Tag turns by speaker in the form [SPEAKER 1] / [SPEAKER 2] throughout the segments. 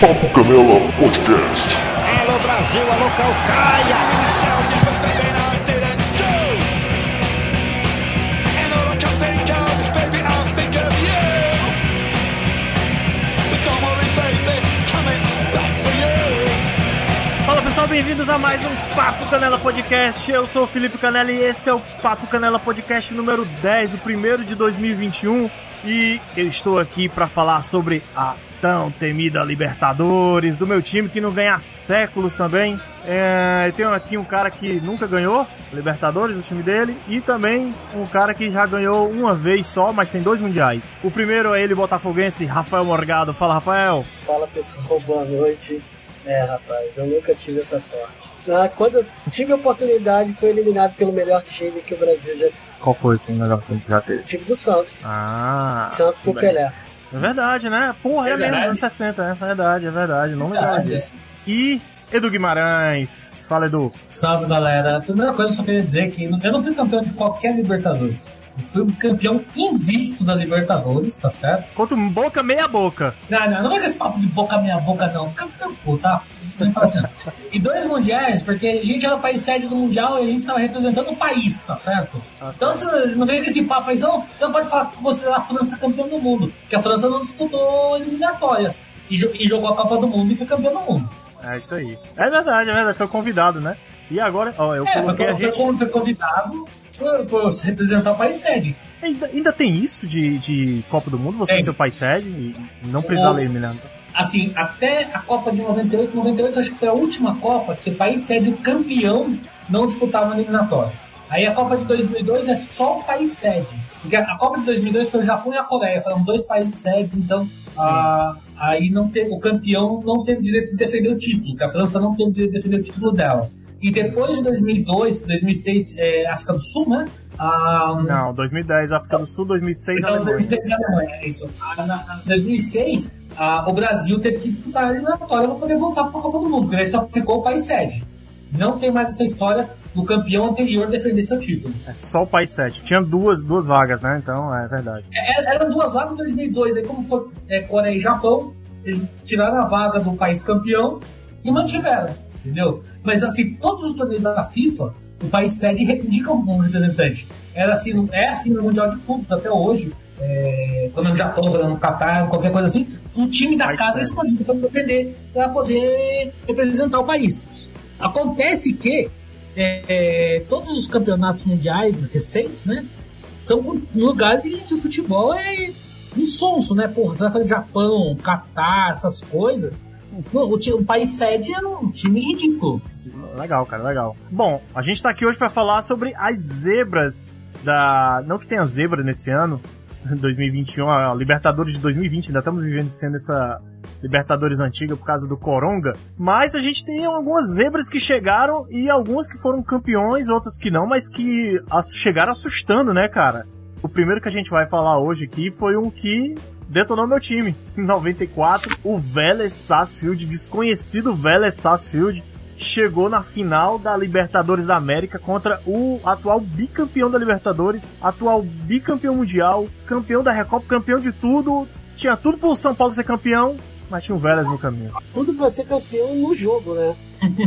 [SPEAKER 1] Papo Canela Podcast.
[SPEAKER 2] Alô Brasil, alô Calcaia.
[SPEAKER 3] Fala pessoal, bem-vindos a mais um Papo Canela Podcast. Eu sou o Felipe Canela e esse é o Papo Canela Podcast número 10, o primeiro de 2021. E eu estou aqui para falar sobre a tão temida Libertadores, do meu time que não ganha há séculos também. É, eu tenho aqui um cara que nunca ganhou Libertadores, o time dele, e também um cara que já ganhou uma vez só, mas tem dois mundiais. O primeiro é ele, botafoguense, Rafael Morgado. Fala, Rafael.
[SPEAKER 4] Fala pessoal, boa noite. É, rapaz, eu nunca tive essa sorte. Ah, quando eu tive a oportunidade, foi eliminado pelo melhor time que o Brasil já
[SPEAKER 3] Qual foi o melhor time que já teve?
[SPEAKER 4] o time do Santos.
[SPEAKER 3] Ah,
[SPEAKER 4] Santos com. Pelé.
[SPEAKER 3] É verdade, né? Porra, é,
[SPEAKER 5] É
[SPEAKER 3] mesmo, anos 60, é verdade, é verdade. Não lembrava
[SPEAKER 5] Verdade.
[SPEAKER 3] disso. E Edu Guimarães. Fala, Edu.
[SPEAKER 5] Salve galera. A primeira coisa que eu só queria dizer é que eu não fui campeão de qualquer Libertadores. Fui um campeão invicto da Libertadores, tá certo?
[SPEAKER 3] Conta um boca meia boca.
[SPEAKER 5] Não, não, não com esse papo de boca minha boca, não. Campo, tá? Assim. E dois mundiais, porque a gente era país sede do Mundial e a gente tava representando o país, tá certo? então você não vem com esse papo aí, não, você não pode falar que você é a França campeã do mundo. Porque a França não disputou eliminatórias. E, e jogou a Copa do Mundo e foi campeão do mundo.
[SPEAKER 3] É isso aí. É verdade, é verdade. Foi convidado, né? E agora, ó, eu
[SPEAKER 5] É, foi,
[SPEAKER 3] coloquei a
[SPEAKER 5] foi,
[SPEAKER 3] gente.
[SPEAKER 5] foi convidado por representar o país sede.
[SPEAKER 3] Ainda, ainda tem isso de, de Copa do Mundo? Você
[SPEAKER 5] Tem.
[SPEAKER 3] ser o país sede e não precisar ler eliminado.
[SPEAKER 5] Assim, até a Copa de 98, 98 acho que foi a última Copa que o país sede o campeão não disputava eliminatórias. Aí a Copa de 2002 é só o país sede. Porque a Copa de 2002 foi o Japão e a Coreia, foram dois países sedes, então ah, aí não teve, o campeão não teve direito de defender o título, a França não teve direito de defender o título dela. E depois de 2002, 2006, é, África do Sul, né? Ah,
[SPEAKER 3] Não, 2010 África do Sul, 2006
[SPEAKER 5] então,
[SPEAKER 3] Alemanha.
[SPEAKER 5] 2006 a Alemanha, é isso. Ah, na- 2006, ah, o Brasil teve que disputar a eliminatória para poder voltar para a Copa do Mundo, porque aí só ficou o país sede. Não tem mais essa história do campeão anterior defender seu título.
[SPEAKER 3] É só o país sede. Tinha duas, duas vagas, né? Então é verdade.
[SPEAKER 5] É, eram duas vagas em 2002, aí como foi é, Coreia e Japão, eles tiraram a vaga do país campeão e mantiveram, entendeu? Mas assim, todos os torneios da FIFA, o país sede indica um representante. Era assim, no- é assim no Mundial de Clubes até hoje. É, quando é no Japão, quando é no Catar, qualquer coisa assim, um time da casa é escolhido para poder, pra poder representar o país. Acontece que é, é, todos os campeonatos mundiais recentes, né, são lugares em que o futebol é insonso, né? Porra, você vai fazer Japão, Catar, essas coisas. O, o país sede é um time ridículo.
[SPEAKER 3] Legal, cara, legal. Bom, a gente tá aqui hoje pra falar sobre as zebras da. Não que tenha zebra nesse ano, 2021, a Libertadores de 2020, ainda estamos vivendo sendo essa Libertadores antiga por causa do Coronga. Mas a gente tem algumas zebras que chegaram e algumas que foram campeões, outras que não, mas que chegaram assustando, né, cara? O primeiro que a gente vai falar hoje aqui foi um que detonou meu time. Em 94, o Vélez Sarsfield, desconhecido Vélez Sarsfield, chegou na final da Libertadores da América contra o atual bicampeão da Libertadores, atual bicampeão mundial, campeão da Recopa, campeão de tudo. Tinha tudo pro São Paulo ser campeão, mas tinha o Vélez no caminho.
[SPEAKER 4] Tudo pra ser campeão no jogo, né?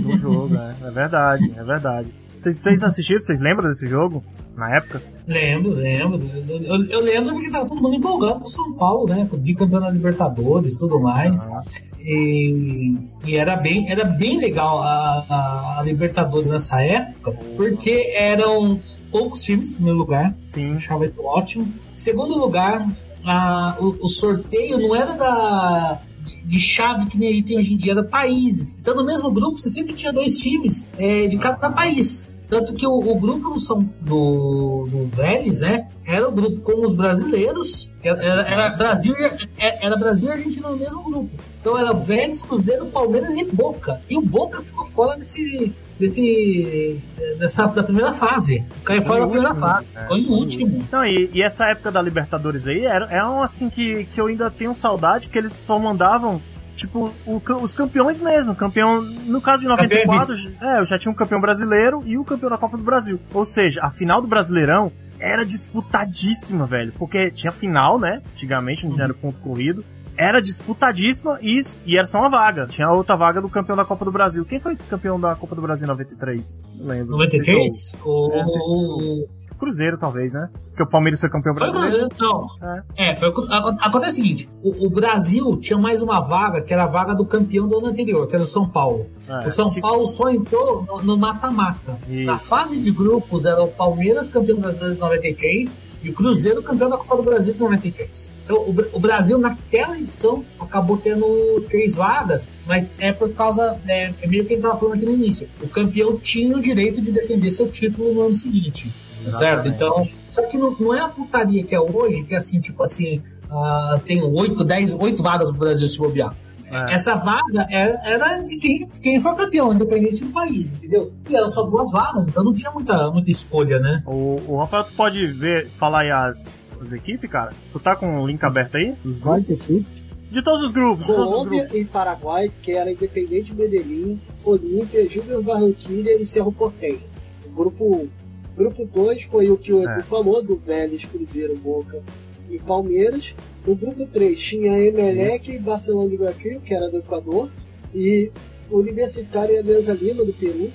[SPEAKER 3] No jogo, é, é verdade, é verdade. Vocês, vocês assistiram? Vocês lembram desse jogo? Na época?
[SPEAKER 5] Lembro, lembro. Eu, eu- lembro porque tava todo mundo empolgado com o São Paulo, né? Com o bicampeão da Libertadores e tudo mais.
[SPEAKER 3] Ah,
[SPEAKER 5] E, e era, bem, era bem legal a, a- a Libertadores nessa época, porque eram poucos times, em primeiro lugar.
[SPEAKER 3] Sim.
[SPEAKER 5] achava isso ótimo. Em segundo lugar, a- o, o sorteio não era da de- chave que nem a gente tem hoje em dia, era países. Então, no mesmo grupo, você sempre tinha dois times é, de cada país. Tanto que o, o grupo do, São, do, do Vélez, né? Era o grupo com os brasileiros. Era, era, era Brasil, e- é- era Brasil e Argentina no mesmo grupo. Então era Vélez, Cruzeiro, Palmeiras e Boca. E o Boca ficou fora desse. desse dessa, da primeira fase. Caiu fora da primeira fase.
[SPEAKER 3] né? Foi em
[SPEAKER 5] último.
[SPEAKER 3] Não, e, e essa época da Libertadores aí era, é um assim que, que eu ainda tenho saudade, que eles só mandavam, tipo, o os campeões mesmo. Campeão, no caso de 94, é, eu já tinha um campeão brasileiro e o campeão da Copa do Brasil. Ou seja, a final do Brasileirão era disputadíssima, velho. Porque tinha final, né? Antigamente, não era ponto corrido. era disputadíssima e, e era só uma vaga. Tinha outra vaga do campeão da Copa do Brasil. Quem foi campeão da Copa do Brasil em 93? Não lembro.
[SPEAKER 5] 93? O,
[SPEAKER 3] É,
[SPEAKER 5] o,
[SPEAKER 3] Cruzeiro, talvez, né? Porque o Palmeiras foi campeão
[SPEAKER 5] Foi o
[SPEAKER 3] brasileiro.
[SPEAKER 5] Cruzeiro, não. É, foi, o- a- acontece o seguinte: o, o Brasil tinha mais uma vaga, que era a vaga do campeão do ano anterior, que era o São Paulo.
[SPEAKER 3] É,
[SPEAKER 5] o São
[SPEAKER 3] que-
[SPEAKER 5] Paulo só entrou no- mata-mata. Na fase de grupos era o Palmeiras campeão brasileiro de 93 e o Cruzeiro campeão da Copa do Brasil de 93. Então o, o Brasil naquela edição acabou tendo três vagas, mas é por causa, é, é meio que a gente estava falando aqui no início. O campeão tinha o direito de defender seu título no ano seguinte. Tá certo? Então, só que não, não é a putaria que é hoje, que é assim, tipo assim, ah, tem 8, 10, 8 vagas pro Brasil se bobear.
[SPEAKER 3] É.
[SPEAKER 5] Essa vaga era, era de quem, quem for campeão, independente do país, entendeu? E eram só duas vagas, então não tinha muita, muita escolha, né?
[SPEAKER 3] O, o Rafael, tu pode ver, falar aí as, as equipes, cara? Tu tá com o link aberto aí? Os
[SPEAKER 4] Quais
[SPEAKER 3] grupos?
[SPEAKER 4] equipes?
[SPEAKER 3] De todos os grupos,
[SPEAKER 4] Colômbia e Paraguai, que era Independente Medellín, Olímpia, Júnior Barranquilha e Cerro Porteño. O grupo 1. Grupo 2 foi o que o Edu
[SPEAKER 3] É.
[SPEAKER 4] falou, do Vélez, Cruzeiro, Boca e Palmeiras. No grupo 3 tinha Emelec e Barcelona de Guayaquil, que era do Equador, e Universitário e Alianza Lima, do Peru.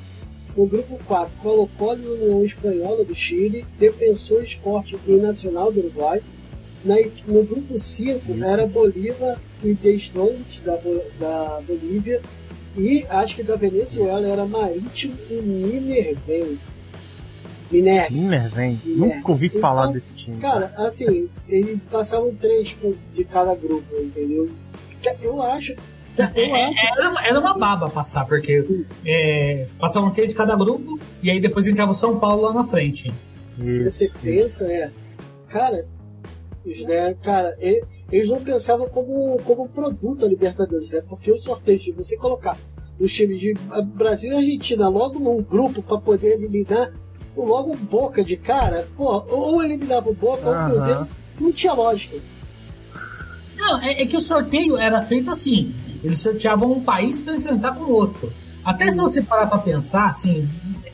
[SPEAKER 4] No grupo 4, Colo-Colo e União Espanhola, do Chile, Defensor Esporte e Nacional do Uruguai. Na, no grupo 5
[SPEAKER 3] Isso.
[SPEAKER 4] era Bolívar e The Strongest da, da Bolívia. E acho que da Venezuela era Marítimo e Minervém. Minerva.
[SPEAKER 3] Miner, vem.
[SPEAKER 4] É.
[SPEAKER 3] Nunca ouvi
[SPEAKER 4] Então,
[SPEAKER 3] falar desse time.
[SPEAKER 4] Cara, assim, eles passavam três de cada grupo, entendeu? Eu acho. Acho.
[SPEAKER 5] Era, era uma baba passar, porque é, passavam três de cada grupo e aí depois entrava o São Paulo lá na frente.
[SPEAKER 4] você
[SPEAKER 3] Isso, isso.
[SPEAKER 4] pensa é. Cara, os, né, cara, eles não pensavam como, como produto a Libertadores, né? Porque o sorteio de você colocar os times de Brasil e Argentina logo num grupo para poder eliminar logo um Boca de cara, pô, ou eliminava o Boca ou o. Cruzeiro, não tinha lógica.
[SPEAKER 5] Não, é, é que o sorteio era feito assim. Eles sorteavam um país para enfrentar com o outro. Até se você parar para pensar, assim,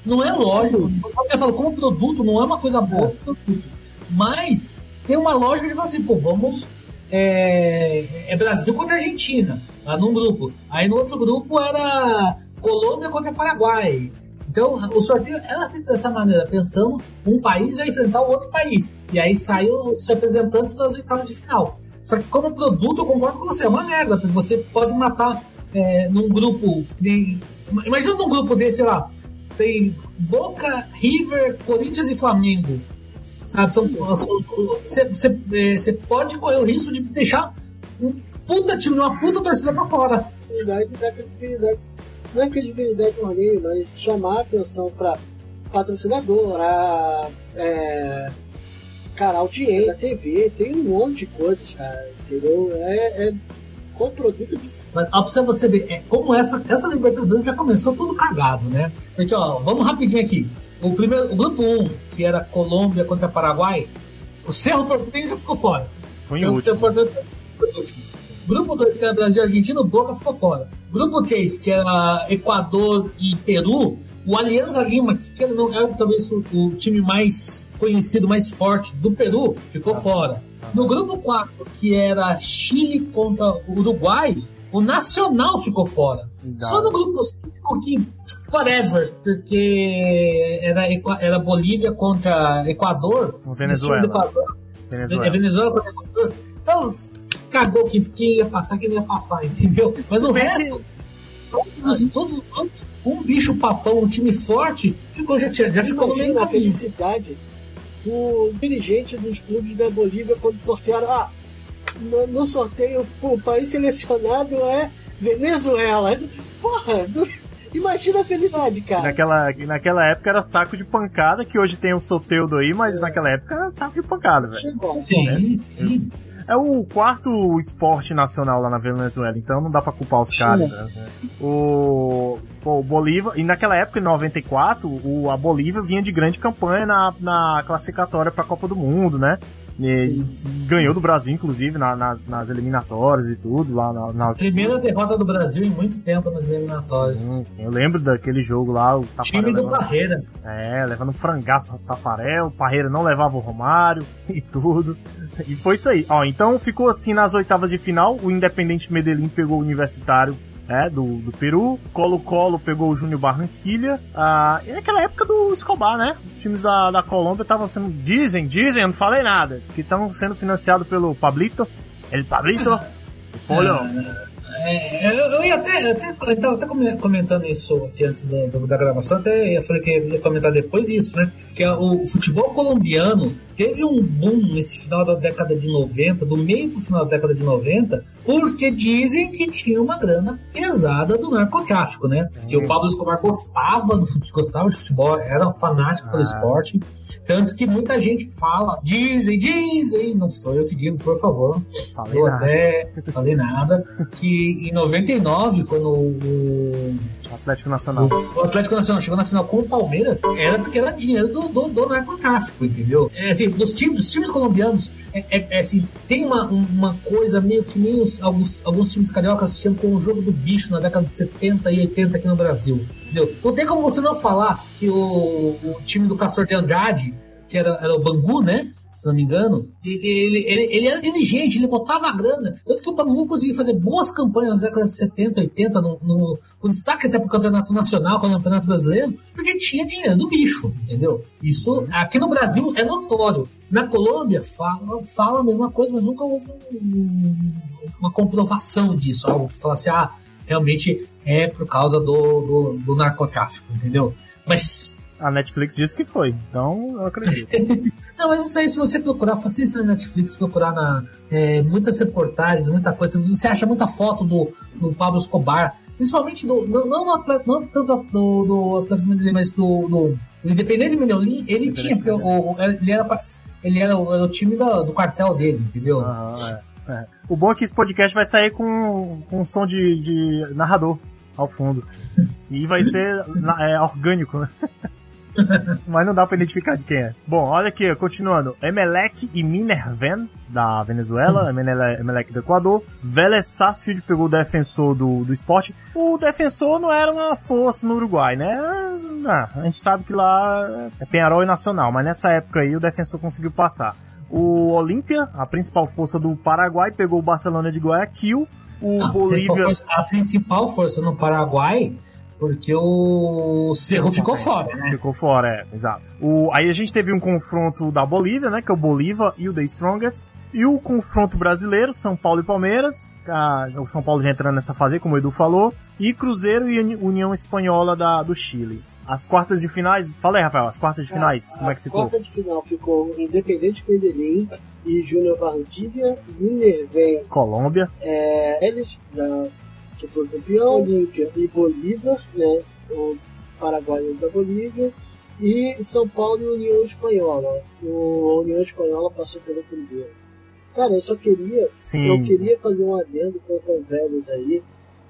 [SPEAKER 5] não é lógico. Como você falou, como produto, não é uma coisa boa produto. Mas tem uma lógica de falar assim, pô, vamos. É, é Brasil contra Argentina, lá num grupo. Aí no outro grupo era Colômbia contra Paraguai. Então o sorteio era feito dessa maneira, pensando um país vai enfrentar o outro país. E aí saíram os representantes das oitavas de final. Só que como produto, eu concordo com você, é uma merda, porque você pode matar é, num grupo. De, imagina num grupo desse, sei lá, tem Boca, River, Corinthians e Flamengo. Sabe? São, você pode correr o risco de deixar um puta time, uma puta torcida pra fora.
[SPEAKER 4] credibilidade da credibilidade. Não é credibilidade no torneio, mas chamar a atenção para patrocinador, a, é, cara, audiência, TV, tem um monte de coisas, cara, entendeu? É, é com produto de
[SPEAKER 5] Mas ó, pra você ver, é, como essa, essa Libertadores já começou tudo cagado, né? Porque, ó, vamos rapidinho aqui. O, primeiro, o grupo 1, que era Colômbia contra Paraguai, o Cerro Porteño já ficou fora.
[SPEAKER 3] Foi em
[SPEAKER 5] O
[SPEAKER 3] último.
[SPEAKER 5] Cerro Porteño foi o último. Grupo 2, que era Brasil e Argentina, o Boca ficou fora. Grupo 3, que era Equador e Peru, o Alianza Lima, que, que não era talvez o, o time mais conhecido, mais forte do Peru, ficou fora. No grupo 4, que era Chile contra Uruguai, o Nacional ficou fora. Só no grupo 5 que, whatever, porque era, era Bolívia contra Equador.
[SPEAKER 3] Venezuela.
[SPEAKER 5] Equador, é
[SPEAKER 3] Venezuela.
[SPEAKER 5] Venezuela contra Equador. Então, cagou quem, quem ia passar, quem não ia passar, entendeu? Mas
[SPEAKER 3] bem
[SPEAKER 5] resto, todos, todos os grupos, um bicho papão, um time forte, ficou, já, tinha- já ficou no meio
[SPEAKER 4] Imagina
[SPEAKER 5] da
[SPEAKER 4] a felicidade do dirigente dos clubes da Bolívia quando sortearam. Ah, no, no sorteio, o país selecionado é Venezuela. Porra, imagina a felicidade, cara.
[SPEAKER 3] Naquela, naquela época era saco de pancada, que hoje tem o Soteudo aí, mas naquela época era saco de pancada, velho.
[SPEAKER 4] Chegou.
[SPEAKER 5] Sim, sim.
[SPEAKER 3] É o quarto esporte nacional lá na Venezuela, então não dá pra culpar os caras. né? O, o Bolívia, e naquela época, em 94, o, a Bolívia vinha de grande campanha na, na classificatória pra Copa do Mundo, né? E ganhou do Brasil, inclusive, na- nas, nas eliminatórias e tudo, lá na, na
[SPEAKER 5] Primeira derrota do Brasil em muito tempo nas eliminatórias.
[SPEAKER 3] Sim, sim, eu lembro daquele jogo lá, o Tafarel
[SPEAKER 5] Time do
[SPEAKER 3] levando,
[SPEAKER 5] Barreira.
[SPEAKER 3] é, levando um frangaço ao Tafarel, o Parreira não levava o Romário e tudo. E foi isso aí. Ó, então ficou assim nas oitavas de final, o Independente Medellín pegou o Universitário é, do, do Peru, Colo-Colo pegou o Júnior Barranquilha, ah, e naquela época do Escobar, né? Os times da, da Colômbia estavam sendo, dizem, dizem, eu não falei nada, que estão sendo financiados pelo Pablito, ele Pablito, olha,
[SPEAKER 5] É, eu, eu ia até, até, eu tava até come- comentando isso aqui antes da, da gravação, até eu falei que ia comentar depois isso, né? Que a- o, futebol colombiano teve um boom nesse final da década de 90, do meio pro final da década de 90, porque dizem que tinha uma grana pesada do narcotráfico, né? Que o Pablo Escobar gostava, do, gostava de futebol, era um fanático pelo
[SPEAKER 3] Ah.
[SPEAKER 5] esporte, tanto que muita gente fala, dizem, dizem, não sou eu que digo, por favor,
[SPEAKER 3] falei
[SPEAKER 5] eu
[SPEAKER 3] nada.
[SPEAKER 5] até falei nada. Que em 99, quando o,
[SPEAKER 3] Atlético Nacional.
[SPEAKER 5] o Atlético Nacional chegou na final com o Palmeiras, era porque era dinheiro do, do, do narcotráfico, entendeu? É, assim, dos times, os times colombianos, é, é- é assim, tem uma, uma coisa meio que nem os- alguns, alguns times cariocas tinham com o jogo do bicho na década de 70 e 80 aqui no Brasil. Entendeu? Não tem como você não falar que o, o time do Castor de Andrade, que era, era o Bangu, né? Se não me engano, ele, ele, ele, era dirigente, ele botava a grana. Tanto que o Bangu conseguiu fazer boas campanhas nas décadas de 70, 80, no, no, com destaque até pro Campeonato Nacional, com o Campeonato Brasileiro, porque tinha dinheiro do bicho, entendeu? Isso aqui no Brasil é notório. Na Colômbia fala, fala a mesma coisa, mas nunca houve um- uma comprovação disso. Algo que falasse, ah, realmente é por causa do, do, do narcotráfico, entendeu? Mas
[SPEAKER 3] A Netflix disse que foi, então eu acredito.
[SPEAKER 5] Não, mas isso aí, se você procurar, faça isso na Netflix, procurar na, é, muitas reportagens, muita coisa, você acha muita foto do, do Pablo Escobar, principalmente do, não, não, no Atlético, não tanto do, do Atlético Medellín, mas do, do, do Independente Medellín, ele tinha, porque o, ele era, ele era, o, era o time da- do cartel dele, entendeu?
[SPEAKER 3] Aham, é, é. O bom é que esse podcast vai sair com, com um som de, de narrador ao fundo. E vai ser é, orgânico, né? Mas não dá pra identificar de quem é. Bom, olha aqui, continuando. Emelec e Minerven, da Venezuela, Emele- Emelec do Equador. Vélez Sarsfield pegou o defensor do, do esporte. O defensor não era uma força no Uruguai, né? Ah, a gente sabe que lá é Penharol e Nacional, mas nessa época aí o defensor conseguiu passar. O Olímpia, a principal força do Paraguai, pegou o Barcelona de Guayaquil. O
[SPEAKER 5] A principal,
[SPEAKER 3] Bolívia.
[SPEAKER 5] a principal força no Paraguai, porque o Cerro ficou fora, né?
[SPEAKER 3] Ficou fora, é, exato. O, aí a gente teve um confronto da Bolívia, né? Que é o Bolívar e o The Strongest. E o confronto brasileiro, São Paulo e Palmeiras. Ah, o São Paulo já entrando nessa fase, como o Edu falou. E Cruzeiro e Uni- União Espanhola da, do Chile. As quartas de finais. Fala aí, Rafael, as quartas de finais, como é que
[SPEAKER 4] A
[SPEAKER 3] ficou?
[SPEAKER 4] quarta de final ficou Independente Medellín e Júnior Barranquilla, Minervém,
[SPEAKER 3] Colômbia.
[SPEAKER 4] é, eles, da, que foi campeão, Olímpia e Bolívar, né, o paraguaio da Bolívia, e São Paulo e União Espanhola. O União Espanhola passou pelo Cruzeiro. Cara, eu só queria Eu
[SPEAKER 3] Sim.
[SPEAKER 4] queria fazer um adendo contra o Vélez aí.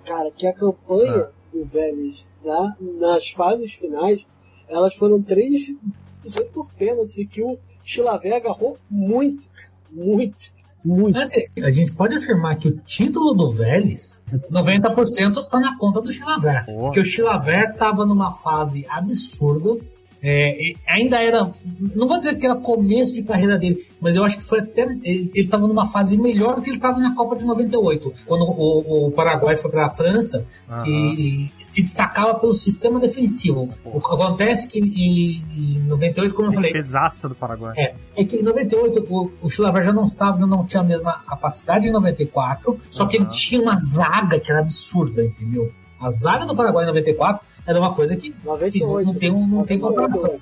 [SPEAKER 4] Cara, que a campanha
[SPEAKER 3] Ah.
[SPEAKER 4] do Vélez na, nas fases finais, elas foram três decisões por pênalti, e que o Chilavé agarrou muito, muito, muito.
[SPEAKER 5] Mas, assim, a gente pode afirmar que o título do Vélez, 90% tá na conta do Chilaver. Porque o Chilaver tava numa fase absurda. É, e ainda era. Não vou dizer que era começo de carreira dele, mas eu acho que foi até. Ele, ele tava numa fase melhor do que ele tava na Copa de 98, quando o, o Paraguai foi pra França,
[SPEAKER 3] Aham.
[SPEAKER 5] que se destacava pelo sistema defensivo. O que acontece é que em, em 98, como eu falei,
[SPEAKER 3] Defesaça do Paraguai.
[SPEAKER 5] é, é que em 98 o, o Chilaver já não estava, não tinha a mesma capacidade em 94, só que ele tinha uma zaga que era absurda, entendeu? A zaga do Paraguai em 94 era uma coisa que assim,
[SPEAKER 4] 98.
[SPEAKER 5] não tem, um- não tem comparação.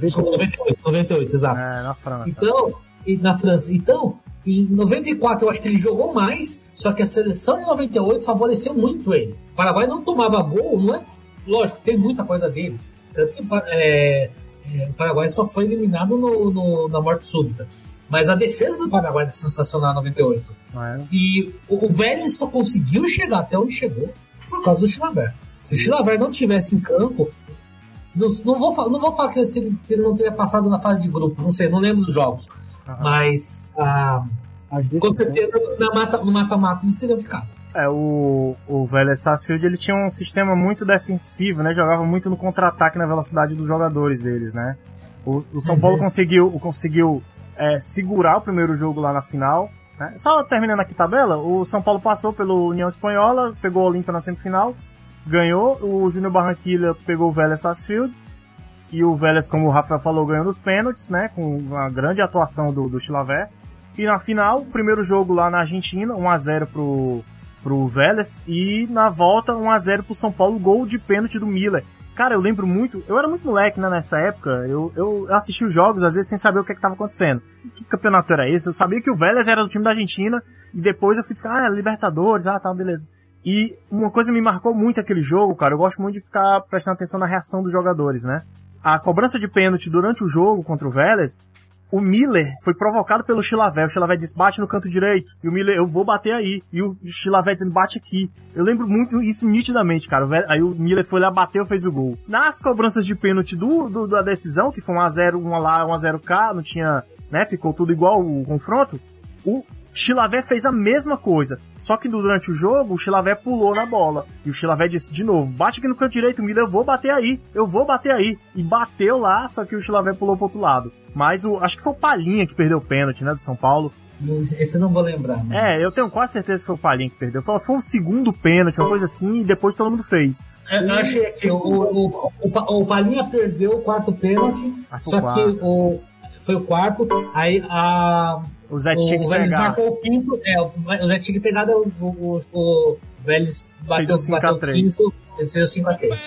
[SPEAKER 5] Desculpa, 98, 98, exato.
[SPEAKER 3] É, na França.
[SPEAKER 5] Então, e na França. Então, em 94 eu acho que ele jogou mais, só que a seleção de 98 favoreceu muito ele. O Paraguai não tomava gol, não é? Lógico, tem muita coisa dele. Tanto que é, é, o Paraguai só foi eliminado no, no- na morte súbita. Mas a defesa do Paraguai é sensacional em 98.
[SPEAKER 3] É.
[SPEAKER 5] E o, o Vélez só conseguiu chegar até onde chegou por causa do Chilaver. Se o Chilaver não tivesse em campo, não, não vou, não vou falar que ele, que ele não teria passado na fase de grupo, não sei, não lembro dos jogos. Mas ah, com certeza mata, no mata-mata eles teriam ficado.
[SPEAKER 3] É, o, o velho Sarsfield ele tinha um sistema muito defensivo, né? Jogava muito no contra-ataque na velocidade dos jogadores deles, né? O, o São Paulo conseguiu, conseguiu é, segurar o primeiro jogo lá na final. Né? Só terminando aqui a tabela, o São Paulo passou pelo União Espanhola, pegou o Olímpia na semifinal, ganhou. O Júnior Barranquilla pegou o Vélez Sarsfield. E o Vélez, como o Rafael falou, ganhou nos pênaltis, né? Com uma grande atuação do, do Chilavé. E na final, primeiro jogo lá na Argentina, 1x0 pro, pro Vélez. E na volta, 1x0 pro São Paulo, gol de pênalti do Miller. Cara, eu lembro muito. Eu era muito moleque, né, nessa época. Eu, eu assisti os jogos, às vezes, sem saber o que, é que tava acontecendo. Que campeonato era esse? Eu sabia que o Vélez era do time da Argentina. E depois eu fui ah, Libertadores, ah, tá, beleza. E uma coisa me marcou muito aquele jogo, cara. Eu gosto muito de ficar prestando atenção na reação dos jogadores, né? A cobrança de pênalti durante o jogo contra o Vélez o Miller foi provocado pelo Chilavé. O Chilavé disse, bate no canto direito. E o Miller, eu vou bater aí. E o Chilavé dizendo, bate aqui. Eu lembro muito isso nitidamente, cara. Aí o Miller foi lá, bateu, fez o gol. Nas cobranças de pênalti do, do da decisão, que foi 1x0, 1 lá, 1x0 cá, não tinha, né, ficou tudo igual o confronto. O Chilavé fez a mesma coisa. Só que durante o jogo, o Chilavé pulou na bola. E o Chilavé disse de novo: bate aqui no canto direito, Miller, eu vou bater aí, eu vou bater aí. E bateu lá, só que o Chilavé pulou pro outro lado. Mas o, acho que foi o Palinha que perdeu o pênalti, né, do São Paulo.
[SPEAKER 5] Esse eu não vou lembrar.
[SPEAKER 3] Mas... É, eu tenho quase certeza que foi o Palinha que perdeu. Foi, foi um segundo pênalti, uma coisa assim, e depois todo mundo fez.
[SPEAKER 5] É, eu achei que o, o, o, o Palinha perdeu o quarto pênalti, só que o, foi o quarto, aí a
[SPEAKER 3] o Zé tinha que pegar.
[SPEAKER 5] marcou o quinto. É, o Zé tinha que pegar o, o, o, o Vélez bateu,
[SPEAKER 3] fez o 5 a 3. Quinto,
[SPEAKER 5] fez o 5 a 3.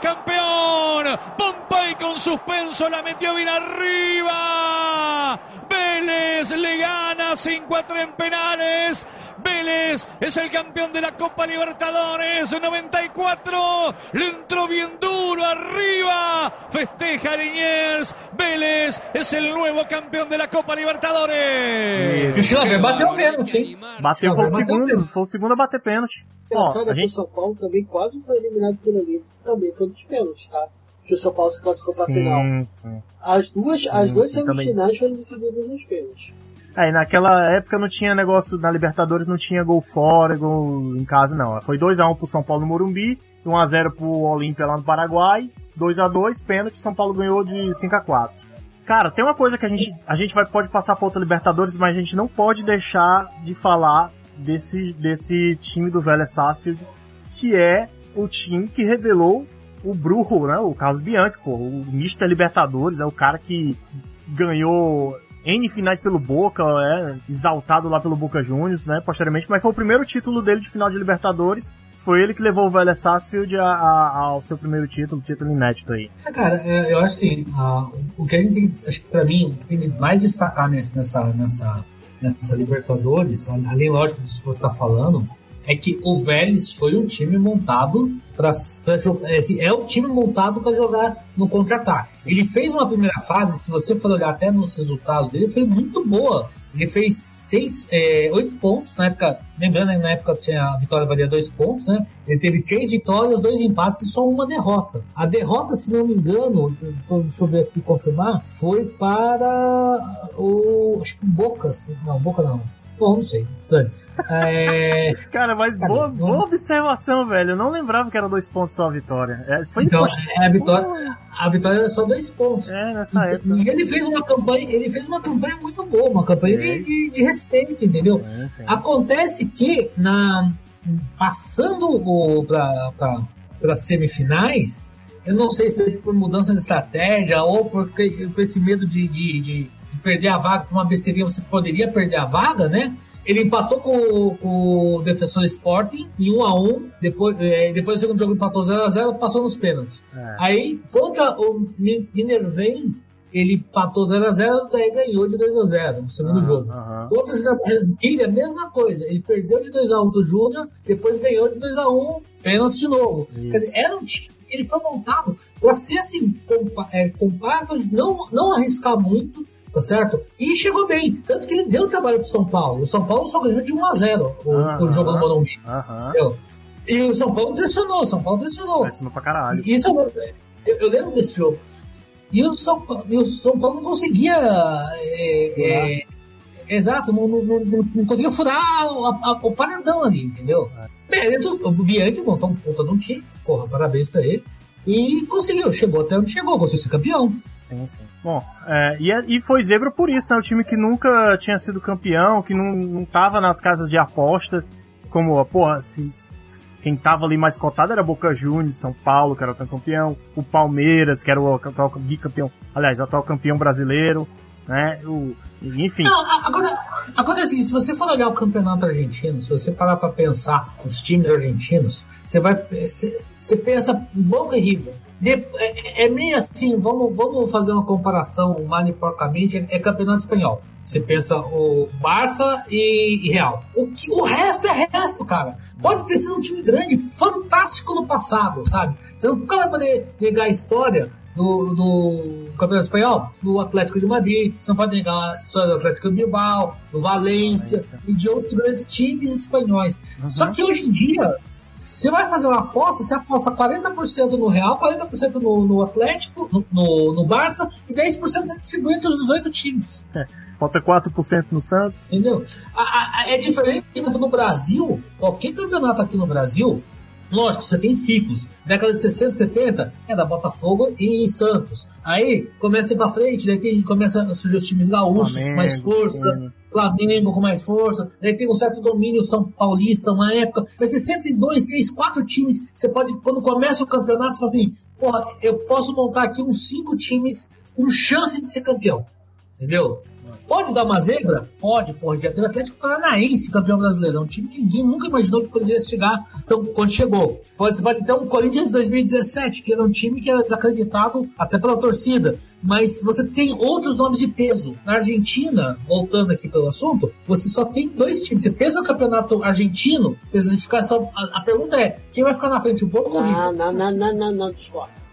[SPEAKER 2] campeón. Pompey con suspenso la metió bien arriba. Vélez le gana 5 a 3 en penales. Vélez es el campeón de la Copa Libertadores 94. Le entró bien duro arriba. Festeja Liniers. Vélez es el nuevo campeón de la Copa Libertadores.
[SPEAKER 5] Isso. Bateu pênalti,
[SPEAKER 3] Bateu, foi o segundo, foi o segundo a bater pênalti.
[SPEAKER 4] Ó, a gente... o São Paulo também quase foi eliminado pelo ali. Também foi dos pênaltis, tá? Que o São Paulo se classificou pra final. Sim. As duas, sim, as duas semifinais foram decididas nos pênaltis.
[SPEAKER 3] Aí naquela época não tinha negócio na Libertadores, não tinha gol fora, gol em casa, não. Foi 2x1 pro São Paulo no Morumbi, 1x0 pro Olímpia lá no Paraguai, 2x2, pênalti, São Paulo ganhou de 5x4. Cara, tem uma coisa que a gente, a gente vai, pode passar pra outra Libertadores, mas a gente não pode deixar de falar desse, desse time do Vélez Sarsfield, que é o time que revelou o Brujo, né? O Carlos Bianchi, pô, o Mr. Libertadores, é né, o cara que ganhou N finais pelo Boca, é, exaltado lá pelo Boca Juniors, né, posteriormente, mas foi o primeiro título dele de final de Libertadores. Foi ele que levou o Vélez Sarsfield a, a, ao seu primeiro título, título inédito aí.
[SPEAKER 5] É, cara, é, eu acho assim, uh, o que a gente tem, acho que pra mim, o que tem mais destacar nessa, nessa, nessa Libertadores, além, lógico, disso que você está falando, é que o Vélez foi um time montado para jogar. É, assim, é um time montado para jogar no contra-ataque. Ele fez uma primeira fase, se você for olhar até nos resultados dele, foi muito boa. Ele fez seis, é, oito pontos na época. Lembrando, né, na época tinha a vitória valia dois pontos, né? Ele teve três vitórias, dois empates e só uma derrota. A derrota, se não me engano, deixa eu ver aqui confirmar, foi para o acho que Boca, não, Boca não. Bom, não sei. É...
[SPEAKER 3] Cara, mas boa, boa observação, velho. Eu não lembrava que era dois pontos só a vitória. É, foi
[SPEAKER 5] então, é, a vitória, a vitória era só dois pontos.
[SPEAKER 3] É, nessa e, época.
[SPEAKER 5] E ele fez uma campanha, ele fez uma campanha muito boa, uma campanha de, de, de, respeito, entendeu? É, Acontece que na passando para as semifinais, eu não sei se por mudança de estratégia ou por, por esse medo de, de, de perder a vaga por uma besteirinha, você poderia perder a vaga, né? Ele empatou com, com o Defensor Sporting em 1 a 1 depois, é, depois do segundo jogo empatou 0 a 0 passou nos pênaltis. É. Aí, contra o Minervain, ele empatou 0 a 0 daí ganhou de 2 a 0 no segundo jogo. Contra o Júnior a mesma coisa. Ele perdeu de 2 a 1 do Júnior, depois ganhou de 2 a 1 pênaltis de novo. Isso. Quer dizer, era um time ele foi montado para ser assim, é, compacto, não, não arriscar muito, tá certo? E chegou bem, tanto que ele deu trabalho pro São Paulo. O São Paulo só ganhou de 1 a 0 o, o jogo no Morumbi. E o São Paulo pressionou, o São Paulo pressionou.
[SPEAKER 3] Pressionou pra caralho.
[SPEAKER 5] Isso eu, eu, eu lembro desse jogo. E o São Paulo, o São Paulo não conseguia. É, é, exato, não, não, não, não conseguia furar a- a- o paredão ali, entendeu? Méritos, o Bianchi montou um puta de um time, porra, parabéns pra ele. E conseguiu, chegou até onde chegou, conseguiu ser campeão.
[SPEAKER 3] Sim, sim. Bom, é, e, é- e foi zebra por isso, né? O time que nunca tinha sido campeão, que não, não tava nas casas de apostas, como, porra, se, quem tava ali mais cotado era Boca Juniors, São Paulo, que era o campeão, o Palmeiras, que era o atual bicampeão, aliás, o atual campeão brasileiro, né? O, enfim.
[SPEAKER 5] Não, agora, agora assim, se você for olhar o campeonato argentino, se você parar pra pensar os times argentinos, você vai. Você pensa Boca e River. De- é, é meio assim, vamos, vamos fazer uma comparação maniporcamente, é, é campeonato espanhol. Você pensa o Barça e, e Real. O, que- o resto é resto, cara. Pode ter sido um time grande, fantástico no passado, sabe? Você nunca vai poder negar a história do, do Campeonato Espanhol, do Atlético de Madrid, você não pode negar a história do Atlético de Bilbao, do Valência
[SPEAKER 3] Valência.
[SPEAKER 5] e de outros grandes times espanhóis. Só que hoje em dia, você vai fazer uma aposta, você aposta 40% no Real, 40% no, no Atlético, no, no, no Barça, e 10% você distribui entre os 18 times.
[SPEAKER 3] Falta 4% no Santos.
[SPEAKER 5] Entendeu? A- a- é diferente no Brasil, qualquer campeonato aqui no Brasil, lógico, você tem ciclos. Década de 60, 70 é da Botafogo e Santos. Aí começa a ir pra frente, daí tem, começa a surgir os times gaúchos,
[SPEAKER 3] Flamengo,
[SPEAKER 5] mais força.
[SPEAKER 3] tem-
[SPEAKER 5] Flamengo com mais força, daí tem um certo domínio São Paulista, uma época. Vai ser sempre dois, três, quatro times. Você pode, quando começa o campeonato, você fala assim: porra, eu posso montar aqui uns cinco times com chance de ser campeão. Entendeu? Pode dar uma zebra? Pode, pode. Já teve o Atlético Paranaense campeão brasileiro. É um time que ninguém nunca imaginou que poderia chegar então, quando chegou. Pode, pode ter um Corinthians de 2017, que era um time que era desacreditado até pela torcida. Mas você tem outros nomes de peso. Na Argentina, voltando aqui pelo assunto, você só tem dois times. Você pensa no campeonato argentino, você fica só, a, a pergunta é: quem vai ficar na frente, o Boca ou o
[SPEAKER 4] Não,
[SPEAKER 5] River?
[SPEAKER 4] não, não, não, não, não, discordo.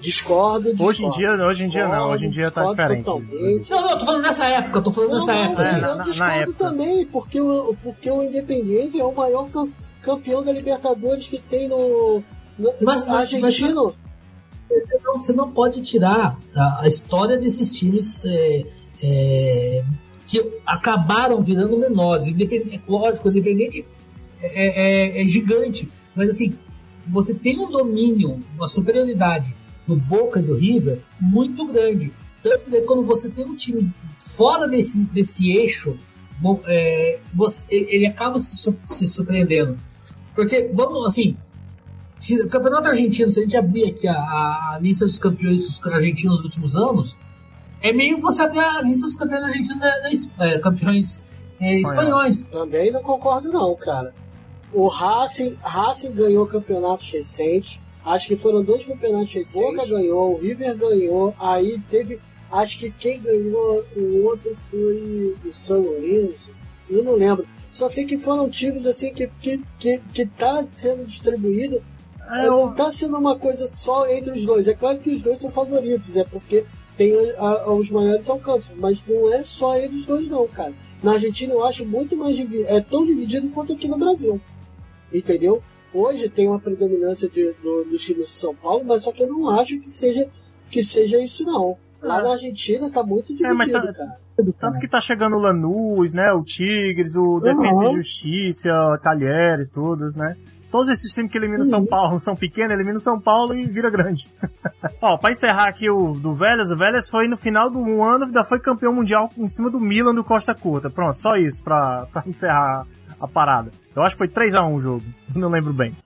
[SPEAKER 4] Discordo, discordo.
[SPEAKER 3] Hoje em dia, hoje em dia não, hoje em dia tá
[SPEAKER 4] Discordo
[SPEAKER 3] diferente.
[SPEAKER 4] totalmente.
[SPEAKER 5] Não, não, eu tô falando nessa época, eu tô falando nessa
[SPEAKER 4] Não,
[SPEAKER 5] época.
[SPEAKER 4] não,
[SPEAKER 5] aqui.
[SPEAKER 3] É, na-
[SPEAKER 4] eu
[SPEAKER 3] na-
[SPEAKER 4] discordo
[SPEAKER 3] na época.
[SPEAKER 4] também, porque o, porque o Independiente é o maior cam- campeão da Libertadores que tem no, no
[SPEAKER 5] Mas- mas-
[SPEAKER 4] argentino.
[SPEAKER 5] Você não, você não pode tirar a, a história desses times é, é, que acabaram virando menores. Independente, lógico, o Independente é, é- é gigante, mas assim, você tem um domínio, uma superioridade do Boca e do River muito grande. Tanto que quando você tem um time fora desse, desse eixo, bom, é, você- ele acaba se, se surpreendendo. Porque, vamos assim, o Campeonato Argentino, se a gente abrir aqui a, a lista dos campeões argentinos dos últimos anos, é meio que você abrir a lista dos campeões argentinos da, da é, campeões é, espanhóis.
[SPEAKER 4] Também não concordo não, cara. O Racing, Racing ganhou campeonatos recentes. Acho que foram dois campeonatos recentes. Boca ganhou, o River ganhou. Aí teve. Acho que quem ganhou o outro foi o São Lourenço. Eu não lembro. Só sei que foram times assim que, que, que, que tá sendo distribuído.
[SPEAKER 3] É,
[SPEAKER 4] não tá sendo uma coisa só entre os dois. É claro que os dois são favoritos, é porque tem a- a- os maiores alcances, mas não é só eles dois não, cara. Na Argentina eu acho muito mais é tão dividido quanto aqui no Brasil. Entendeu? Hoje tem uma predominância de, do, dos times de São Paulo, mas só que eu não acho que seja que seja isso não. Lá
[SPEAKER 3] Ah.
[SPEAKER 4] na Argentina tá muito dividido,
[SPEAKER 3] mas tá-
[SPEAKER 4] cara.
[SPEAKER 3] Tanto que tá chegando o Lanús, né? O Tigres, o Defensa e
[SPEAKER 4] Uhum.
[SPEAKER 3] Justiça, Talheres, tudo, né? Todos esses times que eliminam o São Paulo são pequenos, eliminam São Paulo e vira grande. Ó, pra encerrar aqui o do Vélez, o Vélez foi no final do ano, ainda foi campeão mundial em cima do Milan do Costa Curta. Pronto, só isso pra, pra encerrar a parada. Eu acho que foi 3x1 o jogo, não lembro bem.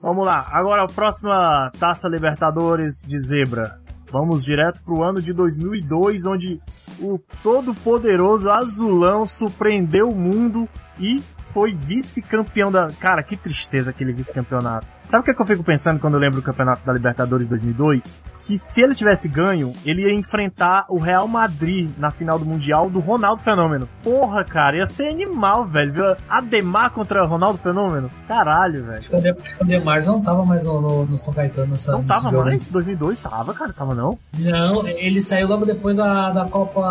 [SPEAKER 3] Vamos lá, agora a próxima Taça Libertadores de Zebra. Vamos direto pro ano de 2002, onde o todo-poderoso Azulão surpreendeu o mundo e foi vice-campeão da. Cara, que tristeza aquele vice-campeonato. Sabe o que, é que eu fico pensando quando eu lembro do campeonato da Libertadores 2002? Que se ele tivesse ganho, ele ia enfrentar o Real Madrid na final do Mundial do Ronaldo Fenômeno. Porra, cara, ia ser animal, velho. Viu? Ademar contra o Ronaldo Fenômeno? Caralho, velho.
[SPEAKER 5] Acho que o Ademar- não tava mais no, no- no São Caetano nessa
[SPEAKER 3] Não tava
[SPEAKER 5] jogo.
[SPEAKER 3] mais? 2002 tava, cara, tava não.
[SPEAKER 5] Não, ele saiu logo depois da, da Copa.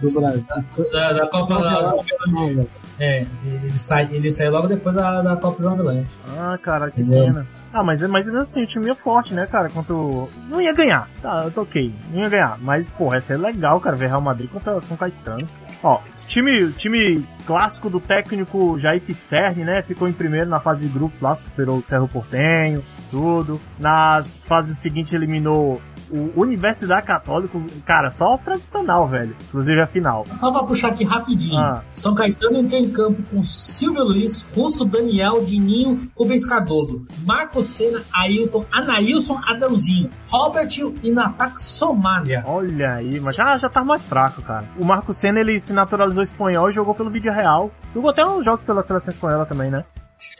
[SPEAKER 4] Do Brasil.
[SPEAKER 5] Da, da Copa.
[SPEAKER 4] Não,
[SPEAKER 5] da-
[SPEAKER 4] não, velho.
[SPEAKER 5] É, ele sai, ele saiu logo depois da, da Copa do Avalanche.
[SPEAKER 3] Ah, cara, que
[SPEAKER 5] Entendeu?
[SPEAKER 3] pena. Ah, mas, mas mesmo assim, o time é forte, né, cara? Contra o... Não ia ganhar. Tá, eu toquei. Não ia ganhar. Mas, porra, essa é legal, cara, ver Real Madrid contra São Caetano. Ó, time, time clássico do técnico Jair Pisserni, né? Ficou em primeiro na fase de grupos lá, superou o Cerro Portenho, tudo. Nas fases seguintes eliminou o Universidade Católico. Cara, só o tradicional, velho. Inclusive a final.
[SPEAKER 5] Só pra puxar aqui rapidinho.
[SPEAKER 3] Ah.
[SPEAKER 5] São Caetano entrou em campo com Silvio Luiz, Russo, Daniel, Dininho, Rubens Cardoso, Marco Senna, Ailton, Anailson, Adãozinho, Robert e no ataque Somália.
[SPEAKER 3] Olha aí, mas já, já tá mais fraco, cara. O Marco Senna, ele se naturalizou espanhol e jogou pelo Vídeo Real. Jogou até uns jogos pela seleção espanhola também, né?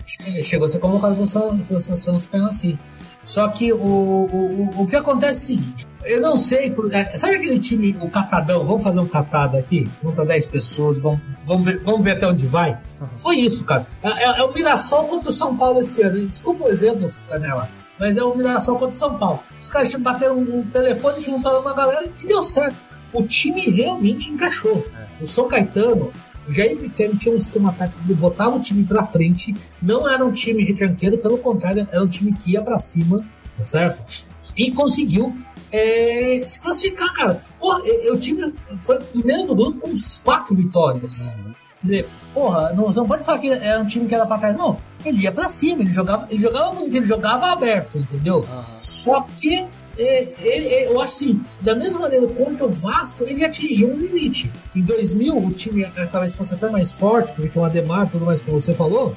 [SPEAKER 5] Che- Chegou a ser convocado pela seleção- pela seleção espanhola assim. Só que o, o, o, que acontece é o seguinte, eu não sei, é, sabe aquele time, o catadão, vamos fazer um catado aqui, junta 10 pessoas, vamos, vamos, ver, vamos ver até onde vai? Foi isso, cara. É, é- é o Mirassol contra o São Paulo esse ano. Desculpa o exemplo, Canela, mas é o Mirassol contra o São Paulo. Os caras bateram um telefone, juntaram uma galera e deu certo. O time realmente encaixou. O São Caetano, o Jair Pisciani tinha um sistema tático de botar o time pra frente, não era um time retranqueiro, pelo contrário, era um time que ia pra cima, tá certo? E conseguiu é, se classificar, cara. Porra, o time foi o primeiro do grupo com uns quatro vitórias. Quer dizer, porra, não, você não pode falar que era um time que era pra trás, não. Ele ia pra cima, ele jogava, ele jogava bonito, ele jogava aberto, entendeu? Só que é, ele- é, eu acho assim, da mesma maneira contra o Vasco, ele atingiu um limite. Em 2000, o time talvez fosse até mais forte, porque tinha o Ademar e tudo mais que você falou,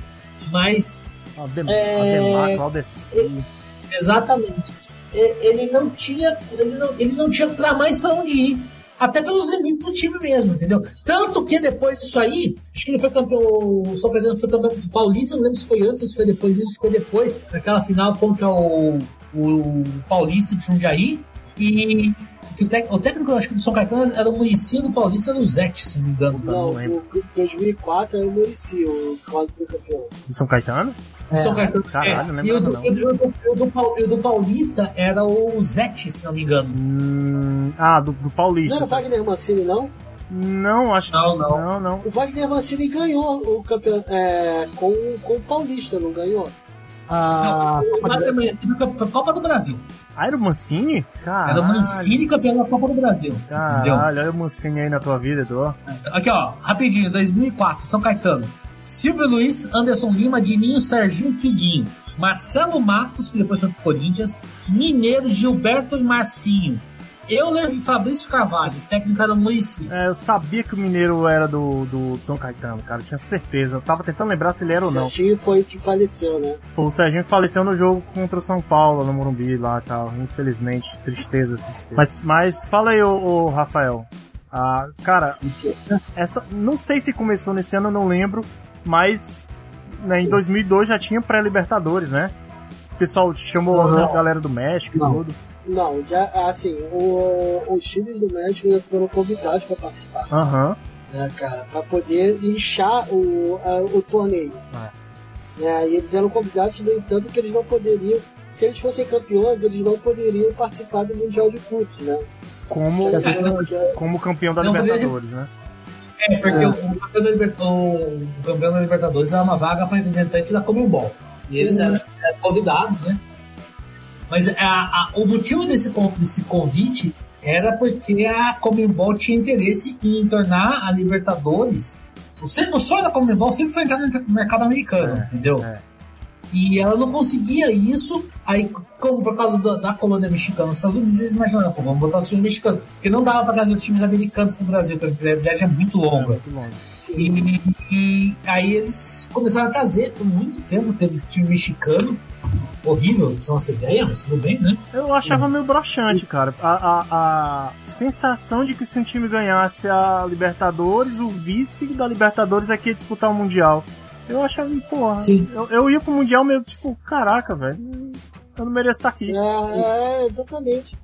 [SPEAKER 5] mas
[SPEAKER 3] Adem
[SPEAKER 5] É,
[SPEAKER 3] Ademar, Claudeci.
[SPEAKER 5] Exatamente. Ele não tinha, ele não, ele não tinha pra mais pra onde ir. Até pelos limites do time mesmo, entendeu? Tanto que depois disso aí, acho que ele foi campeão, o São Caetano foi campeão paulista, não lembro se foi antes se foi depois disso, foi depois, naquela final contra o, o Paulista de Jundiaí. E que o, tec- o técnico, acho que do São Caetano era o Muricy do Paulista, era o Zete, se não me engano.
[SPEAKER 4] Não,
[SPEAKER 3] lembro.
[SPEAKER 4] o 2004 era o Muricy, o Cláudio foi campeão.
[SPEAKER 3] Do São Caetano?
[SPEAKER 5] O São Caetano,
[SPEAKER 3] Caralho, não
[SPEAKER 5] é. E o do,
[SPEAKER 3] não.
[SPEAKER 5] do- do do Paulista era o Zete, se não me engano.
[SPEAKER 3] Hum, ah, do, do
[SPEAKER 4] Não
[SPEAKER 3] Paulista.
[SPEAKER 4] era o Wagner Mancini, não?
[SPEAKER 3] Não, acho que.
[SPEAKER 5] Não, não.
[SPEAKER 3] Não, não.
[SPEAKER 4] O Wagner Mancini ganhou o campeão é, com, com o Paulista, não ganhou?
[SPEAKER 5] Ah, foi Copa do Brasil.
[SPEAKER 3] Ah, era o Mancini?
[SPEAKER 5] Era
[SPEAKER 3] Caralho.
[SPEAKER 5] o Mancini campeão da Copa do Brasil. Entendeu?
[SPEAKER 3] Caralho, olha o Mancini aí na tua vida, Edu.
[SPEAKER 5] Aqui, ó, rapidinho, 2004, São Caetano. Silvio Luiz, Anderson Lima, Dininho, Serginho Quiguinho. Marcelo Matos, que depois foi pro Corinthians. Mineiro, Gilberto e Marcinho. Euler e Fabrício Carvalho, técnico era o Muricy.
[SPEAKER 3] É, eu sabia que o Mineiro era do, do São Caetano, cara. Eu tinha certeza. Eu tava tentando lembrar se ele era ou não.
[SPEAKER 4] Serginho foi o que faleceu, né?
[SPEAKER 3] Foi o Serginho que faleceu no jogo contra o São Paulo, no Morumbi lá e tal. Infelizmente, tristeza, tristeza. Mas, mas fala aí, ô, ô, Rafael. Ah, cara, essa. Não sei se começou nesse ano, eu não lembro. Mas né, em 2002 já tinha pré-Libertadores, né? O pessoal chamou
[SPEAKER 5] Uhum.
[SPEAKER 3] a galera do México e
[SPEAKER 5] Não.
[SPEAKER 3] tudo.
[SPEAKER 4] Não, já, assim, o, os times do México já foram convidados para participar,
[SPEAKER 3] Aham.
[SPEAKER 4] né, cara? Para poder inchar o, a- o torneio. Né, e eles eram convidados, no entanto, que eles não poderiam, se eles fossem campeões, eles não poderiam participar do Mundial de Clubes, né?
[SPEAKER 3] Como,
[SPEAKER 4] é-
[SPEAKER 3] como campeão da
[SPEAKER 5] Não, poderia-
[SPEAKER 3] Libertadores, né?
[SPEAKER 5] É, porque O, o campeão da Liber- o- o campeão da Libertadores era uma vaga para representante da Comembol. E eles eram, eram convidados, né? Mas a- a- o motivo desse, desse convite era porque a Comembol tinha interesse em tornar a Libertadores. O, o sonho da Comembol sempre foi entrar no mercado americano,
[SPEAKER 3] É,
[SPEAKER 5] entendeu?
[SPEAKER 3] é.
[SPEAKER 5] E ela não conseguia isso, aí, como por causa da, da colônia mexicana nos Estados Unidos, eles imaginaram, pô, vamos botar o time mexicano. Porque não dava para trazer os times americanos pro Brasil, porque a viagem é muito longa.
[SPEAKER 3] Muito longe.
[SPEAKER 5] E, e aí eles começaram a trazer, por muito tempo teve time mexicano. Horrível, são essa ideia, mas tudo bem, né?
[SPEAKER 3] Eu achava meio broxante, cara. A, a, a sensação de que se um time ganhasse a Libertadores, o vice da Libertadores aqui ia disputar o Mundial. Eu achava, porra.
[SPEAKER 5] Sim.
[SPEAKER 3] Eu, eu ia pro Mundial meio tipo, caraca, velho. Eu não mereço estar aqui.
[SPEAKER 4] É, é, exatamente.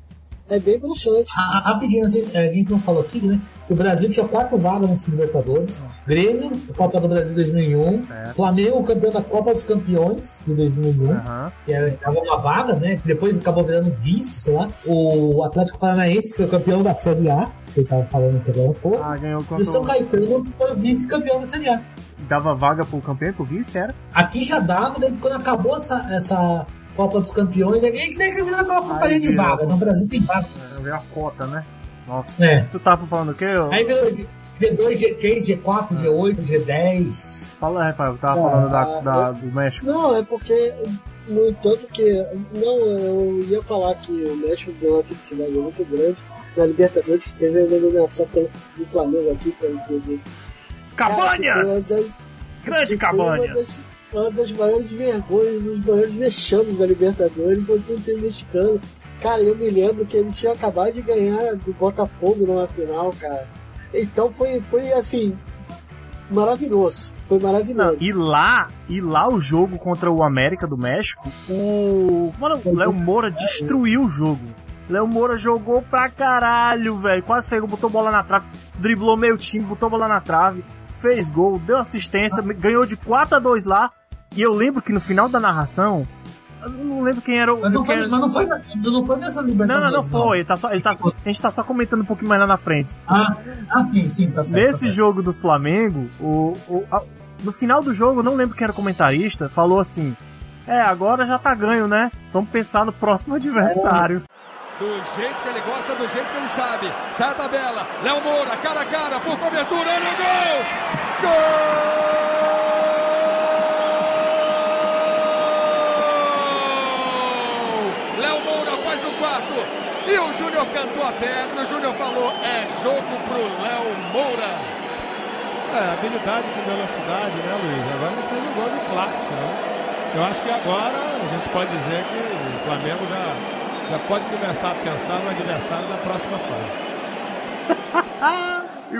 [SPEAKER 4] É bem bruxante.
[SPEAKER 5] Ra- ra- Rapidinho, assim, a gente não falou aqui, né? Que o Brasil tinha quatro vagas nesse Libertadores. Grêmio, Copa do Brasil 2001.
[SPEAKER 3] Certo.
[SPEAKER 5] Flamengo, campeão da Copa dos Campeões de 2001.
[SPEAKER 3] Aham.
[SPEAKER 5] que era tava uma vaga, né? Que depois acabou virando vice, sei lá. O Atlético Paranaense, que foi campeão da Série A, que eu tava falando aqui agora pouco.
[SPEAKER 3] Ah, ganhou
[SPEAKER 5] e o
[SPEAKER 3] contra
[SPEAKER 5] São
[SPEAKER 3] o...
[SPEAKER 5] Caetano foi o vice-campeão da Série A.
[SPEAKER 3] dava vaga pro campeão pro vice, era?
[SPEAKER 5] Aqui já dava, daí quando acabou essa, essa Copa dos Campeões, aí que nem que aquela contagem de vaga. No Brasil tem vaga.
[SPEAKER 3] Ver a cota, né? Nossa.
[SPEAKER 5] É.
[SPEAKER 3] Tu tava falando o quê? Eu-
[SPEAKER 5] Aí virou G2, G3, G4, G8, G10.
[SPEAKER 3] Fala, Rafael, eu tava
[SPEAKER 4] Ah,
[SPEAKER 3] falando da,
[SPEAKER 4] ah,
[SPEAKER 3] da- do México.
[SPEAKER 4] Não, é porque, no entanto que. Não, eu ia falar que o México deu uma felicidade muito grande na Libertadores, que teve a eliminação pelo- do Flamengo aqui, pra entender.
[SPEAKER 3] Cabanhas! Grande
[SPEAKER 4] foi Uma
[SPEAKER 3] Cabanhas!
[SPEAKER 4] Uma das maiores vergonhas, um dos maiores vexames da Libertadores foi o time mexicano. Cara, eu me lembro que eles tinham acabado de ganhar do Botafogo numa final, cara. Então foi, foi assim, maravilhoso. Foi
[SPEAKER 3] Não,
[SPEAKER 4] maravilhoso.
[SPEAKER 3] e lá, e lá o jogo contra o América do México, o. Mano, o Léo Moura destruiu o jogo. Léo Moura jogou pra caralho, velho. Quase fez gol, botou bola na trave, driblou meio time, botou bola na trave, fez gol, deu assistência, ganhou de 4 a 2 lá. E eu lembro que no final da narração, eu não lembro quem era o.
[SPEAKER 5] Mas não
[SPEAKER 3] quem
[SPEAKER 5] foi,
[SPEAKER 3] era-
[SPEAKER 5] mas não foi, não foi nessa
[SPEAKER 3] Não,
[SPEAKER 5] Libertadores.
[SPEAKER 3] não, não foi. Ele tá só, ele tá, a gente tá só comentando um pouquinho mais lá na frente.
[SPEAKER 5] Ah, ah, sim, sim, tá certo. tá
[SPEAKER 3] Nesse
[SPEAKER 5] certo.
[SPEAKER 3] jogo do Flamengo, o, o- a- no final do jogo, eu não lembro quem era o comentarista, falou assim: É, agora já tá ganho, né? Vamos pensar no próximo adversário.
[SPEAKER 6] Do jeito que ele gosta, do jeito que ele sabe. Sai a tabela. Léo Moura, cara a cara, por cobertura, no gol! Gol! Léo Moura faz o quarto. E o Júnior cantou a pedra. O Júnior falou: é jogo pro Léo Moura.
[SPEAKER 2] É, habilidade com velocidade, né, Luiz? Agora ele fez um gol de classe, né? Eu acho que agora a gente pode dizer que o Flamengo já, já pode começar a pensar no adversário da próxima fase.
[SPEAKER 3] E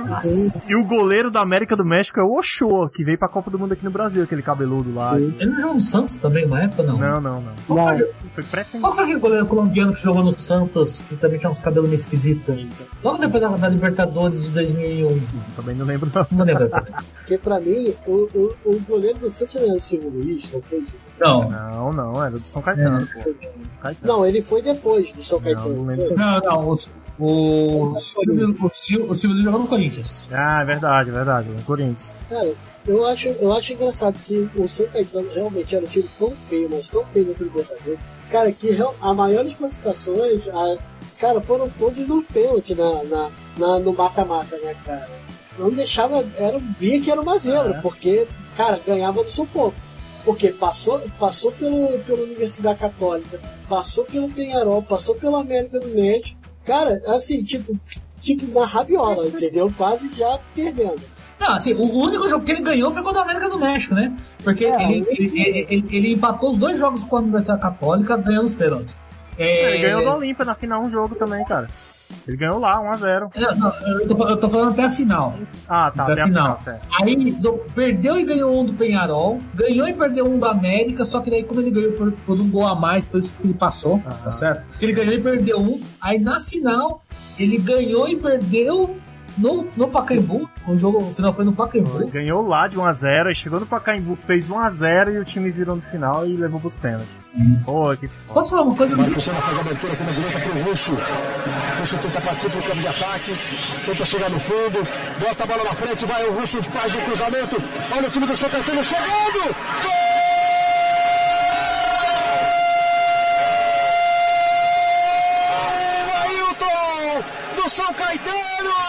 [SPEAKER 3] o, e goleiro da América do México é o Ochoa, que veio pra Copa do Mundo aqui no Brasil, aquele cabeludo lá.
[SPEAKER 5] Ele não jogou no Santos também na época, não?
[SPEAKER 3] Não, não, não.
[SPEAKER 5] Qual, foi,
[SPEAKER 3] Foi pré
[SPEAKER 5] qual foi aquele goleiro colombiano que jogou no Santos e também tinha uns cabelos meio esquisitos? Logo depois da, da Libertadores de 2001.
[SPEAKER 3] Também não lembro, não.
[SPEAKER 5] Não lembro.
[SPEAKER 4] Porque pra mim, o, o, o goleiro do Santos não era o Silvio Luiz, não foi isso?
[SPEAKER 5] Não.
[SPEAKER 3] Não, não, era do São Caetano, pô. Caetano.
[SPEAKER 4] Não, ele foi depois do São
[SPEAKER 3] Não,
[SPEAKER 4] Caetano.
[SPEAKER 3] não.
[SPEAKER 5] Não, não. O, o, Silvio, o, Silvio, o Silvio Luiz jogou no Corinthians.
[SPEAKER 3] Ah, é verdade, é verdade. No Corinthians.
[SPEAKER 4] Cara, eu acho, eu acho engraçado que o São Caetano realmente era um time tão feio, mas tão feio nesse Libertadores. Cara, que real- a maiores classificações, a- cara, foram todos no pênalti na, na, na- no mata-mata, né, cara? Não deixava, era, via que era uma zebra,
[SPEAKER 3] É.
[SPEAKER 4] porque, cara, ganhava do sufoco. Porque passou, passou pelo, pela Universidade Católica, passou pelo Penharol, passou pela América do México. Cara, assim, tipo, tipo na rabiola, entendeu? Quase já perdendo.
[SPEAKER 5] Não, assim, o único jogo que ele ganhou foi contra a América do México, né? Porque
[SPEAKER 4] É,
[SPEAKER 5] ele, ele, ele, ele- ele empatou os dois jogos com a Universidade Católica ganhando os pênaltis. É,
[SPEAKER 3] Ele ganhou do Olímpia na final um jogo também, cara. Ele ganhou lá, 1x0.
[SPEAKER 5] Não, não, eu, tô, eu tô falando até a final.
[SPEAKER 3] Ah, tá,
[SPEAKER 5] Até
[SPEAKER 3] até
[SPEAKER 5] a
[SPEAKER 3] final,
[SPEAKER 5] final.
[SPEAKER 3] certo.
[SPEAKER 5] Aí do- perdeu e ganhou um do Penharol, ganhou e perdeu um do América, só que daí como ele ganhou por, por um gol a mais, por isso que ele passou,
[SPEAKER 3] Aham.
[SPEAKER 5] tá certo? Ele ganhou e perdeu um, aí na final ele ganhou e perdeu no, no Pacaembu, o jogo, o final foi no Pacaembu.
[SPEAKER 3] Ganhou lá de 1x0, aí chegou no Pacaembu, fez 1x0 e o time virou no final e levou pros pênaltis. Pô, que foda.
[SPEAKER 5] Posso falar uma coisa?
[SPEAKER 7] Marcos Senna faz a abertura com a direita pro Russo. Russo tenta partir pro campo de ataque. Tenta chegar no fundo. Bota a bola na frente. Vai o Russo faz o cruzamento. Olha o time do São Caetano chegando. Gol! Ailton do São Caetano.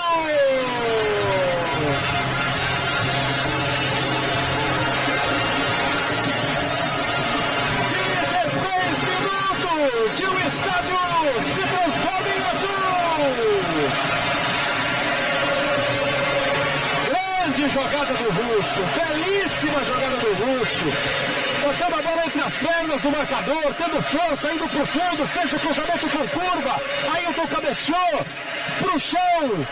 [SPEAKER 7] Jogada do Russo, belíssima jogada do Russo. Botando a bola entre as pernas do marcador, tendo força, indo pro fundo, fez o cruzamento com curva. Ailton cabeceou pro chão.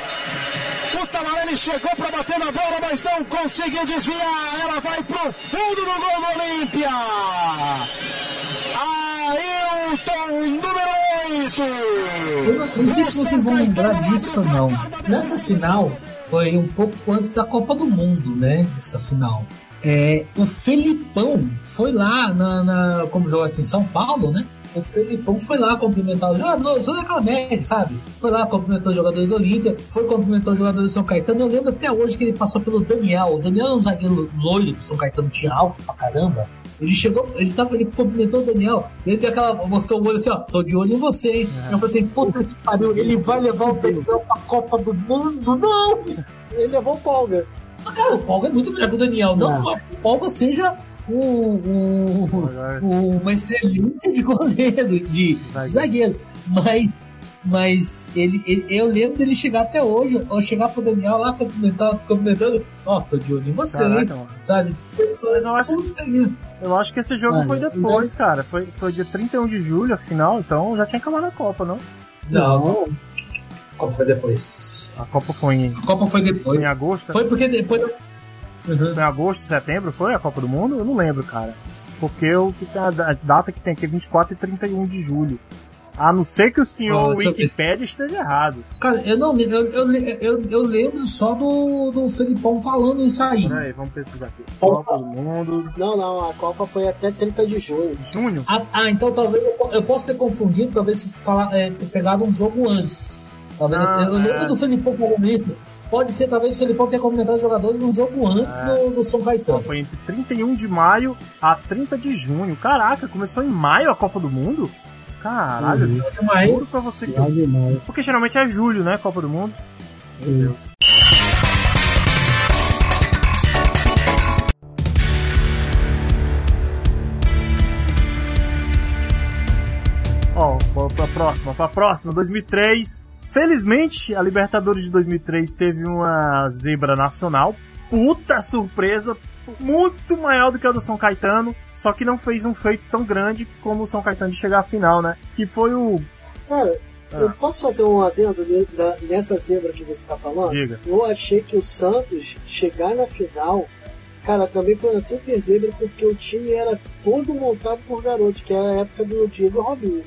[SPEAKER 7] O Tamarelli chegou para bater na bola, mas não conseguiu desviar. Ela vai pro fundo do gol do Olímpia. Ailton, número 8.
[SPEAKER 5] Eu não, não sei se vocês vão lembrar disso ou não. Nessa final, foi um pouco antes da Copa do Mundo, né? Essa final. É, o Felipão foi lá, na, na- como joga aqui em São Paulo, né? o Felipão foi lá cumprimentar os jogadores, foi aquela média, sabe? Foi lá cumprimentar os jogadores do Olímpia, foi cumprimentar os jogadores do São Caetano. Eu lembro até hoje que ele passou pelo Daniel. O Daniel é um zagueiro loiro que o São Caetano tinha alto pra caramba. Ele chegou, ele tava, ele cumprimentou o Daniel, e ele deu aquela, mostrou o olho assim, ó, tô de olho em você, hein?
[SPEAKER 3] É.
[SPEAKER 5] Eu falei assim, puta que pariu, ele vai levar o Daniel pra Copa do Mundo, não!
[SPEAKER 4] Ele levou o Polga.
[SPEAKER 5] Mas, Cara, o Polga é muito melhor que o Daniel, não que o Polga seja um, um, um- uma excelência de goleiro, de
[SPEAKER 3] zagueiro,
[SPEAKER 5] mas, mas ele, ele- eu lembro dele chegar até hoje, ou chegar pro Daniel lá cumprimentando, cumprimentando ó, tô de olho em você, hein?
[SPEAKER 3] Caraca, mano.
[SPEAKER 5] sabe?
[SPEAKER 3] Mas eu acho, eu acho que esse jogo foi depois, cara. Foi, foi dia 31 de julho, afinal, então já tinha acabado a Copa, não?
[SPEAKER 5] Não, a Copa foi depois.
[SPEAKER 3] A Copa foi em,
[SPEAKER 5] A Copa foi depois.
[SPEAKER 3] em agosto?
[SPEAKER 5] Foi porque depois. Uhum.
[SPEAKER 3] Foi em agosto, setembro, foi a Copa do Mundo? Eu não lembro, cara. Porque eu, da- a data que tem aqui é 24 e 31 de julho. A não ser que o senhor
[SPEAKER 5] Ah.
[SPEAKER 3] Wikipedia esteja errado.
[SPEAKER 5] Cara, eu não lembro, eu, eu, eu, eu lembro só do, do Felipão falando isso aí.
[SPEAKER 3] Peraí, vamos pesquisar aqui. Copa do Mundo.
[SPEAKER 4] Não, não, a Copa foi até 30 de junho.
[SPEAKER 3] Junho?
[SPEAKER 5] Ah, ah, então talvez eu, eu possa ter confundido, talvez se falar, é, ter pegado um jogo antes. Talvez
[SPEAKER 3] Ah,
[SPEAKER 5] eu, eu lembro
[SPEAKER 3] é.
[SPEAKER 5] do Felipão falando isso. Pode ser, talvez o Felipão tenha comentado os jogadores num jogo antes do, do São Caetano.
[SPEAKER 3] foi entre 31 de maio a 30 de junho. Caraca, começou em maio a Copa do Mundo? Caralho,
[SPEAKER 5] Uhum. Maio.
[SPEAKER 3] juro pra você que
[SPEAKER 4] maio.
[SPEAKER 3] Porque geralmente é julho, né? Copa do Mundo. Deus. Ó, pra- pra próxima, pra próxima, 2003. Felizmente, a Libertadores de 2003 teve uma zebra nacional. Puta surpresa, muito maior do que a do São Caetano, só que não fez um feito tão grande como o São Caetano de chegar à final, né? Que foi o.
[SPEAKER 4] Cara,
[SPEAKER 3] Ah.
[SPEAKER 4] eu posso fazer um adendo nessa zebra que você tá falando?
[SPEAKER 3] Diga.
[SPEAKER 4] Eu achei que o Santos chegar na final, cara, também foi uma super zebra porque o time era todo montado por garotos, que era a época do Diego Robinho.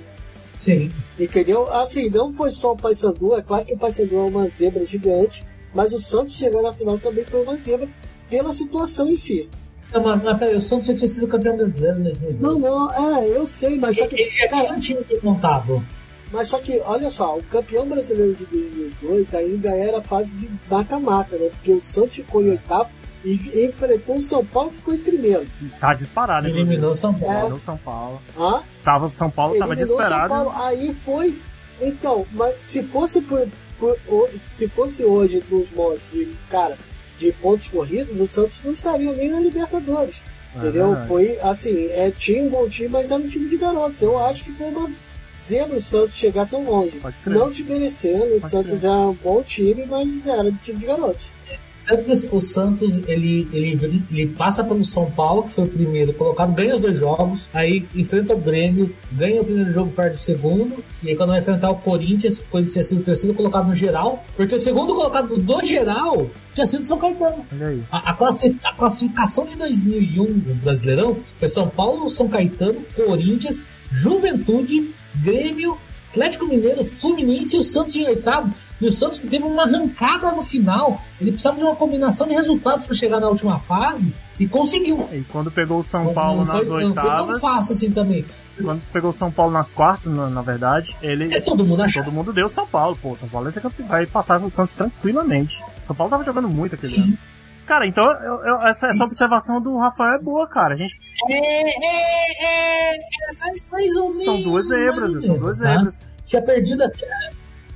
[SPEAKER 5] Sim.
[SPEAKER 4] Entendeu? Assim, não foi só o Paysandu, é claro que o Paysandu é uma zebra gigante, mas o Santos chegar na final também foi uma zebra pela situação em si.
[SPEAKER 5] Não, mas, mas peraí, o Santos já tinha sido campeão brasileiro em 2002.
[SPEAKER 4] Não, não, é, eu sei, mas só que,
[SPEAKER 5] Ele já
[SPEAKER 4] cara,
[SPEAKER 5] tinha um time montado.
[SPEAKER 4] mas só que, olha só, o campeão brasileiro de 2002 ainda era a fase de mata-mata, né? Porque o Santos ficou em oitavo e enfrentou o São Paulo que ficou em primeiro.
[SPEAKER 3] Tá disparado, né?
[SPEAKER 5] Eliminou o São Paulo.
[SPEAKER 3] Eliminou São Paulo.
[SPEAKER 4] Ah,
[SPEAKER 3] Tava o São Paulo, tava
[SPEAKER 4] eliminou o São
[SPEAKER 3] desesperado.
[SPEAKER 4] Paulo. Aí foi. Então, mas se fosse por, por- o- se fosse hoje nos modos de cara de pontos corridos, o Santos não estaria nem na Libertadores.
[SPEAKER 3] É
[SPEAKER 4] entendeu?
[SPEAKER 3] verdade.
[SPEAKER 4] Foi assim, é, tinha um bom time, mas era um time de garotos. Eu acho que foi uma zebra o Santos chegar tão longe. Não desmerecendo, o Santos
[SPEAKER 3] crer.
[SPEAKER 4] é um bom time, mas era um time de garotos.
[SPEAKER 5] Tanto que o Santos ele, ele, ele passa pelo São Paulo, que foi o primeiro colocado, ganha os dois jogos, aí enfrenta o Grêmio, ganha o primeiro jogo, perde o segundo, e aí quando vai enfrentar o Corinthians, o Corinthians tinha sido o terceiro colocado no geral, porque o segundo colocado do geral tinha sido São Caetano.
[SPEAKER 3] Olha aí.
[SPEAKER 5] A, a classi- a classificação de 2001 do Brasileirão foi São Paulo, São Caetano, Corinthians, Juventude, Grêmio, Atlético Mineiro, Fluminense e o Santos em oitavo. E o Santos que teve uma arrancada no final. Ele precisava de uma combinação de resultados para chegar na última fase e conseguiu.
[SPEAKER 3] E quando pegou o São Paulo nas
[SPEAKER 5] foi, não foi
[SPEAKER 3] oitavas,
[SPEAKER 5] fácil assim também.
[SPEAKER 3] quando pegou o São Paulo nas quartas, na, na verdade, ele.
[SPEAKER 5] É, todo mundo achava.
[SPEAKER 3] Todo mundo deu São Paulo, pô. São Paulo vai, ser campeão, vai passar com o Santos tranquilamente. São Paulo tava jogando muito aquele ano. Cara, então eu- eu- essa, essa observação do Rafael é boa, cara. A gente
[SPEAKER 5] É, é, é, é, mais, mais ou menos.
[SPEAKER 3] são duas
[SPEAKER 5] mais
[SPEAKER 3] zebras, são duas
[SPEAKER 5] tá?
[SPEAKER 3] zebras.
[SPEAKER 5] tinha perdido a,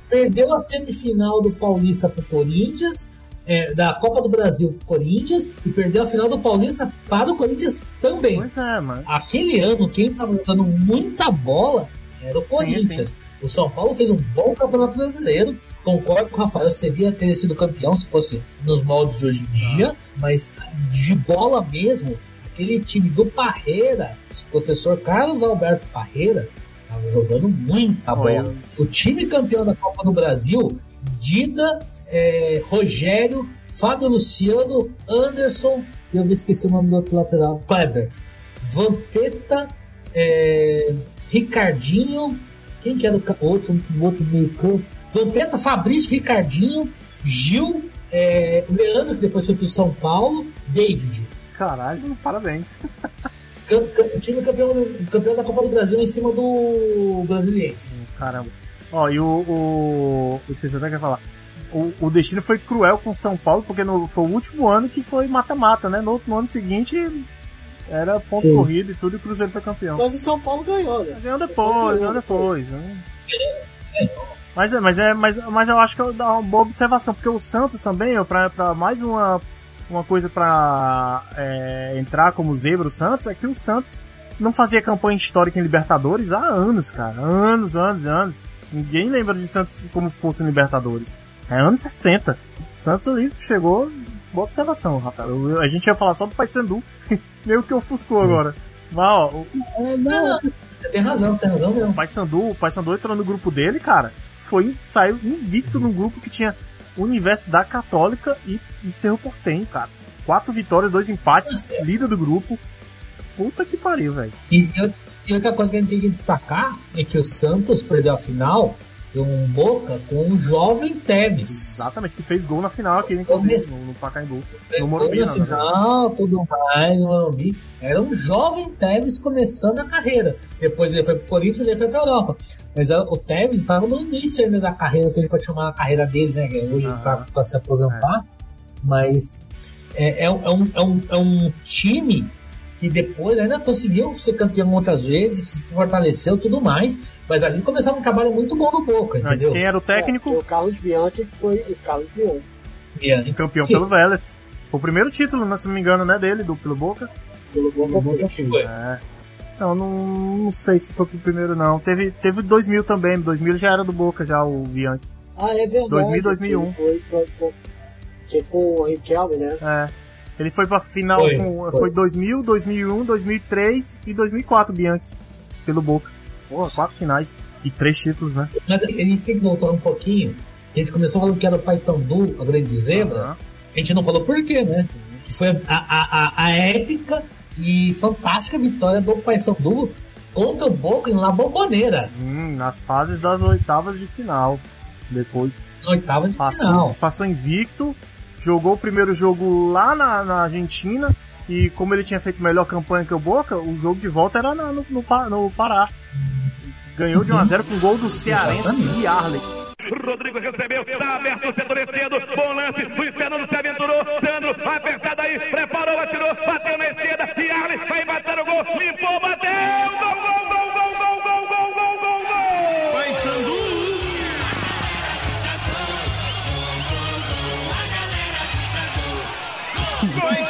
[SPEAKER 5] perdeu a semifinal do Paulista pro Corinthians, é, da Copa do Brasil pro Corinthians e perdeu a final do Paulista para o Corinthians também.
[SPEAKER 3] Pois é, mano.
[SPEAKER 5] Aquele ano, quem estava jogando muita bola era o Corinthians. O São Paulo fez um bom campeonato brasileiro. Concordo com o Rafael, seria ter sido campeão se fosse nos moldes de hoje em dia, mas de bola mesmo, aquele time do Parreira, o professor Carlos Alberto Parreira, estava jogando muita bola. O time campeão da Copa do Brasil, Dida, é, Rogério, Fábio Luciano, Anderson, eu esqueci o nome do outro lateral, Kleber, Vampeta, é, Ricardinho, quem que era o outro, o outro meio campo? Vampeta, Fabrício, Ricardinho, Gil, é, Leandro, que depois foi pro São Paulo, David.
[SPEAKER 3] Caralho, parabéns.
[SPEAKER 5] time campeão, campeão da Copa do Brasil em cima do Brasiliense.
[SPEAKER 3] Caramba. Ó, e o. o... Esqueci até que ia falar. O, o destino foi cruel com São Paulo, porque no, foi o último ano que foi mata-mata, né? No, no ano seguinte era ponto
[SPEAKER 4] Sim.
[SPEAKER 3] corrido e tudo, e o Cruzeiro foi campeão.
[SPEAKER 4] Mas o São Paulo ganhou, né?
[SPEAKER 3] Ganhou depois, ganhou depois. Né? Mas, é, mas, é, mas, mas eu acho que dá uma boa observação, porque o Santos também, pra mais uma, uma coisa pra é, entrar como zebra o Santos, é que o Santos não fazia campanha histórica em Libertadores há anos, cara. Anos, anos, anos. Ninguém lembra de Santos como fosse em Libertadores. É anos 60. O Santos ali chegou. Boa observação, Rafael. Eu- A gente ia falar só do Paysandu. Meio que ofuscou agora. Mas, ó, o
[SPEAKER 4] É,
[SPEAKER 5] Não,
[SPEAKER 4] não,
[SPEAKER 5] não, você tem razão, você tem razão mesmo.
[SPEAKER 3] Paysandu, o Paysandu entrou no grupo dele, cara. Foi, saiu invicto num grupo que tinha Universidade Católica e, e Cerro Portenho, cara. Quatro vitórias, dois empates, líder do grupo. Puta que pariu, velho.
[SPEAKER 5] E, e, outra coisa que a gente tem que destacar é que o Santos perdeu a final um Boca com um jovem Tevez.
[SPEAKER 3] Exatamente, que fez gol na final aqui, inclusive, no, no Pacaembu. No Morumbi,
[SPEAKER 5] na
[SPEAKER 3] não, né?
[SPEAKER 5] final, tudo mais, no Morumbi. Era um jovem Tevez começando a carreira. Depois ele foi pro Corinthians e ele foi pra Europa. Mas ah, o Tevez estava no início ainda da carreira, que ele pode chamar a carreira dele, né? que Hoje ele
[SPEAKER 3] Aham.
[SPEAKER 5] tá pra se aposentar. Mas é, é, é um, é, um, é um time que depois ainda conseguiu ser campeão outras vezes, se fortaleceu tudo mais. Mas ali começava um trabalho muito bom do Boca,
[SPEAKER 3] Antes,
[SPEAKER 5] entendeu?
[SPEAKER 3] quem era o
[SPEAKER 4] É,
[SPEAKER 3] técnico?
[SPEAKER 4] o Carlos Bianchi que foi o Carlos Bianchi.
[SPEAKER 5] E-
[SPEAKER 3] Campeão
[SPEAKER 5] que-
[SPEAKER 3] pelo Vélez. Foi o primeiro título, né, se não me engano, né, dele, do, pelo Boca.
[SPEAKER 4] Pelo Boca foi.
[SPEAKER 5] que foi.
[SPEAKER 3] É. Não, não, não sei se foi pro primeiro, não. Teve, teve 2000 também. 2000 já era do Boca, já, o Bianchi.
[SPEAKER 4] Ah, é verdade.
[SPEAKER 3] 2000, 2001.
[SPEAKER 4] Ele Foi, foi, foi, o Riquelme, né?
[SPEAKER 3] É. Ele foi pra final
[SPEAKER 5] Foi,
[SPEAKER 3] com.
[SPEAKER 5] foi.
[SPEAKER 3] Foi 2000, 2001, 2003 e 2004, Bianchi. Pelo Boca. Porra, quatro finais. E três títulos, né?
[SPEAKER 5] Mas a gente tem que voltar um pouquinho. A gente começou falando que era o Paysandu, a grande zebra.
[SPEAKER 3] Aham.
[SPEAKER 5] A gente não falou por quê, né? Que foi a, a, a, a épica e fantástica vitória do Paysandu contra o Boca em La Bombonera,
[SPEAKER 3] Sim, nas fases das oitavas de final. Depois
[SPEAKER 5] na oitava de
[SPEAKER 3] passou,
[SPEAKER 5] final.
[SPEAKER 3] passou invicto, jogou o primeiro jogo lá na, na Argentina. E como ele tinha feito melhor campanha que o Boca, o jogo de volta era na- no, no, no Pará. Ganhou de 1x0 com gol do Cearense
[SPEAKER 5] Exatamente.
[SPEAKER 3] e Arley.
[SPEAKER 8] Rodrigo recebeu, tá aberto o setor esquerdo, bom lance, Luiz Fernando se aventurou, Sandro, vai apertado aí, preparou, atirou, bateu na esquerda, e Arley vai matar o gol, limpou, bateu, gol, gol, gol, gol, gol, gol, gol, gol, gol, gol!
[SPEAKER 2] Paysandu.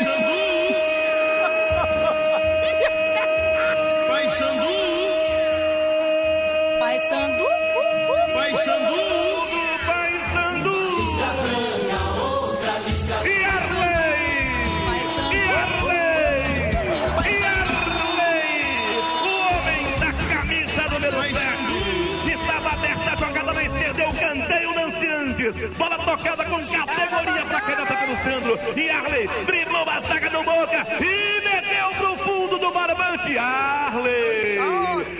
[SPEAKER 8] Nation. Tocada com categoria pra caneta pelo Sandro. E Arley driblou a zaga do Boca e meteu pro fundo do barbante. Arley!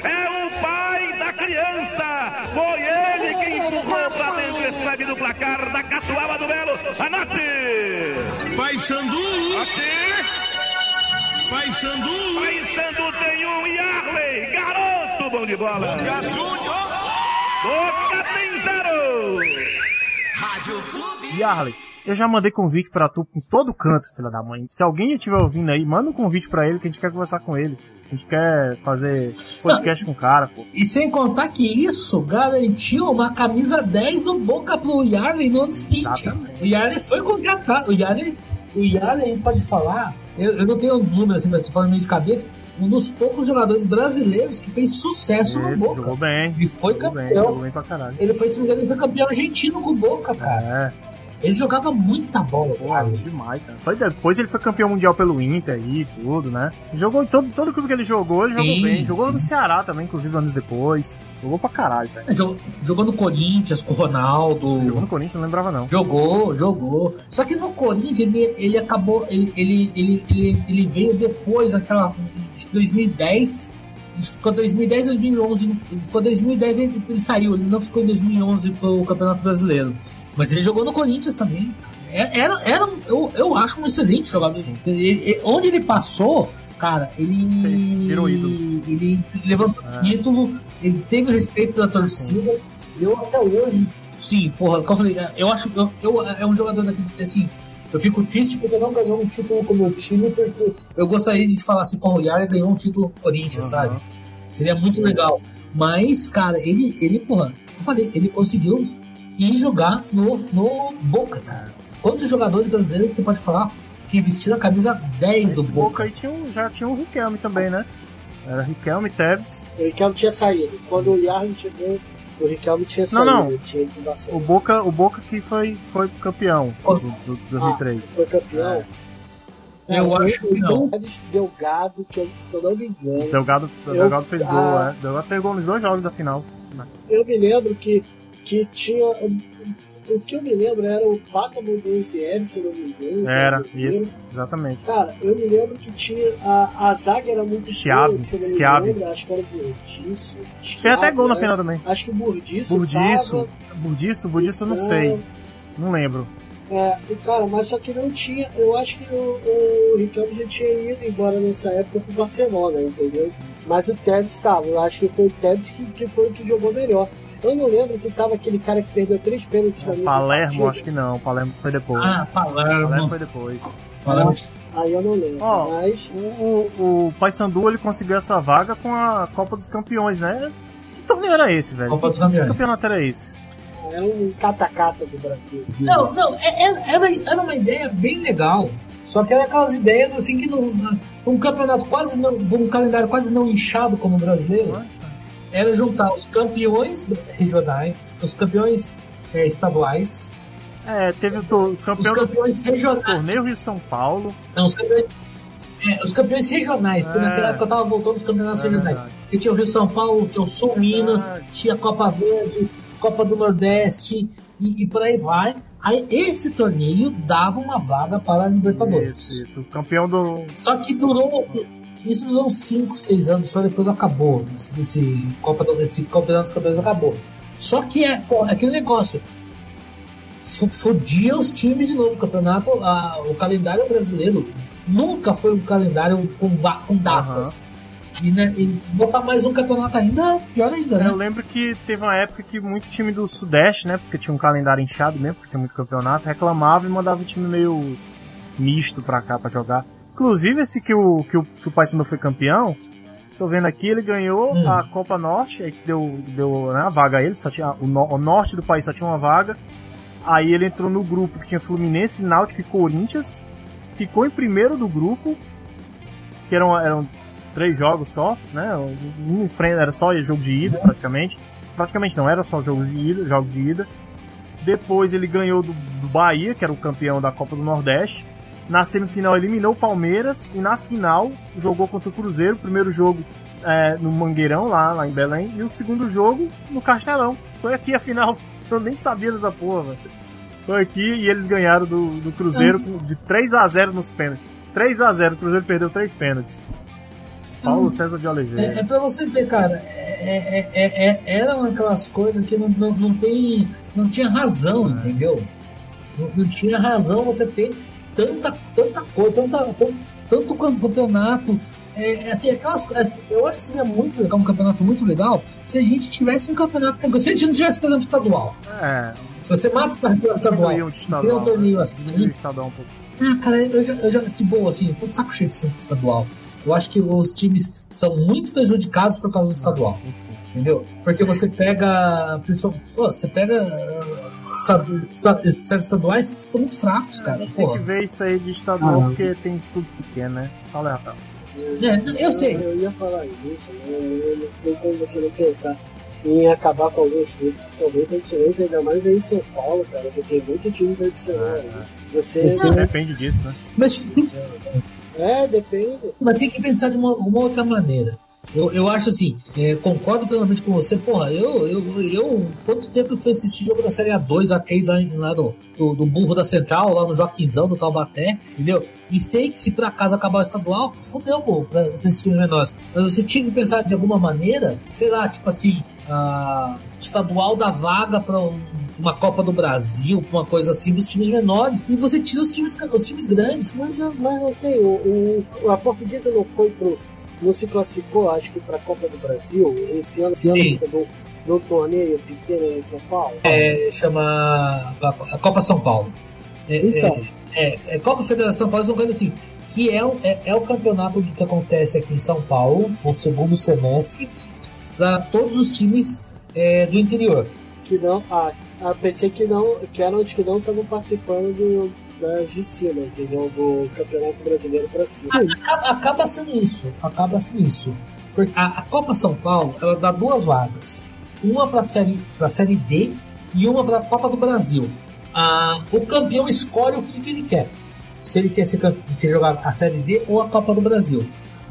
[SPEAKER 8] É o pai da criança! Foi ele que empurrou pra dentro esse leve do placar da Catuaba do Belo. Anote!
[SPEAKER 2] Paysandu.
[SPEAKER 8] Aqui!
[SPEAKER 2] Paysandu.
[SPEAKER 8] Paysandu tem um e Arley, garoto bom de bola.
[SPEAKER 2] Boca Juniors.
[SPEAKER 8] Boca tem zero.
[SPEAKER 3] E Arley, eu já mandei convite pra tu em todo canto, filha da mãe. Se alguém estiver ouvindo aí, manda um convite pra ele que a gente quer conversar com ele. A gente quer fazer podcast com o cara, pô.
[SPEAKER 5] E sem contar que isso garantiu uma camisa 10 do Boca pro Yarley no.
[SPEAKER 3] Exatamente.
[SPEAKER 5] O Yarley foi contratado. O Yarley, o Yarley pode falar, eu, eu não tenho número assim, mas tô falando meio de cabeça, um dos poucos jogadores brasileiros que fez sucesso no Boca.
[SPEAKER 3] jogou bem.
[SPEAKER 5] Ele foi
[SPEAKER 3] Jogou bem,
[SPEAKER 5] campeão.
[SPEAKER 3] bem.
[SPEAKER 5] Ele foi, se não me engano, ele foi campeão argentino com o Boca, cara.
[SPEAKER 3] É,
[SPEAKER 5] Ele jogava muita bola, o
[SPEAKER 3] pô,
[SPEAKER 5] Yarley.
[SPEAKER 3] demais, cara. Foi depois ele foi campeão mundial pelo Inter aí, tudo, né? Jogou em todo, todo clube que ele jogou, ele jogou
[SPEAKER 5] Sim,
[SPEAKER 3] bem. Jogou
[SPEAKER 5] sim.
[SPEAKER 3] no Ceará também, inclusive anos depois. Jogou pra caralho, velho.
[SPEAKER 5] Jogou, jogou no Corinthians com o Ronaldo.
[SPEAKER 3] Jogou no Corinthians, não lembrava não.
[SPEAKER 5] Jogou, jogou. Só que no Corinthians ele, ele acabou. Ele, ele, ele, ele, ele veio depois daquela. Acho que 2010. Ele ficou 2010, 2011. Ele ficou 2010 ele, ele saiu. Ele não ficou em 2011 pro Campeonato Brasileiro. Mas ele jogou no Corinthians também. É- Era, era eu, eu acho um excelente jogador. Ele- onde ele passou, cara, ele.
[SPEAKER 3] Virou ídolo.
[SPEAKER 5] Ele levantou
[SPEAKER 3] É.
[SPEAKER 5] o título, ele teve o respeito da torcida. Eu até hoje, sim, porra, como eu falei, eu acho eu, eu- é um jogador que assim. Eu fico triste porque não ganhou um título com o meu time, porque eu gostaria de falar assim, porra, o Yara ganhou um título com o Corinthians,
[SPEAKER 3] Aham.
[SPEAKER 5] sabe? Seria muito legal. Mas, cara, ele, ele, porra, eu falei, ele conseguiu ir jogar no, no Boca, cara. Quantos jogadores brasileiros você pode falar que vestiram a camisa 10 do
[SPEAKER 3] Esse
[SPEAKER 5] Boca?
[SPEAKER 3] Boca aí tinha um- já tinha o Riquelme também, né? Era Riquelme, Teves.
[SPEAKER 4] O Riquelme tinha saído. Quando o Yarley chegou, o Riquelme tinha
[SPEAKER 3] Não,
[SPEAKER 4] saído.
[SPEAKER 3] não.
[SPEAKER 4] Ele tinha
[SPEAKER 3] O. Boca, o Boca que foi, foi campeão do, do, do 2003.
[SPEAKER 4] Foi campeão.
[SPEAKER 5] Eu
[SPEAKER 4] Cara,
[SPEAKER 5] acho
[SPEAKER 4] o-
[SPEAKER 5] que não.
[SPEAKER 4] O Teves Delgado, que eu, se eu não me engano,
[SPEAKER 3] Delgado,
[SPEAKER 4] Eu-
[SPEAKER 3] Delgado fez gol,
[SPEAKER 4] ah.
[SPEAKER 3] é. Delgado fez gol nos dois jogos da final.
[SPEAKER 4] eu me lembro que, que tinha. O que eu me lembro era o Paca Mundizieri, se eu não me engano.
[SPEAKER 3] Era, isso, exatamente.
[SPEAKER 4] Cara, eu me lembro que tinha. A, a zaga era muito
[SPEAKER 3] Schiave,
[SPEAKER 4] boa, se engano, Acho que era o Burdiço.
[SPEAKER 3] Fez até gol na
[SPEAKER 4] né?
[SPEAKER 3] final também.
[SPEAKER 4] Acho que o Burdiço.
[SPEAKER 3] Burdiço,
[SPEAKER 4] tava,
[SPEAKER 3] Burdiço, Burdiço eu não
[SPEAKER 4] então,
[SPEAKER 3] sei. Não lembro.
[SPEAKER 4] É, cara, mas só que não tinha. Eu acho que o, o Riquelme já tinha ido embora nessa época pro Barcelona, entendeu? Mas o Tevez estava. Eu acho que foi o Tevez que, que foi o que jogou melhor. Eu não lembro se tava aquele cara que perdeu três pênaltis na mesma
[SPEAKER 3] Palermo,
[SPEAKER 4] partida.
[SPEAKER 3] acho que não. Palermo foi depois.
[SPEAKER 5] Ah,
[SPEAKER 3] Palermo
[SPEAKER 5] Palermo.
[SPEAKER 3] foi depois.
[SPEAKER 5] Palermo.
[SPEAKER 4] Aí eu não lembro.
[SPEAKER 3] Ó,
[SPEAKER 4] mas.
[SPEAKER 3] O, o, o Paysandu ele conseguiu essa vaga com a Copa dos Campeões, né? Que torneio era esse, velho?
[SPEAKER 5] Copa dos Campeões.
[SPEAKER 3] que campeonato era esse?
[SPEAKER 4] Era um catacata do Brasil.
[SPEAKER 5] Não, não, é- é- era, era uma ideia bem legal. Só que era aquelas ideias assim que não. Um campeonato quase não. Um calendário quase não inchado como o brasileiro. Era juntar os campeões regionais, os campeões é, estaduais,
[SPEAKER 3] É, teve o,
[SPEAKER 5] os
[SPEAKER 3] campeão do
[SPEAKER 5] campeões regionais.
[SPEAKER 3] torneio Rio São Paulo.
[SPEAKER 5] Não, os campeões. é, os campeões regionais, porque
[SPEAKER 3] É.
[SPEAKER 5] naquela época eu tava voltando os campeonatos
[SPEAKER 3] É
[SPEAKER 5] regionais. Que tinha o Rio São Paulo, tinha o Sul Minas, tinha a Copa Verde, Copa do Nordeste e, e por aí vai. Aí esse torneio dava uma vaga para a Libertadores.
[SPEAKER 3] Isso, isso. O campeão do.
[SPEAKER 5] Só que durou. Isso durou uns 5, 6 anos, só depois acabou. Esse, Copa esse Campeonato dos Campeões acabou. Só que é é aquele negócio. Fudia os times de novo. O campeonato, a- o calendário brasileiro nunca foi um calendário com, com datas. E, né, e botar mais um campeonato ainda, pior ainda, né?
[SPEAKER 3] Eu lembro que teve uma época que muito time do Sudeste, né? Porque tinha um calendário inchado mesmo, porque tinha muito campeonato, reclamava e mandava o time meio misto pra cá pra jogar. Inclusive, esse que o, que o, que o Paysandu foi campeão, tô vendo aqui, ele ganhou
[SPEAKER 5] Hum.
[SPEAKER 3] a Copa Norte, aí que deu, deu né, a vaga a ele, só tinha, o, no- o norte do país só tinha uma vaga. Aí ele entrou no grupo que tinha Fluminense, Náutico e Corinthians, ficou em primeiro do grupo, que eram, eram três jogos só, né? Um era só jogo de ida, praticamente. Praticamente não, era só jogos de ida, jogos de ida. Depois ele ganhou do, do Bahia, que era o campeão da Copa do Nordeste. Na semifinal eliminou o Palmeiras e na final jogou contra o Cruzeiro. Primeiro jogo é, no Mangueirão, lá, lá em Belém, e o segundo jogo no Castelão. Foi aqui a final. Eu nem sabia dessa porra, velho. Foi aqui e eles ganharam do, do Cruzeiro com- de 3 a 0 nos pênaltis. 3 a 0 o Cruzeiro perdeu três pênaltis. Paulo César de Oliveira.
[SPEAKER 5] É, é pra você ver, cara, é, é, é, é, eram aquelas coisas que não, não, não, tem, não tinha razão, entendeu? Não, não tinha razão você ter tanta, tanta coisa, tanta, tanto, campeonato. É, assim, aquelas, assim, eu acho que seria muito legal, um campeonato muito legal, se a gente tivesse um campeonato. Se a gente não tivesse, por exemplo, estadual.
[SPEAKER 3] É,
[SPEAKER 5] Se você mata o campeonato estadual, e cria
[SPEAKER 3] estadual.
[SPEAKER 5] um torneio
[SPEAKER 3] né?
[SPEAKER 5] assim,
[SPEAKER 3] Diminuiu o estadual um pouco.
[SPEAKER 5] ah, cara, eu já, eu já de boa, assim, tô de saco cheio de estadual. Eu acho que os times são muito prejudicados por causa do estadual. Entendeu? Porque você pega. Você pega. Ah, estadu- esta- certos estaduais são muito fracos,
[SPEAKER 3] A
[SPEAKER 5] cara.
[SPEAKER 3] gente tem
[SPEAKER 5] Pô,
[SPEAKER 3] que ver isso aí de estadual,
[SPEAKER 5] Ah.
[SPEAKER 3] porque tem estudo pequeno, né? Fala aí, Rafael.
[SPEAKER 5] É, eu sei.
[SPEAKER 4] Eu ia falar isso, né? Eu não tem como você não pensar em acabar com alguns clubes que são bem tradicionais, ainda mais aí em São Paulo, cara, que tem muito time tradicional. né? Você.
[SPEAKER 3] Depende disso, né?
[SPEAKER 5] Mas tem,
[SPEAKER 4] É, depende.
[SPEAKER 5] mas tem que pensar de uma, uma outra maneira. Eu, eu acho assim, é, concordo plenamente com você. Porra, eu, eu, eu. Quanto tempo eu fui assistir jogo da Série A2, A3 lá, lá no, do, do Burro da Central, lá no Joaquinzão, do Taubaté, entendeu? E sei que se por acaso acabar o estadual, fodeu, pô, pra, pra esses times menores. Mas você tinha que pensar de alguma maneira, sei lá, tipo assim, ah, estadual da vaga pra um, uma Copa do Brasil, uma coisa assim dos times menores, e você tira os times, os times grandes.
[SPEAKER 4] Mas, mas tem. O, o- a portuguesa não foi pro. Não se classificou, acho que, pra Copa do Brasil. Esse ano, esse
[SPEAKER 5] Sim.
[SPEAKER 4] ano torneio pequeno em São Paulo.
[SPEAKER 5] É, chama a, a Copa São Paulo. É,
[SPEAKER 4] Então.
[SPEAKER 5] é, é, é Copa Federação Paulo, é uma coisa assim, que é, o- é, é o campeonato que acontece aqui em São Paulo, no segundo semestre, para todos os times é, do interior.
[SPEAKER 4] Que não. Ah, ah, pensei que não. Que eram os que não estavam participando do, das de cima, entendeu? Do Campeonato Brasileiro pra cima.
[SPEAKER 5] Acaba, acaba sendo isso, acaba sendo isso. Porque a, a Copa São Paulo, ela dá duas vagas. Uma para série, a série D e uma para a Copa do Brasil. Ah, o campeão escolhe o que, que ele quer. Se ele quer, ser, quer jogar a série D ou a Copa do Brasil.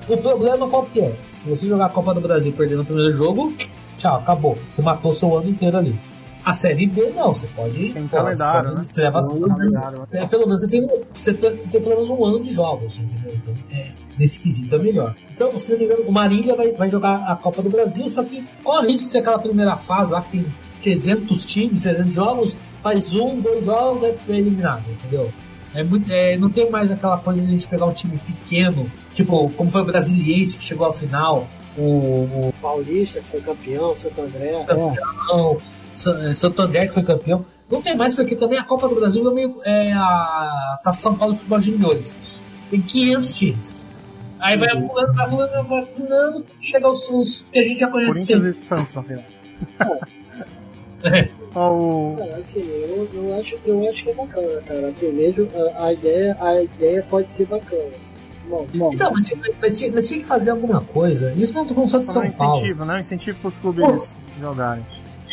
[SPEAKER 5] O problema qual que é? Se você jogar a Copa do Brasil perder no primeiro jogo, tchau, acabou. Você matou seu ano inteiro ali. A série D não, você pode.
[SPEAKER 3] Tem
[SPEAKER 5] pô,
[SPEAKER 3] calendário,
[SPEAKER 5] você, pode-
[SPEAKER 3] né?
[SPEAKER 5] você leva
[SPEAKER 3] Tem calendário, né?
[SPEAKER 5] é, pelo menos você tem, você, você tem pelo menos um ano de jogos, entendeu? Então, é, nesse quesito é melhor. Então, se não me engano, o Marília vai, vai jogar a Copa do Brasil, só que corre risco de ser aquela primeira fase lá que tem 300 times, 300 jogos, faz um, dois jogos é eliminado, entendeu? É muito, é, não tem mais aquela coisa de a gente pegar um time pequeno, tipo, como foi o Brasiliense que chegou à final, o, o
[SPEAKER 4] Paulista, que foi campeão, Santo André.
[SPEAKER 5] campeão, Sa- eh, Santo André que foi campeão. Não tem mais, porque também a Copa do Brasil também é a tá São Paulo Futebol Juniores. Tem 500 times. Aí vai fulano, vai fulano, vai fulano, chega os, os que a gente já conhece.
[SPEAKER 3] Corinthians e Santos, na final. Ó, o...
[SPEAKER 4] Cara, assim, eu, eu, acho, eu acho que é bacana, cara. Assim, mesmo a, a ideia, a ideia pode ser bacana. Bom, bom.
[SPEAKER 5] Então, mas, tinha- mas, mas tinha que fazer alguma coisa. Isso não tô falando só de São
[SPEAKER 3] um
[SPEAKER 5] Paulo.
[SPEAKER 3] incentivo, né? Um incentivo pros clubes jogarem.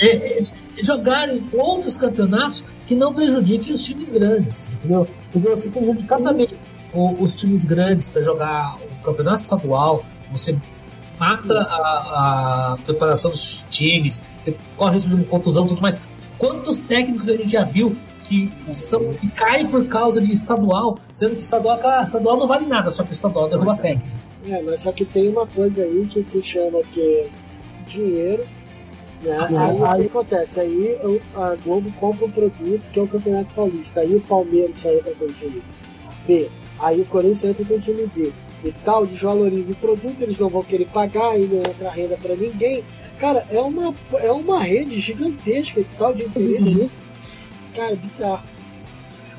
[SPEAKER 5] É, é, jogarem outros campeonatos que não prejudiquem os times grandes, entendeu? Porque você prejudicar também o- os times grandes para jogar o campeonato estadual, você mata a, a preparação dos times, você corre risco de uma contusão e tudo mais. Quantos técnicos a gente já viu que, são, que caem por causa de estadual, sendo que estadual, estadual não vale nada, só que o estadual derruba técnico.
[SPEAKER 4] É, mas só que tem uma coisa aí que se chama que é dinheiro. Né?
[SPEAKER 5] Ah,
[SPEAKER 4] aí o que acontece? Aí a Globo compra um produto que é o Campeonato Paulista. Aí o Palmeiras só entra com o time B. Aí o Corinthians entra com o time B. E tal, desvaloriza o produto, eles não vão querer pagar, aí não entra renda pra ninguém. Cara, é uma, é uma rede gigantesca e tal de interesse. Cara, bizarro.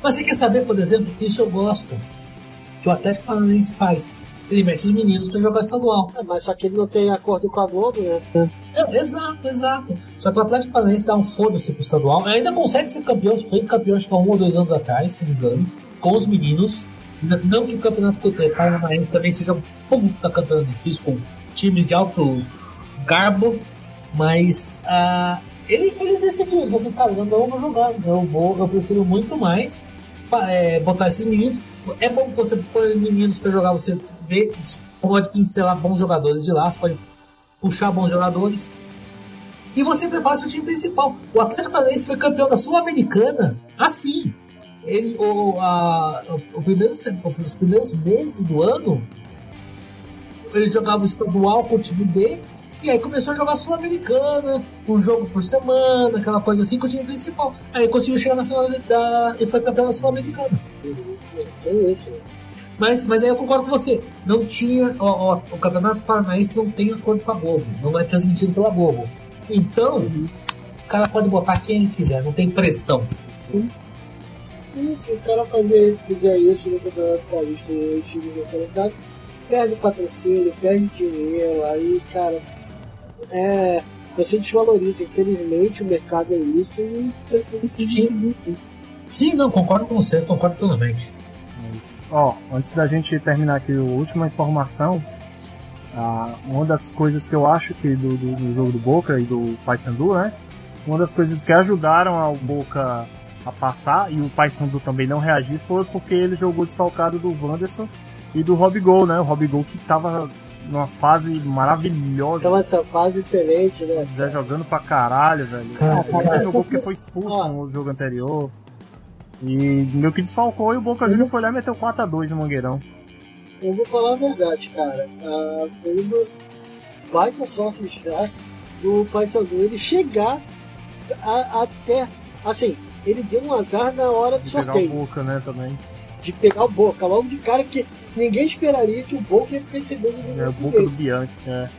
[SPEAKER 5] Mas você quer saber, por exemplo, isso eu gosto, que o Atlético Paranaense faz. Ele mete os meninos para jogar estadual.
[SPEAKER 4] É, mas só que ele não tem acordo com a Globo, né?
[SPEAKER 5] É, exato, exato. Só que o Atlético Paranaense dá um foda-se pro estadual. Ainda consegue ser campeão, foi campeão acho que há um ou dois anos atrás, se não me engano, com os meninos. Não que o campeonato paranaense também seja um puta campeonato difícil, com times de alto garbo, mas ah, ele, ele decidiu, ele falou assim, cara, eu não vou jogar, eu vou, eu prefiro muito mais é, botar esses meninos. É bom que você põe meninos pra jogar, você vê, pode pincelar bons jogadores de lá, você pode puxar bons jogadores. E você prepara seu time principal. O Atlético Paranaense foi campeão da Sul-Americana assim. Ele, o, a, o, primeiro, os primeiros meses do ano, ele jogava o estadual com o time B, e aí começou a jogar Sul-Americana, um jogo por semana, aquela coisa assim com o time principal. Aí conseguiu chegar na final da. e foi campeão da Sul-Americana.
[SPEAKER 4] Tem isso, né?
[SPEAKER 5] Mas, mas aí eu concordo com você. Não tinha. ó, ó, o Campeonato Paranaense não tem acordo com a Globo. Não é transmitido pela Globo. Então, o cara pode botar quem ele quiser, não tem pressão.
[SPEAKER 4] Sim, se o cara fazer, fizer isso no Campeonato Paulista e o time colocado, perde patrocínio, perde dinheiro, aí, cara, é. Você desvaloriza, infelizmente o mercado é isso e precisa
[SPEAKER 5] Sim. Sim, não, concordo com você, concordo plenamente.
[SPEAKER 3] Ó, antes da gente terminar aqui a última informação, ah, uma das coisas que eu acho que do, do, do jogo do Boca e do Paysandu, né? Uma das coisas que ajudaram ao Boca a passar e o Paysandu também não reagir foi porque ele jogou desfalcado do Wanderson e do Robigol, né? O Robigol que tava numa fase maravilhosa.
[SPEAKER 4] Então essa fase excelente, né?
[SPEAKER 3] Zé jogando pra caralho, velho. Ele ainda jogou porque foi expulso no jogo anterior. E meio que desfalcou e o Boca Juniors foi lá e meteu 4x2 no Mangueirão.
[SPEAKER 4] Eu vou falar a verdade, cara. Ah, foi uma baita sorte já do Paysandu ele chegar a- até Assim, ele deu um azar na hora do
[SPEAKER 3] De pegar o
[SPEAKER 4] sorteio.
[SPEAKER 3] Boca, né, também.
[SPEAKER 4] De pegar o Boca. Logo de cara que ninguém esperaria que o Boca ia ficar em segundo no
[SPEAKER 3] É o
[SPEAKER 4] grupo
[SPEAKER 3] Boca do
[SPEAKER 4] dele.
[SPEAKER 3] Bianchi, é.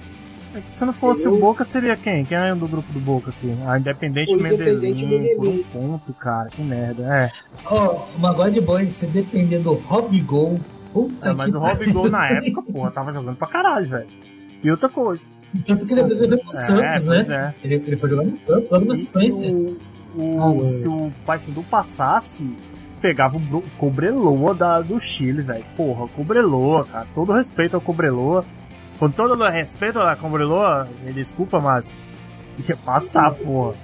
[SPEAKER 3] É que se não fosse
[SPEAKER 4] Entendeu?
[SPEAKER 3] o Boca, seria quem? Quem é do grupo do Boca aqui? A Independente
[SPEAKER 4] O Independente
[SPEAKER 3] Medellín, por um
[SPEAKER 4] Medellín.
[SPEAKER 3] ponto, cara. Que merda. É,
[SPEAKER 5] Ó, uma God Boy, você depender do Rob Gol. Puta
[SPEAKER 3] é mas
[SPEAKER 5] que
[SPEAKER 3] o Rob Gol na época, porra, tava jogando pra caralho, velho. E outra coisa.
[SPEAKER 5] Tanto que depois ele foi pro
[SPEAKER 3] É,
[SPEAKER 5] Santos,
[SPEAKER 3] pois
[SPEAKER 5] né?
[SPEAKER 3] é.
[SPEAKER 5] Ele, ele foi jogar no Santos, logo na sequência.
[SPEAKER 3] o, o-
[SPEAKER 5] Ah,
[SPEAKER 3] se o Paysandu passasse, pegava o Cobreloa da, do Chile, velho. Porra, Cobreloa, cara. Todo respeito ao Cobreloa. Com todo o respeito ao Cobreloa, me desculpa, mas ia passar, porra.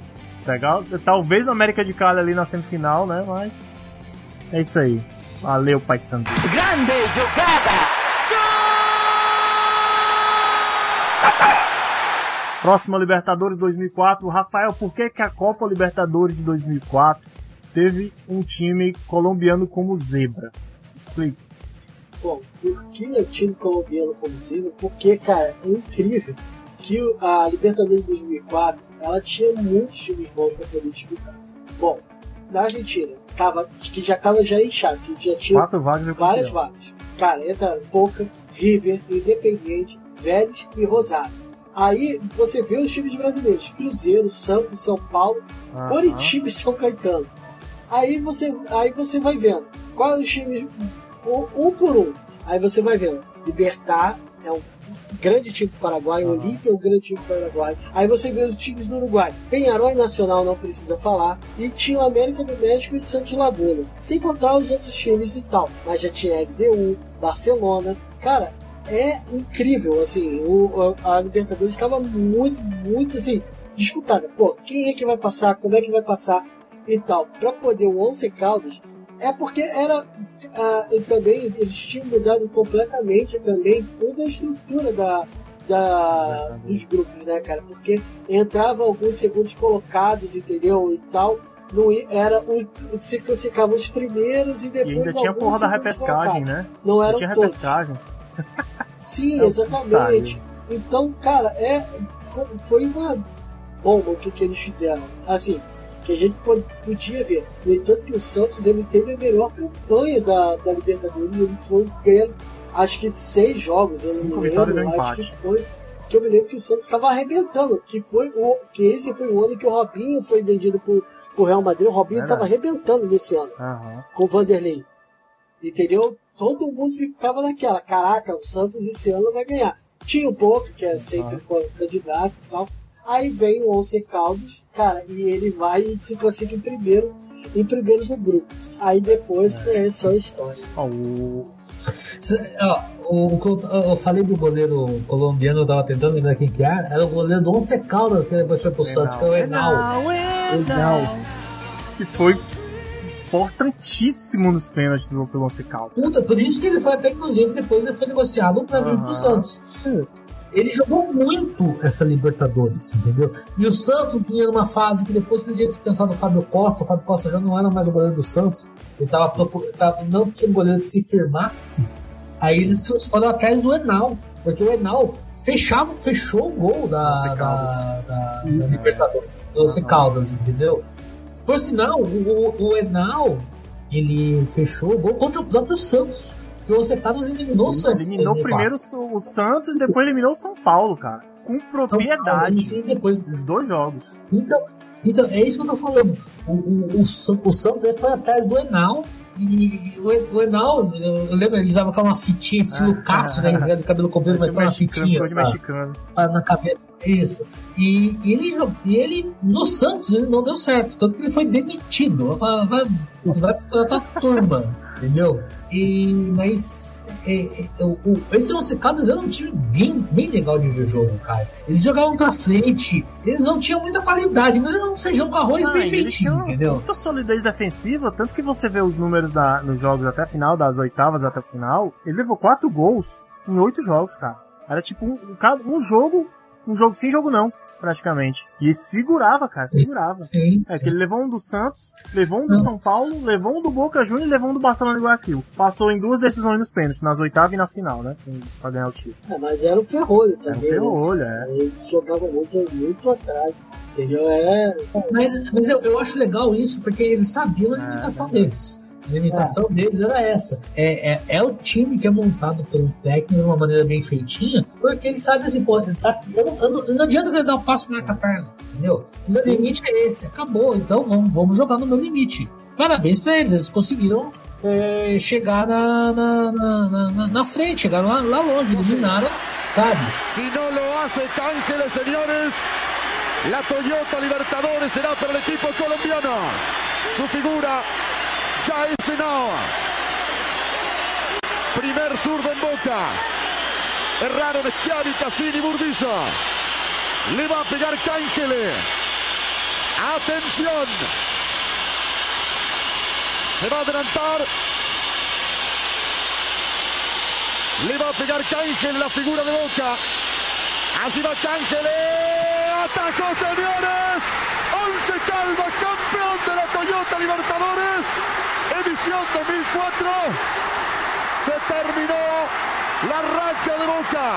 [SPEAKER 3] Pegar, talvez no América de Cali ali na semifinal, né? Mas é isso aí. Valeu, Paysandu.
[SPEAKER 8] Grande jogada!
[SPEAKER 3] Próxima Libertadores 2004. Rafael, por que, que a Copa Libertadores de 2004 teve um time colombiano como zebra? Explique.
[SPEAKER 4] Bom, por que o time colombiano como zebra? Porque, cara, é incrível que a Libertadores de 2004 ela tinha muitos times bons para poder disputar. Bom, na Argentina, tava, que já estava já inchado, que já tinha
[SPEAKER 3] Quatro vagas
[SPEAKER 4] várias vagas. Cara, entra Boca, River, Independiente, Vélez e Rosário. Aí você vê os times brasileiros: Cruzeiro, Santos, São Paulo,
[SPEAKER 3] Aham.
[SPEAKER 4] Coritiba e São Caetano. Aí você, aí você vai vendo quais os times, um, um por um. Aí você vai vendo: Libertar é um grande time do Paraguai,
[SPEAKER 3] Aham.
[SPEAKER 4] Olímpia é um grande time do Paraguai. Aí você vê os times do Uruguai: Penharol e Nacional, não precisa falar. E tinha o América do México e Santos Laguna. Sem contar os outros times e tal. Mas já tinha LDU, Barcelona. Cara, é incrível, assim, o, a, a Libertadores estava muito, muito, assim, disputada. Pô, quem é que vai passar, como é que vai passar e tal. Para poder o Once Caldas, é porque era, ah, e também, eles tinham mudado completamente também toda a estrutura da, da, dos grupos, né, cara? Porque entrava alguns segundos colocados, entendeu, e tal. Não era o, se classificavam os primeiros e
[SPEAKER 3] E
[SPEAKER 4] depois
[SPEAKER 3] ainda tinha porra da repescagem,
[SPEAKER 4] colocados.
[SPEAKER 3] né?
[SPEAKER 4] Não eram
[SPEAKER 3] tinha
[SPEAKER 4] todos.
[SPEAKER 3] repescagem.
[SPEAKER 4] Sim, exatamente. Então, cara, é, foi, foi uma bomba o que, que eles fizeram. Assim, que a gente pod- podia ver. No entanto, que o Santos ele teve a melhor campanha da, da Libertadores. Ele foi ganhando, acho que seis jogos. Eu
[SPEAKER 3] Cinco
[SPEAKER 4] não me lembro, acho
[SPEAKER 3] empate.
[SPEAKER 4] que foi. Que eu me lembro que o Santos estava arrebentando. Que, foi o, que esse foi o ano que o Robinho foi vendido pro, pro Real Madrid. O Robinho estava arrebentando nesse ano
[SPEAKER 3] Aham.
[SPEAKER 4] com o Vanderlei. Entendeu? Todo mundo ficava naquela, caraca, o Santos esse ano vai ganhar. Tinha o Boca, que é sempre co- candidato e tal. Aí vem o Once Caldas, cara, e ele vai e se classifica em primeiro, em primeiro do grupo. Aí depois é, só história.
[SPEAKER 3] Ó, o...
[SPEAKER 5] Cê- ó, o, o- eu falei do goleiro colombiano, eu tava tentando lembrar quem que era. Era o goleiro do Once Caldas, que depois foi pro Santos, que é o Enal. Enal.
[SPEAKER 3] Que foi importantíssimo nos pênaltis do pelo Once Caldas.
[SPEAKER 5] Puta, por isso que ele foi até, inclusive, depois ele foi negociado pra vir pro Santos. Ele jogou muito essa Libertadores, entendeu? E o Santos tinha numa fase que depois que ele tinha dispensado o Fábio Costa, o Fábio Costa já não era mais o goleiro do Santos, ele tava, tava não tinha um goleiro que se firmasse, aí eles foram atrás do Enal, porque o Enal fechava, fechou o gol da, da, da, da Libertadores, do Once Caldas, entendeu? Por sinal, o, o, o Enal, ele fechou o gol contra o próprio Santos. O Caldas eliminou o Santos.
[SPEAKER 3] Eliminou
[SPEAKER 5] 2004.
[SPEAKER 3] primeiro o Santos e depois eliminou o São Paulo, cara. Com propriedade.
[SPEAKER 5] E depois,
[SPEAKER 3] Os dois jogos.
[SPEAKER 5] então, então, é isso que eu tô falando. O, o, o, o Santos ele foi atrás do Enal. E o, En- o Enal, eu, lembro, ele usava aquela fitinha estilo Cássio, né? De cabelo comprido, mas com uma
[SPEAKER 3] mexicano,
[SPEAKER 5] fitinha pra-
[SPEAKER 3] mexicano.
[SPEAKER 5] pra- na cabeça. Isso. E, e ele, jog- e ele, no Santos, ele não deu certo. Tanto que ele foi demitido. Vai, vai, vai pra turma. Entendeu? E, mas é, é, o, o- esse era um time bem, bem legal de ver o jogo, cara. Eles jogavam pra frente, eles não tinham muita qualidade, mas era um feijão com arroz
[SPEAKER 3] Ah,
[SPEAKER 5] bem feitinho, entendeu?
[SPEAKER 3] muita solidez defensiva, tanto que você vê os números da, nos jogos até a final, das oitavas até a final, ele levou quatro gols em oito jogos, cara. Era tipo um, um um jogo, um jogo sim, jogo não, praticamente. E ele segurava, cara, segurava.
[SPEAKER 5] Sim.
[SPEAKER 3] É que ele levou um do Santos, levou um do São Paulo, levou um do Boca Juniors e levou um do Barcelona de Guayaquil. Passou em duas decisões nos pênaltis, nas oitavas e na final, né? Pra ganhar o título.
[SPEAKER 4] É, mas era o ferrolho
[SPEAKER 3] Era um
[SPEAKER 4] também. né?
[SPEAKER 3] ferrolho, é.
[SPEAKER 4] Eles jogavam muito, muito atrás. Entendeu? É.
[SPEAKER 5] Mas, mas eu, eu acho legal isso porque eles sabiam a limitação deles. A limitação deles era essa. É, é, é o time que é montado pelo técnico de uma maneira bem feitinha, porque ele sabe assim, pô, tá, eu não, eu não, não adianta ele dar um passo marca a perna, entendeu? O meu limite é esse, acabou, então vamos, vamos jogar no meu limite. Parabéns pra eles, eles conseguiram é, chegar na, na, na, na, na frente, chegaram lá, lá longe, dominaram, sabe?
[SPEAKER 9] Si no lo hace Ángeles, señores, la Toyota Libertadores será para el equipo colombiano. Su figura ya es. Primer zurdo en boca. Erraron Schiavi, Cassini, Burdizo. Le va a pegar Cángele. Atención. Se va a adelantar. Le va a pegar Cángel, la figura de Boca. Así va Cángel. Atajó, señores. Once Caldas, campeón de la Toyota Libertadores. Edición 2004. Se terminó la racha de Boca.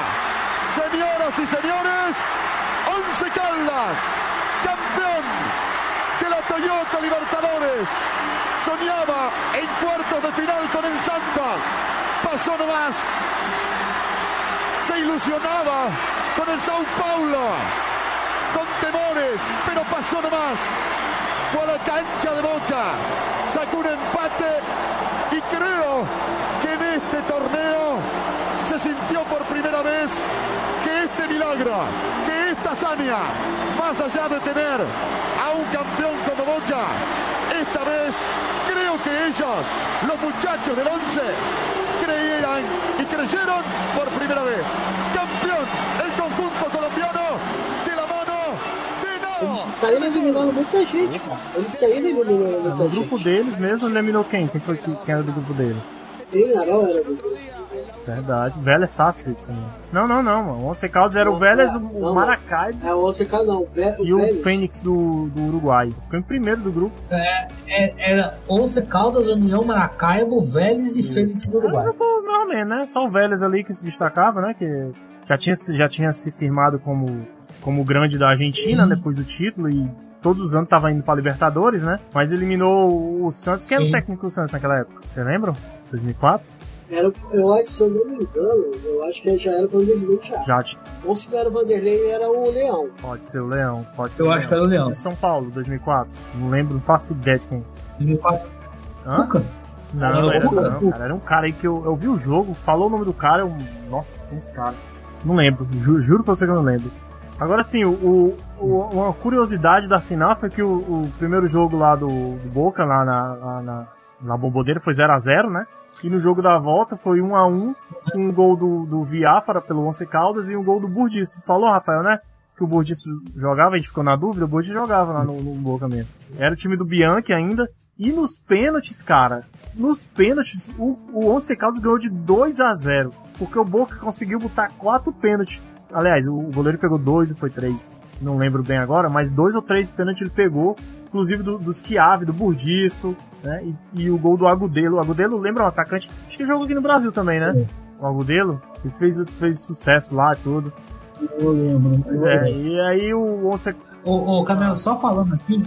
[SPEAKER 9] Señoras y señores, Once Caldas, campeón de la Toyota Libertadores. Soñaba en cuartos de final con el Santos. Pasó nomás. Se ilusionaba con el Sao Paulo. Con temores, pero pasó nomás. Fue a la cancha de Boca. Sacó un empate y creo que en este torneo se sintió por primera vez que este milagro, que esta hazaña, más allá de tener a un campeón como Boca, esta vez creo que ellos, los muchachos del 11, creían y creyeron por primera vez. Campeón el conjunto colombiano
[SPEAKER 4] Eles saíram eliminando muita gente, cara. Eles saíram eliminando muita
[SPEAKER 3] No grupo
[SPEAKER 4] gente.
[SPEAKER 3] deles mesmo, eliminou quem? Quem foi que, quem era do grupo dele?
[SPEAKER 4] Quem Arão era do grupo.
[SPEAKER 3] Verdade. Vélez Sarsfield também. Não, não, não. mano. O Once Caldas era o Vélez, o
[SPEAKER 4] Não,
[SPEAKER 3] Maracai
[SPEAKER 4] É o OCK não, o Vé- o
[SPEAKER 3] e o. Fênix do, do Uruguai. Ficou em primeiro do grupo.
[SPEAKER 5] É, é, era Once Caldas, União Maracaibo, Vélez e Fênix do
[SPEAKER 3] Era
[SPEAKER 5] Uruguai.
[SPEAKER 3] mais ou menos, né? Só o Vélez ali que se destacava, né? Que já tinha, já tinha se firmado como, como o grande da Argentina depois do título e todos os anos tava indo pra Libertadores, né? Mas eliminou o Santos. Quem era o técnico do Santos naquela época? Você lembra? 2004?
[SPEAKER 4] Era, eu acho, se eu não me engano, eu acho que já era o Vanderlei já.
[SPEAKER 3] Já.
[SPEAKER 4] Ou se não era o Vanderlei, era o Leão.
[SPEAKER 3] Pode ser o Leão, pode ser
[SPEAKER 5] Eu
[SPEAKER 3] o
[SPEAKER 5] acho que era o Leão.
[SPEAKER 3] E São Paulo, 2004. Não lembro, não faço ideia de quem.
[SPEAKER 5] 2004.
[SPEAKER 3] Hã?
[SPEAKER 5] Cuca?
[SPEAKER 3] Não, era, não, cara. Era um cara aí que eu, eu vi o jogo, falou o nome do cara, eu. Nossa, quem é esse cara? Não lembro, ju- juro pra você que eu não lembro. Agora sim, o, o- uma curiosidade da final foi que o, o primeiro jogo lá do, do Boca, lá na, lá na, na foi 0x0, né? E no jogo da volta foi 1x1, com um gol do, do Viáfara pelo Once Caldas e um gol do Burdis. Tu falou, Rafael, né? Que o Burdis jogava, a gente ficou na dúvida, o Burdis jogava lá no, no Boca mesmo. Era o time do Bianchi ainda. E nos pênaltis, cara, nos pênaltis, o, o Once Caldas ganhou de 2 a 0 Porque o Boca conseguiu botar quatro pênaltis. Aliás, o, goleiro pegou dois ou foi três. Não lembro bem agora, mas dois ou três pênaltis ele pegou. Inclusive do, dos Chiave, do Burdiço, né? E, e o gol do Agudelo. O Agudelo lembra um atacante. Acho que ele jogou aqui no Brasil também, né? O Agudelo. Ele fez, fez sucesso lá e tudo.
[SPEAKER 5] Eu lembro.
[SPEAKER 3] Pois é, e aí o Once
[SPEAKER 5] Ô, ô Camelo, só falando aqui,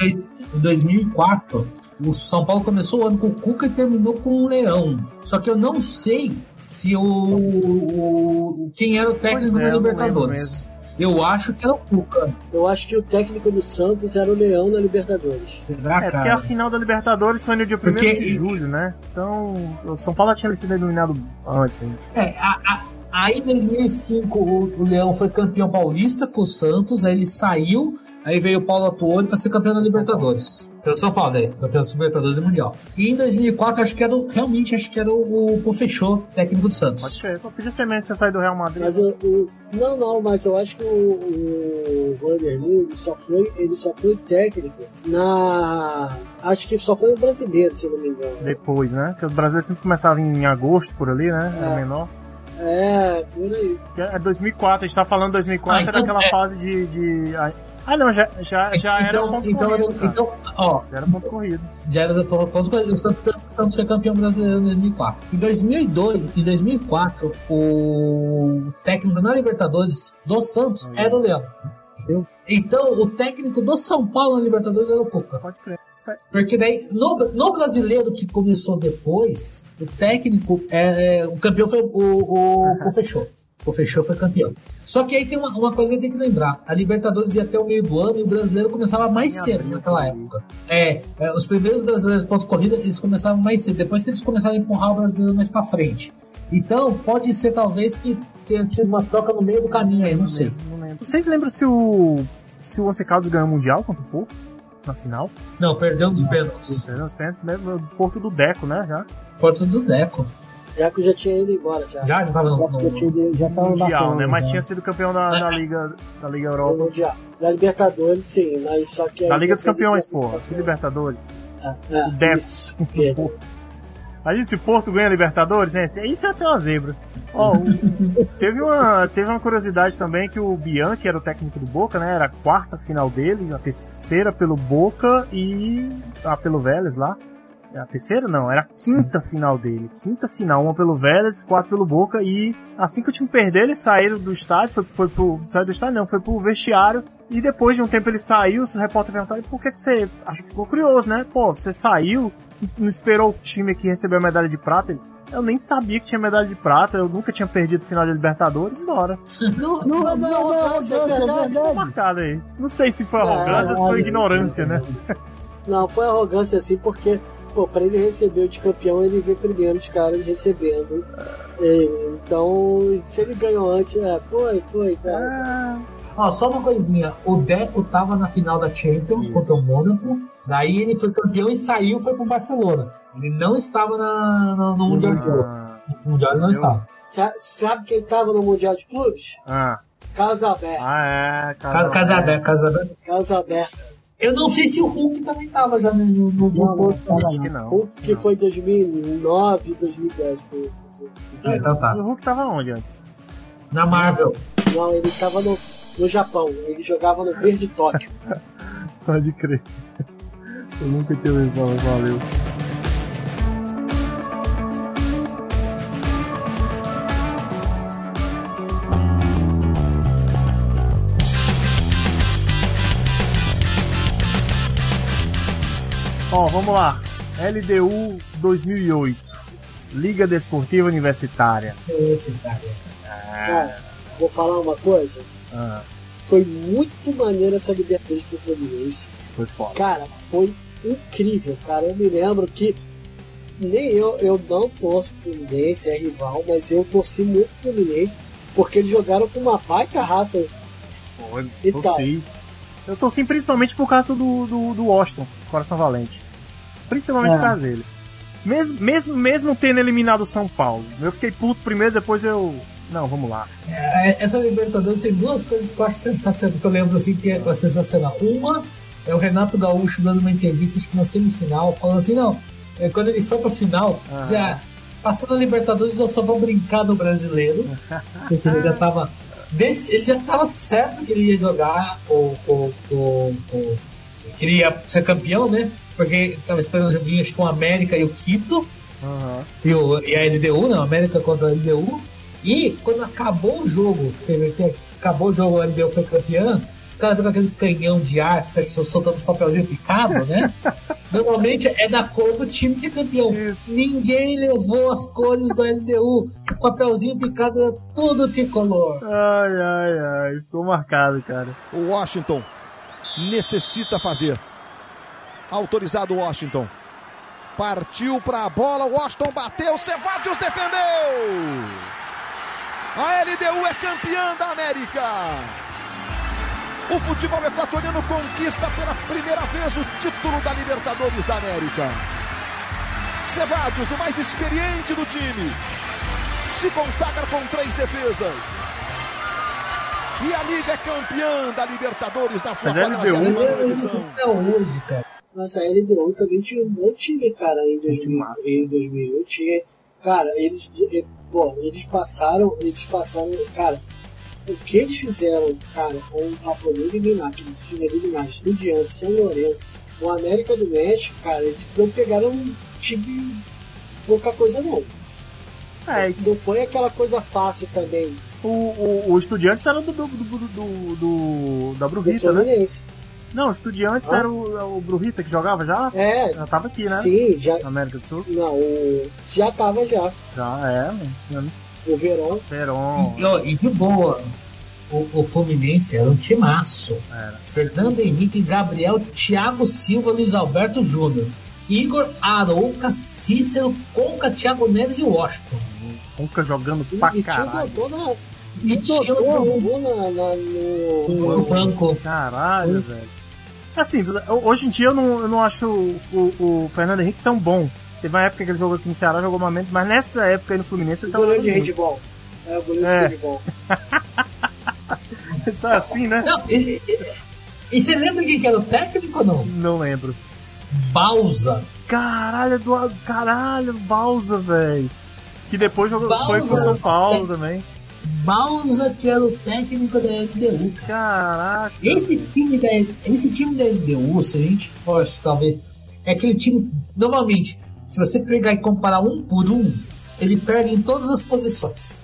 [SPEAKER 5] em 2004, o São Paulo começou o ano com o Cuca e terminou com o Leão. Só que eu não sei se o, o- quem era o técnico
[SPEAKER 3] é,
[SPEAKER 5] da Libertadores. Eu acho que era o Cuca.
[SPEAKER 4] Eu acho que o técnico do Santos era o Leão na Libertadores.
[SPEAKER 5] Será,
[SPEAKER 3] É, porque a final da Libertadores foi no dia 1
[SPEAKER 5] Porque-
[SPEAKER 3] de julho, né? Então, o São Paulo tinha sido eliminado antes.
[SPEAKER 5] É, a- a- aí em 2005 o, o Leão foi campeão paulista com o Santos, aí ele saiu, aí veio o Paulo Atuori para ser campeão da Libertadores. Pelo São Paulo, aí, campeão da Libertadores e Mundial. E em 2004 acho que era o, realmente acho que era o, o Pofechô, técnico do Santos.
[SPEAKER 3] Pode ser. Ser mesmo que você sair do Real Madrid.
[SPEAKER 4] Mas o, o- não, não, mas eu acho que o, o Vanderlei ele só foi, ele só foi técnico na, acho que só foi no brasileiro, se eu não me engano.
[SPEAKER 3] Depois, né? Porque o brasileiro sempre começava em agosto, por ali, né? Era
[SPEAKER 4] É.
[SPEAKER 3] menor.
[SPEAKER 4] É, por aí.
[SPEAKER 3] É 2004, a gente tá falando 2004,
[SPEAKER 5] Ah, então
[SPEAKER 3] era aquela
[SPEAKER 5] é.
[SPEAKER 3] fase de... de... Ah, não, já, já, já era
[SPEAKER 5] então,
[SPEAKER 3] ponto
[SPEAKER 5] então,
[SPEAKER 3] corrido,
[SPEAKER 5] então, ó,
[SPEAKER 3] Já era ponto corrido.
[SPEAKER 5] já era ponto corrido. O Santos, foi campeão brasileiro em 2004. Em 2002 e 2004, o técnico na Libertadores do Santos era o Leão. Entendeu? Então, o técnico do São Paulo na Libertadores era o Cuca.
[SPEAKER 3] Pode crer. Aí.
[SPEAKER 5] Porque daí, no, no brasileiro que começou depois, o técnico, é, é, o campeão foi o, o, o Fechou. O Fechou foi campeão. Só que aí tem uma, uma coisa que a gente tem que lembrar. A Libertadores ia até o meio do ano e o brasileiro começava mais cedo naquela época. É, é, os primeiros brasileiros de pontos corrida, eles começavam mais cedo. Depois que eles começaram a empurrar o brasileiro mais pra frente. Então, pode ser talvez que tenha tido uma troca no meio do caminho aí, não sei.
[SPEAKER 3] Não lembro. Vocês lembram se o. se o Once Caldas ganhou o Mundial contra o Porto? Na final?
[SPEAKER 5] Não, perdeu nos pênaltis.
[SPEAKER 3] Perdeu os pênaltis, Porto do Deco, né? Já.
[SPEAKER 5] Porto do Deco.
[SPEAKER 4] Já que eu já tinha ido embora já.
[SPEAKER 5] Já, já tava no, no-
[SPEAKER 10] Já tinha- já tava
[SPEAKER 3] Mundial, né? Mas
[SPEAKER 10] já.
[SPEAKER 3] tinha sido campeão da, da Liga, da Liga Europa.
[SPEAKER 4] Mundial. Da Libertadores, sim, mas só que.
[SPEAKER 3] Da
[SPEAKER 4] aí
[SPEAKER 3] Liga dos Campeões, porra. Libertadores.
[SPEAKER 4] É, é,
[SPEAKER 3] O Deco.
[SPEAKER 4] isso, perdão.
[SPEAKER 3] Aí se o Porto ganha a Libertadores, né? Isso ia ser uma zebra. Ó, o- teve, uma, teve uma curiosidade também que o Bianchi era o técnico do Boca, né? Era a quarta final dele, a terceira pelo Boca e a pelo Vélez lá. A terceira não, era a quinta final dele. Quinta final, uma pelo Vélez, quatro pelo Boca e assim que o time perdeu, eles saíram do estádio, foi, foi pro. Saiu do estádio não, foi pro vestiário. E depois de um tempo ele saiu, os repórteres perguntaram por que, que você. Acho que ficou curioso, né? Pô, você saiu, não esperou o time aqui receber a medalha de prata. Ele, eu nem sabia que tinha medalha de prata, eu nunca tinha perdido final de Libertadores, bora.
[SPEAKER 4] Não, não, não, não, é verdade.
[SPEAKER 3] Ficou marcado aí. Não sei se foi
[SPEAKER 4] Não,
[SPEAKER 3] arrogância ou se foi ignorância, né?
[SPEAKER 4] Não, foi arrogância assim, porque, pô, pra ele receber o de campeão, ele vê primeiro os caras recebendo. É, então, se ele ganhou antes, é, foi, foi, cara.
[SPEAKER 5] Ó, só uma coisinha. O Deco tava na final da Champions contra o Mônaco. Daí ele foi campeão e saiu foi pro Barcelona. Ele não estava na, no, no Mundial de Clubes.
[SPEAKER 3] Ah,
[SPEAKER 5] No Mundial ele não estava.
[SPEAKER 4] Sa- Sabe quem tava no Mundial de Clubes?
[SPEAKER 3] ah,
[SPEAKER 4] Carlos Alberto.
[SPEAKER 3] ah, é,
[SPEAKER 5] Casa, casa aberta, Eu não sei se o Hulk também tava já no, no,
[SPEAKER 10] Não,
[SPEAKER 3] Acho que não.
[SPEAKER 4] O que
[SPEAKER 3] Não.
[SPEAKER 4] foi 2009, 2010. foi-
[SPEAKER 5] Ah, então tá.
[SPEAKER 3] O Hulk tava onde antes?
[SPEAKER 5] Na Marvel.
[SPEAKER 4] Não, ele tava no, no Japão. Ele jogava no Verde Tóquio.
[SPEAKER 3] Pode crer. Eu nunca tinha falar, valeu. Ó, vamos lá. LDU 2008. Liga Desportiva Universitária.
[SPEAKER 5] Esse cara.
[SPEAKER 4] Cara, vou falar uma coisa.
[SPEAKER 3] Ah,
[SPEAKER 4] Foi muito maneiro essa Libertadores pro Fluminense.
[SPEAKER 3] foi foda.
[SPEAKER 4] Cara, foi incrível, cara. Eu me lembro que nem eu, eu não torço pro Fluminense, é rival, mas eu torci muito pro Fluminense porque eles jogaram com uma baita raça.
[SPEAKER 3] Foi,
[SPEAKER 4] Então.
[SPEAKER 3] torci. Eu torci principalmente por causa do, do, do Washington, Coração Valente. Principalmente
[SPEAKER 10] É.
[SPEAKER 3] por causa dele. Mesmo, mesmo, mesmo tendo eliminado o São Paulo. Eu fiquei puto primeiro, depois eu. Não, vamos lá.
[SPEAKER 5] É, Essa Libertadores tem duas coisas que eu acho sensacional, que eu lembro assim que é sensacional. Uma é o Renato Gaúcho dando uma entrevista, acho que na semifinal, falando assim, não, é, quando ele foi pra final,
[SPEAKER 3] Ah.
[SPEAKER 5] já passando a Libertadores eu só vou brincar no brasileiro. porque ele já tava. desse- ele já tava certo que ele ia jogar o. o, o, o que ele ia ser campeão, né? Porque tava esperando o joguinho acho, com o América e o Quito e, o, e a LDU, né? América contra a LDU. E quando acabou o jogo, teve- acabou o jogo, a LDU foi campeã, os caras pegam aquele canhão de ar, soltando os papelzinhos picados, né? Normalmente é da cor do time que é campeão. Ninguém levou as cores da LDU. O papelzinho picado é tudo tricolor.
[SPEAKER 3] Ai, ai, ai. Ficou marcado, cara.
[SPEAKER 9] O Washington necessita fazer. Autorizado Washington. Partiu para a bola, Washington bateu, Cevadios defendeu. A LDU é campeã da América. O futebol equatoriano conquista pela primeira vez o título da Libertadores da América. Cevadios, o mais experiente do time, se consagra com três defesas. E a Liga é campeã da Libertadores na sua
[SPEAKER 3] Mas LDU
[SPEAKER 9] 49ª edição.
[SPEAKER 5] Até hoje, cara.
[SPEAKER 4] Nossa, a LDU também tinha um bom time, cara, em,
[SPEAKER 3] Tinha
[SPEAKER 4] 2000,
[SPEAKER 3] time massa.
[SPEAKER 4] em 2001. Tinha, cara, eles, bom, eles passaram, eles passaram, cara, o que eles fizeram, cara, com o Raponês eliminar, que eles tinham eliminado Estudiantes, São Lourenço, o América do México, cara, eles não pegaram um time pouca coisa não.
[SPEAKER 3] É, isso.
[SPEAKER 4] Não foi aquela coisa fácil também.
[SPEAKER 3] O, o, o Estudiantes era do, do, do, do, do- da
[SPEAKER 4] Do
[SPEAKER 3] Brujita, né? Não, o Estudiantes
[SPEAKER 4] Ah.
[SPEAKER 3] era o, o Brujita que jogava já?
[SPEAKER 4] É,
[SPEAKER 3] Já tava aqui, né?
[SPEAKER 4] sim, já.
[SPEAKER 3] Na América do Sul.
[SPEAKER 4] Não, o- já tava já.
[SPEAKER 3] Já, é, mano.
[SPEAKER 4] O Verão.
[SPEAKER 3] Peron.
[SPEAKER 5] E, ó, e de boa, o, o Fluminense era um timaço.
[SPEAKER 3] Era.
[SPEAKER 5] Fernando Henrique, Gabriel, Thiago Silva, Luiz Alberto Júnior. Igor Arouca, Cícero, Conca, Thiago Neves e Washington.
[SPEAKER 3] Nunca jogamos
[SPEAKER 4] E,
[SPEAKER 3] pra
[SPEAKER 4] e tinha o
[SPEAKER 3] caralho.
[SPEAKER 4] doutor na.
[SPEAKER 5] E
[SPEAKER 4] o
[SPEAKER 5] tinha o
[SPEAKER 4] jogou na, na- no,
[SPEAKER 5] no banco.
[SPEAKER 3] Caralho, velho. Assim, hoje em dia eu não, eu não acho o, o Fernando Henrique tão bom. Teve uma época que ele jogou aqui no Ceará, jogou mais menos, mas nessa época aí no Fluminense ele tava
[SPEAKER 4] goleiro de handball. É, o goleiro
[SPEAKER 3] É.
[SPEAKER 4] de handball.
[SPEAKER 3] Isso é assim, né?
[SPEAKER 5] Não, e, e- e você lembra quem que era o técnico ou não?
[SPEAKER 3] Não lembro.
[SPEAKER 5] Bausa.
[SPEAKER 3] Caralho, Eduardo, caralho, Balsa, velho. Que depois jogou, foi pro São Paulo também.
[SPEAKER 5] Bausa, que era o técnico da LDU.
[SPEAKER 3] Caraca.
[SPEAKER 5] Esse time da, esse time da LDU, se a gente fosse, talvez, é aquele time, novamente, se você pegar e comparar um por um, ele perde em todas as posições.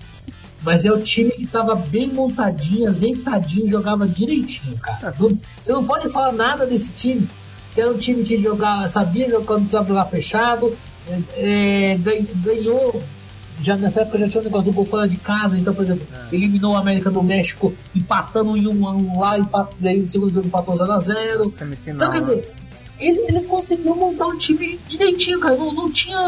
[SPEAKER 5] Mas é o time que tava bem montadinho, azeitadinho, jogava direitinho, cara. Não- você não pode falar nada desse time, que era um time que jogava, sabia quando precisava jogar fechado, é, é, gan- ganhou. Já nessa época já tinha o negócio do gol fora de casa, então, por exemplo, eliminou o América do México empatando em um a um lá, empat, daí no segundo jogo empatou 0x0.
[SPEAKER 3] Semifinal.
[SPEAKER 5] Então, quer dizer, ele, ele conseguiu montar um time direitinho, cara. Não, não tinha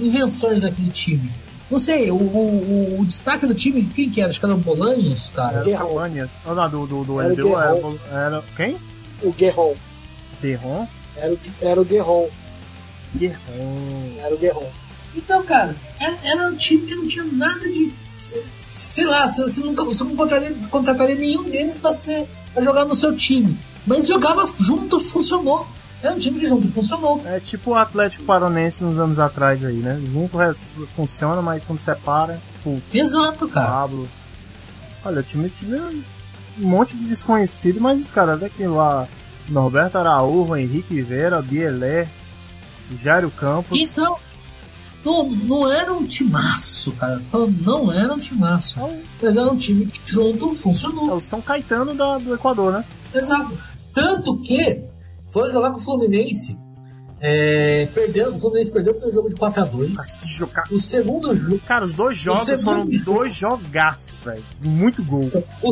[SPEAKER 5] invenções naquele time. Não sei, o, o, o destaque do time, quem que era? Acho que era o Bolanhos, cara.
[SPEAKER 3] Era o Colônias. Ou não, do, do, do
[SPEAKER 4] Era o
[SPEAKER 3] LDU, era, era quem?
[SPEAKER 4] O Guerron.
[SPEAKER 3] Derron?
[SPEAKER 4] Era o, era o Guerron.
[SPEAKER 3] Guerron.
[SPEAKER 4] Era o Guerron.
[SPEAKER 5] Então, cara, era, era um time que não tinha nada de. Sei lá, você, nunca você não contrataria, contrataria nenhum deles pra, ser, pra jogar no seu time. Mas jogava junto, funcionou. Era um time que junto funcionou.
[SPEAKER 3] É tipo o Atlético Paronense uns anos atrás aí, né? Junto funciona, mas quando separa, pô,
[SPEAKER 5] Exato, cara.
[SPEAKER 3] Pablo. Olha, o time, o time é um monte de desconhecido, mas os caras daqui lá, Norberto Araújo, Henrique Vera, Bielé, Jário Campos.
[SPEAKER 5] Então, não, não era um timaço, cara. Falando, Não era um timaço. Mas era um time que junto
[SPEAKER 3] É
[SPEAKER 5] funcionou.
[SPEAKER 3] o São Caetano da- do Equador, né?
[SPEAKER 5] Exato. Tanto que foi jogar com o Fluminense. É, perdeu, o Fluminense perdeu o primeiro jogo de 4x2.
[SPEAKER 3] Que jogar.
[SPEAKER 5] O segundo jogo.
[SPEAKER 3] Cara, os dois jogos foram
[SPEAKER 5] jogo.
[SPEAKER 3] dois jogaços, velho. Muito gol.
[SPEAKER 5] O,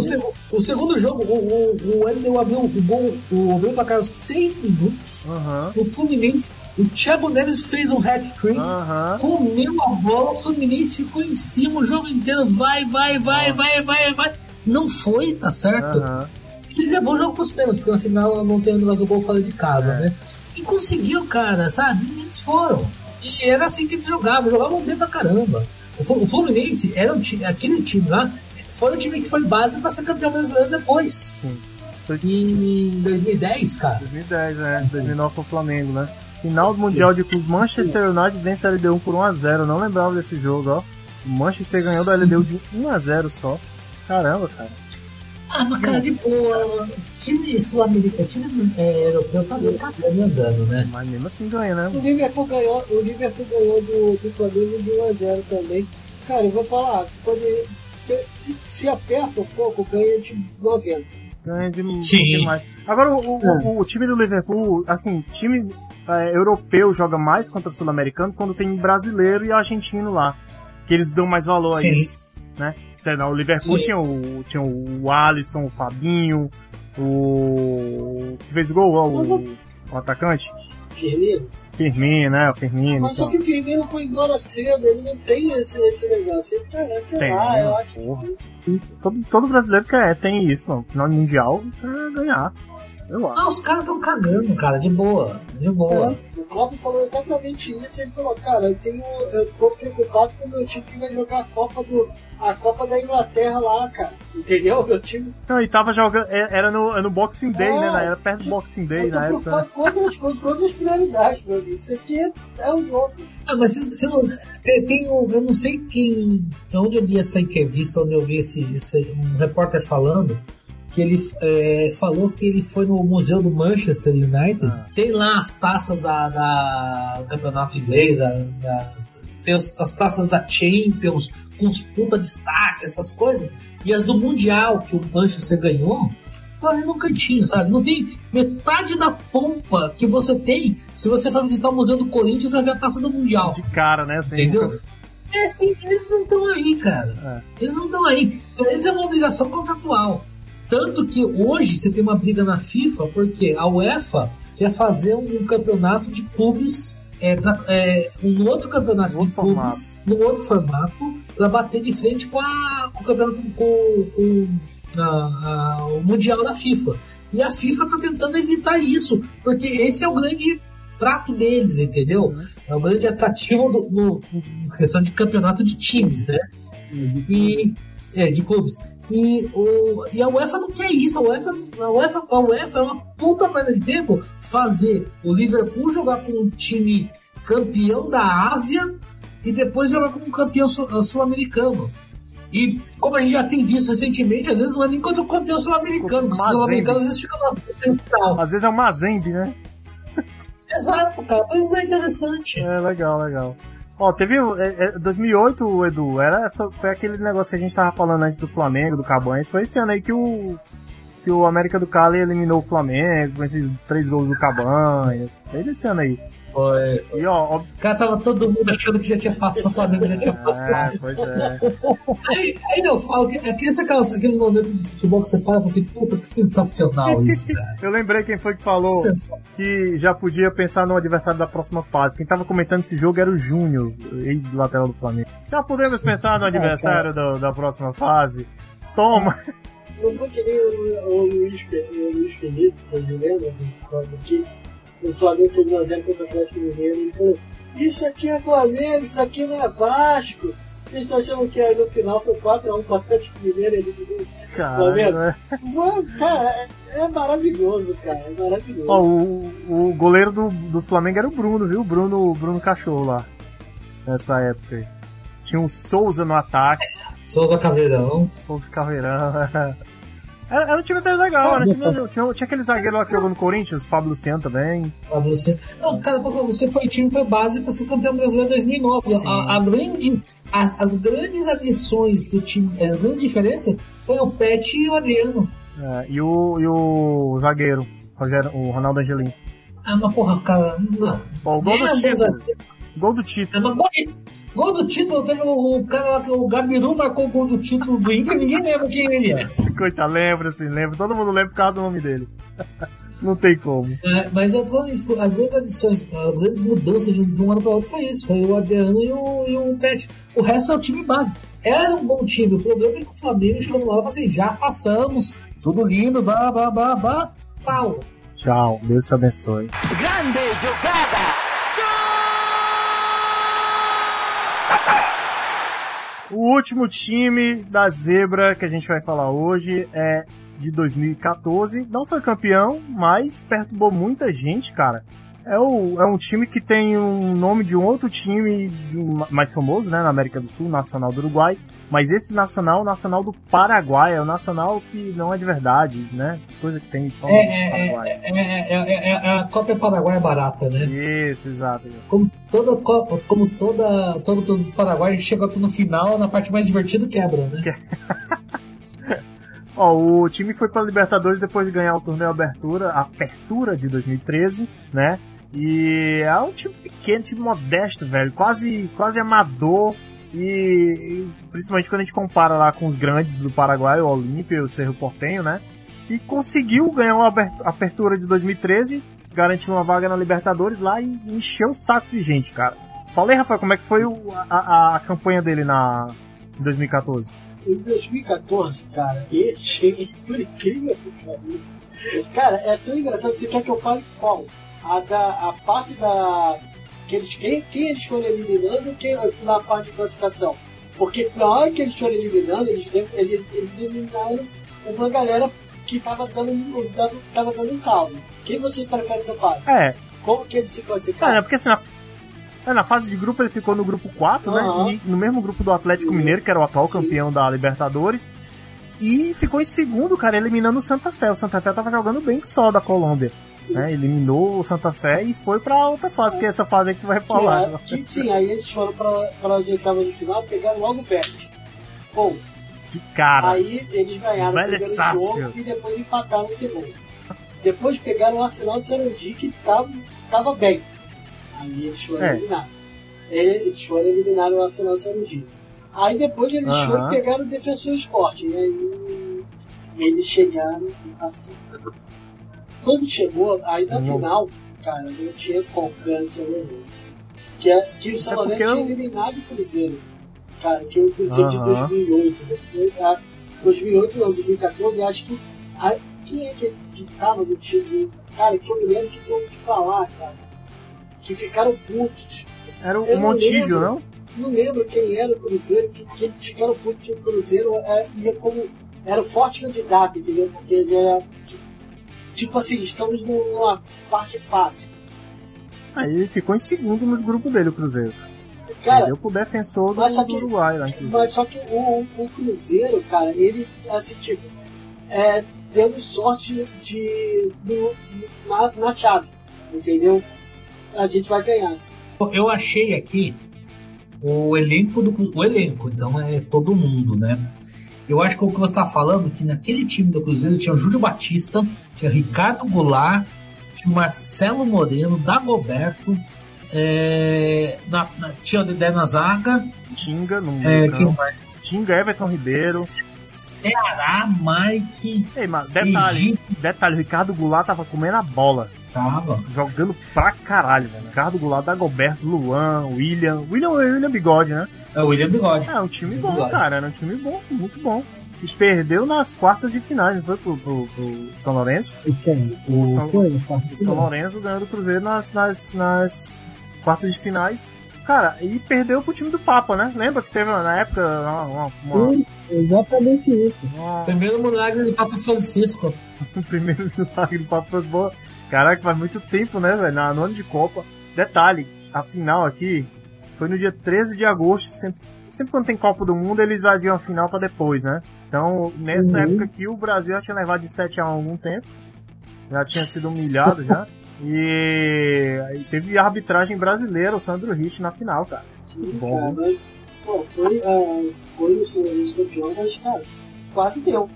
[SPEAKER 5] o segundo jogo, o, o, o LDU abriu o gol, o abriu pra cara 6 minutos.
[SPEAKER 3] Aham.
[SPEAKER 5] O Fluminense, o Thiago Neves fez um hat-trick.
[SPEAKER 3] Aham.
[SPEAKER 5] comeu a bola, o Fluminense ficou em cima o jogo inteiro, vai, vai, vai, vai, vai, vai. Não foi, tá certo?
[SPEAKER 3] Aham.
[SPEAKER 5] Ele levou o jogo pros pênaltis, porque afinal não tem o negócio do gol fora de casa,
[SPEAKER 3] É.
[SPEAKER 5] né? E conseguiu, cara, sabe? E eles foram. E era assim que eles jogavam, jogavam bem pra caramba. O Flu- o Fluminense era um time, aquele time lá, foi o time que foi base pra ser campeão brasileiro depois.
[SPEAKER 3] Sim.
[SPEAKER 5] Em 2010, cara.
[SPEAKER 3] 2010, né? 2009 foi o Flamengo, né? Final do Mundial de Clubes, Manchester United vence a LDU por 1x0. Eu não lembrava desse jogo, ó. O Manchester ganhou da LDU de 1x0 só. Caramba, cara.
[SPEAKER 5] Ah, mas cara, de boa. Time sul-americano, time é, europeu tá meio cagando andando, né?
[SPEAKER 3] Mas mesmo assim ganha, né?
[SPEAKER 4] O Liverpool ganhou, o Liverpool ganhou do, do Flamengo de 1x0 também. Cara, eu vou falar, quando ele- se, se, se aperta um pouco, ganha de 90.
[SPEAKER 3] Ganha de. Agora, o, o, o time do Liverpool, assim, time é, europeu joga mais contra o sul-americano quando tem brasileiro e argentino lá. Que eles dão mais valor
[SPEAKER 5] Sim.
[SPEAKER 3] a isso, né? Sei lá, o Liverpool
[SPEAKER 5] Sim.
[SPEAKER 3] tinha o, tinha o Alisson, o Fabinho, o... que fez o gol, ó, o, o atacante?
[SPEAKER 4] Firmino.
[SPEAKER 3] Firmino, né? O Firmino.
[SPEAKER 4] Mas só
[SPEAKER 3] então.
[SPEAKER 4] que o Firmino foi embora cedo, ele não tem esse, esse negócio. Ele tá, sei
[SPEAKER 3] Tem,
[SPEAKER 4] lá,
[SPEAKER 3] né?
[SPEAKER 4] eu acho.
[SPEAKER 3] Todo, todo brasileiro quer, tem isso, mano. Final de mundial quer ganhar. Eu acho.
[SPEAKER 5] Ah, os caras tão cagando, cara, de boa, de boa.
[SPEAKER 4] O Klopp falou exatamente isso. Ele falou, cara, eu tenho. Eu tô preocupado com o meu time que vai jogar a Copa do. A Copa da Inglaterra lá, cara. Entendeu? Meu time.
[SPEAKER 3] Não, e tava jogando. é- Era no, era no Boxing Day,
[SPEAKER 4] É.
[SPEAKER 3] né? na- Era perto do Boxing Day
[SPEAKER 4] eu tô
[SPEAKER 3] na época. né?
[SPEAKER 4] com outras coisas, com outras prioridades, meu amigo. Isso aqui é um jogo.
[SPEAKER 5] Ah, mas você, você não. Tem, tem um, eu não sei quem. Onde eu li essa entrevista, onde eu vi esse, esse- um repórter falando. Que ele é, falou que ele foi no museu do Manchester United.
[SPEAKER 3] Ah.
[SPEAKER 5] Tem lá as taças da, da- do campeonato inglês, da, da- tem as, as taças da Champions, com os puta destaque, essas coisas. E as do Mundial, que o Manchester ganhou, tá ali no cantinho, sabe? Não tem metade da pompa que você tem se você for visitar o Museu do Corinthians vai ver a taça do Mundial.
[SPEAKER 3] De cara, né? Assim,
[SPEAKER 5] Entendeu?
[SPEAKER 3] nunca-
[SPEAKER 5] É, assim, eles não estão aí, cara. Eles não estão aí. Pra eles é uma obrigação contratual. Tanto que hoje você tem uma briga na FIFA, porque a UEFA quer fazer um campeonato de clubes, é, pra- é, um outro campeonato de clubes, num outro formato, para bater de frente com, a, com o campeonato com, com a- a- o Mundial da FIFA. E a FIFA tá tentando evitar isso, porque esse é o grande trato deles, entendeu? É o grande atrativo do, no, no questão de campeonato de times, né? E, é, de clubes. E, o, e a UEFA não quer isso. A UEFA, a UEFA, a UEFA é uma puta perda de tempo fazer o Liverpool jogar com um time campeão da Ásia e depois jogar com um campeão sul- sul-americano. E como a gente já tem visto recentemente, às vezes não é nem contra o campeão sul-americano, porque o sul-americano às vezes fica na final.
[SPEAKER 3] Às vezes é o Mazembe, né?
[SPEAKER 5] Exato, cara. Mas é interessante.
[SPEAKER 3] É, legal, legal. Ó, teve. É, é, 2008, Edu, era essa, foi aquele negócio que a gente tava falando antes do Flamengo, do Cabanhas. Foi esse ano aí que o. Que o América do Cali eliminou o Flamengo com esses três gols do Cabanhas. Foi desse ano aí.
[SPEAKER 5] Foi.
[SPEAKER 3] E ó, ó
[SPEAKER 5] Cara, tava todo mundo achando que já tinha passado, o Flamengo já tinha passado.
[SPEAKER 3] É, pois é.
[SPEAKER 5] Aí, aí eu falo que aqueles, aquelas, aqueles momentos de futebol que você para e fala assim, puta, que sensacional isso, cara.
[SPEAKER 3] Eu lembrei quem foi que falou que já podia pensar no adversário da próxima fase. Quem tava comentando esse jogo era o Júnior, ex-lateral do Flamengo. Já podemos pensar no adversário da, da próxima fase? Toma!
[SPEAKER 4] Não foi que nem o, o Luiz, o Luiz Felipe, vocês lembram? Que o Flamengo fez 1x0 contra o Atlético Mineiro, ele falou: Isso aqui é Flamengo, isso aqui não é Vasco. Vocês estão achando que aí no final foi 4x1 para o Atlético Mineiro? Ele
[SPEAKER 3] Caralho, né?
[SPEAKER 4] Mano, cara, é, é maravilhoso, cara, é maravilhoso.
[SPEAKER 3] Ó, o, o goleiro do, do Flamengo era o Bruno, viu? Bruno, Bruno Cachorro lá. Nessa época aí. Tinha o Souza no ataque.
[SPEAKER 5] Souza Caveirão.
[SPEAKER 3] Souza Caveirão. Era, era um time até legal, era um time- tinha, tinha aquele zagueiro lá que jogou no Corinthians, Fábio Luciano também.
[SPEAKER 5] Fábio Luciano. Não, cara, você foi time, foi base para ser campeão brasileiro em 2009. A, a grande, a- as grandes adições do time, as grandes diferenças foi o Pet e o Adriano.
[SPEAKER 3] É, e, o, e o zagueiro, Rogério, o Ronaldo Angelim.
[SPEAKER 5] Ah, mas porra, cara, não.
[SPEAKER 3] O gol do título.
[SPEAKER 5] zagueiro.
[SPEAKER 3] Gol do título.
[SPEAKER 5] É, mas gol, do título, teve o, o cara lá, o Gabiru marcou o gol do título do Inter, ninguém lembra quem ele é.
[SPEAKER 3] Coitado, lembra, assim, lembra. Todo mundo lembra por causa do nome dele. Não tem como.
[SPEAKER 5] É, mas eu tô falando, as grandes adições, as grandes mudanças de um, de um ano para outro foi isso. Foi o Adriano e o, e o Pet. O resto é o time base. Era um bom time. O problema é que o Flamengo chegou no e falou assim: já passamos, tudo lindo, blá blá blá blá. Pau.
[SPEAKER 3] Tchau, Deus te abençoe.
[SPEAKER 9] Grande jogada.
[SPEAKER 3] O último time da zebra que a gente vai falar hoje é de 2014. Não foi campeão, mas perturbou muita gente, cara. É, o, é um time que tem um nome de um outro time um- mais famoso, né, na América do Sul, Nacional do Uruguai. Mas esse Nacional, o Nacional do Paraguai, é o Nacional que não é de verdade, né? Essas coisas que tem só no
[SPEAKER 5] É, é,
[SPEAKER 3] Paraguai.
[SPEAKER 5] é, é, é, é, é a Copa Paraguai é barata, né?
[SPEAKER 3] Isso, exato.
[SPEAKER 5] Como toda Copa, como toda, todo produto do Paraguai chega no final, na parte mais divertida, quebra, né?
[SPEAKER 3] Ó, o time foi para Libertadores depois de ganhar o torneio Abertura, Apertura de 2013, né? E é um time pequeno, time modesto, velho, quase, quase amador. E, e principalmente quando a gente compara lá com os grandes do Paraguai, o Olímpia o Cerro Portenho, né? E conseguiu ganhar uma Apertura de 2013, garantiu uma vaga na Libertadores lá e encheu o saco de gente, cara. Fala aí, Rafael, como é que foi o- a, a- campanha dele na, em 2014?
[SPEAKER 4] Em 2014, cara, esse, por incrível que pareça, cara, é tão engraçado você quer que eu fale qual? A, da, a parte da. Que eles, quem, quem eles foram eliminando quem, na parte de classificação. Porque na hora que eles foram eliminando, eles, eles, eles eliminaram uma galera que tava dando, tava, tava dando um caldo. Quem você prefere eu fale?
[SPEAKER 3] É,
[SPEAKER 4] Como que eles se classificaram?
[SPEAKER 3] Cara, é porque assim, na, é, na fase de grupo ele ficou no grupo 4,
[SPEAKER 4] Aham.
[SPEAKER 3] né? E no mesmo grupo do Atlético Mineiro, que era o atual campeão da Libertadores. E ficou em segundo, cara, eliminando o Santa Fé. O Santa Fé tava jogando bem que só da Colômbia. Né? Eliminou o Santa Fé e foi pra outra fase, que é essa fase aí que tu vai falar.
[SPEAKER 4] É- que, sim, aí eles foram pra, pra as oitavas de final, pegaram logo o Pet. Bom,
[SPEAKER 3] Que cara.
[SPEAKER 4] aí eles ganharam o primeiro
[SPEAKER 3] Sácio.
[SPEAKER 4] jogo e depois empataram o segundo. Depois pegaram o Arsenal de Sarandi, que tava, tava bem. Aí eles foram
[SPEAKER 3] É.
[SPEAKER 4] eliminados. Eles foram eliminar o Arsenal de Sarandi. Aí depois eles
[SPEAKER 3] Aham.
[SPEAKER 4] foram e pegaram o Defensor Esporte. E aí eles chegaram assim. Quando chegou, aí na final, cara, não tinha São Lourenço. Que, é- que o Lourenço
[SPEAKER 3] porque
[SPEAKER 4] tinha eliminado o Cruzeiro. Cara, que o Cruzeiro de
[SPEAKER 3] Aham.
[SPEAKER 4] 2008. né? Ah, 2008 não, 2014, eu acho que. a- quem é que, que tava no time? Cara, que eu me lembro que tem que falar, cara. Que ficaram putos.
[SPEAKER 3] Era o
[SPEAKER 4] Eu não
[SPEAKER 3] Montijo,
[SPEAKER 4] lembro.
[SPEAKER 3] não?
[SPEAKER 4] Não lembro quem era o Cruzeiro, que, que ficaram putos que o Cruzeiro é, ia como. Era o forte candidato, entendeu? Porque ele era. Tipo assim, estamos numa parte fácil.
[SPEAKER 3] Aí ele ficou em segundo no grupo dele, o Cruzeiro.
[SPEAKER 4] Cara,
[SPEAKER 3] Perdeu pro defensor do,
[SPEAKER 4] mas só
[SPEAKER 3] do
[SPEAKER 4] que-
[SPEAKER 3] Uruguai lá, inclusive.
[SPEAKER 4] Mas só que o, o Cruzeiro, cara, ele, assim, tipo, é, teve sorte de, no- na, na chave, entendeu? A gente vai ganhar.
[SPEAKER 5] Eu achei aqui o elenco do o elenco, então é todo mundo, né? Eu acho que o que você está falando que naquele time do Cruzeiro tinha Júlio Batista, tinha Ricardo Goulart, tinha Marcelo Moreno, Dagoberto, é, na, na, tinha o Dedé na zaga,
[SPEAKER 3] Tinga no
[SPEAKER 5] é, quem mais?
[SPEAKER 3] Tinga, Everton Ribeiro.
[SPEAKER 5] Ceará, Mike,
[SPEAKER 3] Ei, mas detalhe,
[SPEAKER 5] Egito,
[SPEAKER 3] detalhe, o Ricardo Goulart tava comendo a bola.
[SPEAKER 5] tava.
[SPEAKER 3] Jogando pra caralho, velho. Ricardo Goulart, Dagoberto, Luan, William. William, William Bigode, né?
[SPEAKER 5] É o William Bigode.
[SPEAKER 3] É um time bom,
[SPEAKER 5] Bigode.
[SPEAKER 3] cara. Era um time bom, muito bom. E perdeu nas quartas de finais, não foi pro, pro, pro São Lourenço?
[SPEAKER 10] O quem?
[SPEAKER 3] O
[SPEAKER 10] O
[SPEAKER 3] São-
[SPEAKER 10] foi, os quartos
[SPEAKER 3] O
[SPEAKER 10] de
[SPEAKER 3] São
[SPEAKER 10] final?
[SPEAKER 3] Lourenço ganhou do Cruzeiro nas, nas, nas quartas de finais. Cara, e perdeu pro time do Papa, né? Lembra que teve na época uma, uma,
[SPEAKER 10] Sim, exatamente isso.
[SPEAKER 3] uma-
[SPEAKER 5] Primeiro milagre do Papa Francisco.
[SPEAKER 3] o primeiro milagre do Papo Futebol. Caraca, faz muito tempo, né, velho? Na- No ano de Copa. Detalhe, a final aqui foi no dia 13 de agosto. Sempre, sempre quando tem Copa do Mundo, eles adiam a final pra depois, né? Então, nessa
[SPEAKER 10] Uhum.
[SPEAKER 3] época aqui, o Brasil já tinha levado de 7 a 1 há algum tempo. Já tinha sido humilhado já. E aí teve arbitragem brasileira, o Sandro Rich na final, cara. Bom.
[SPEAKER 4] Cara, foi, ah, foi o São Lourenço campeão, mas, cara, quase deu.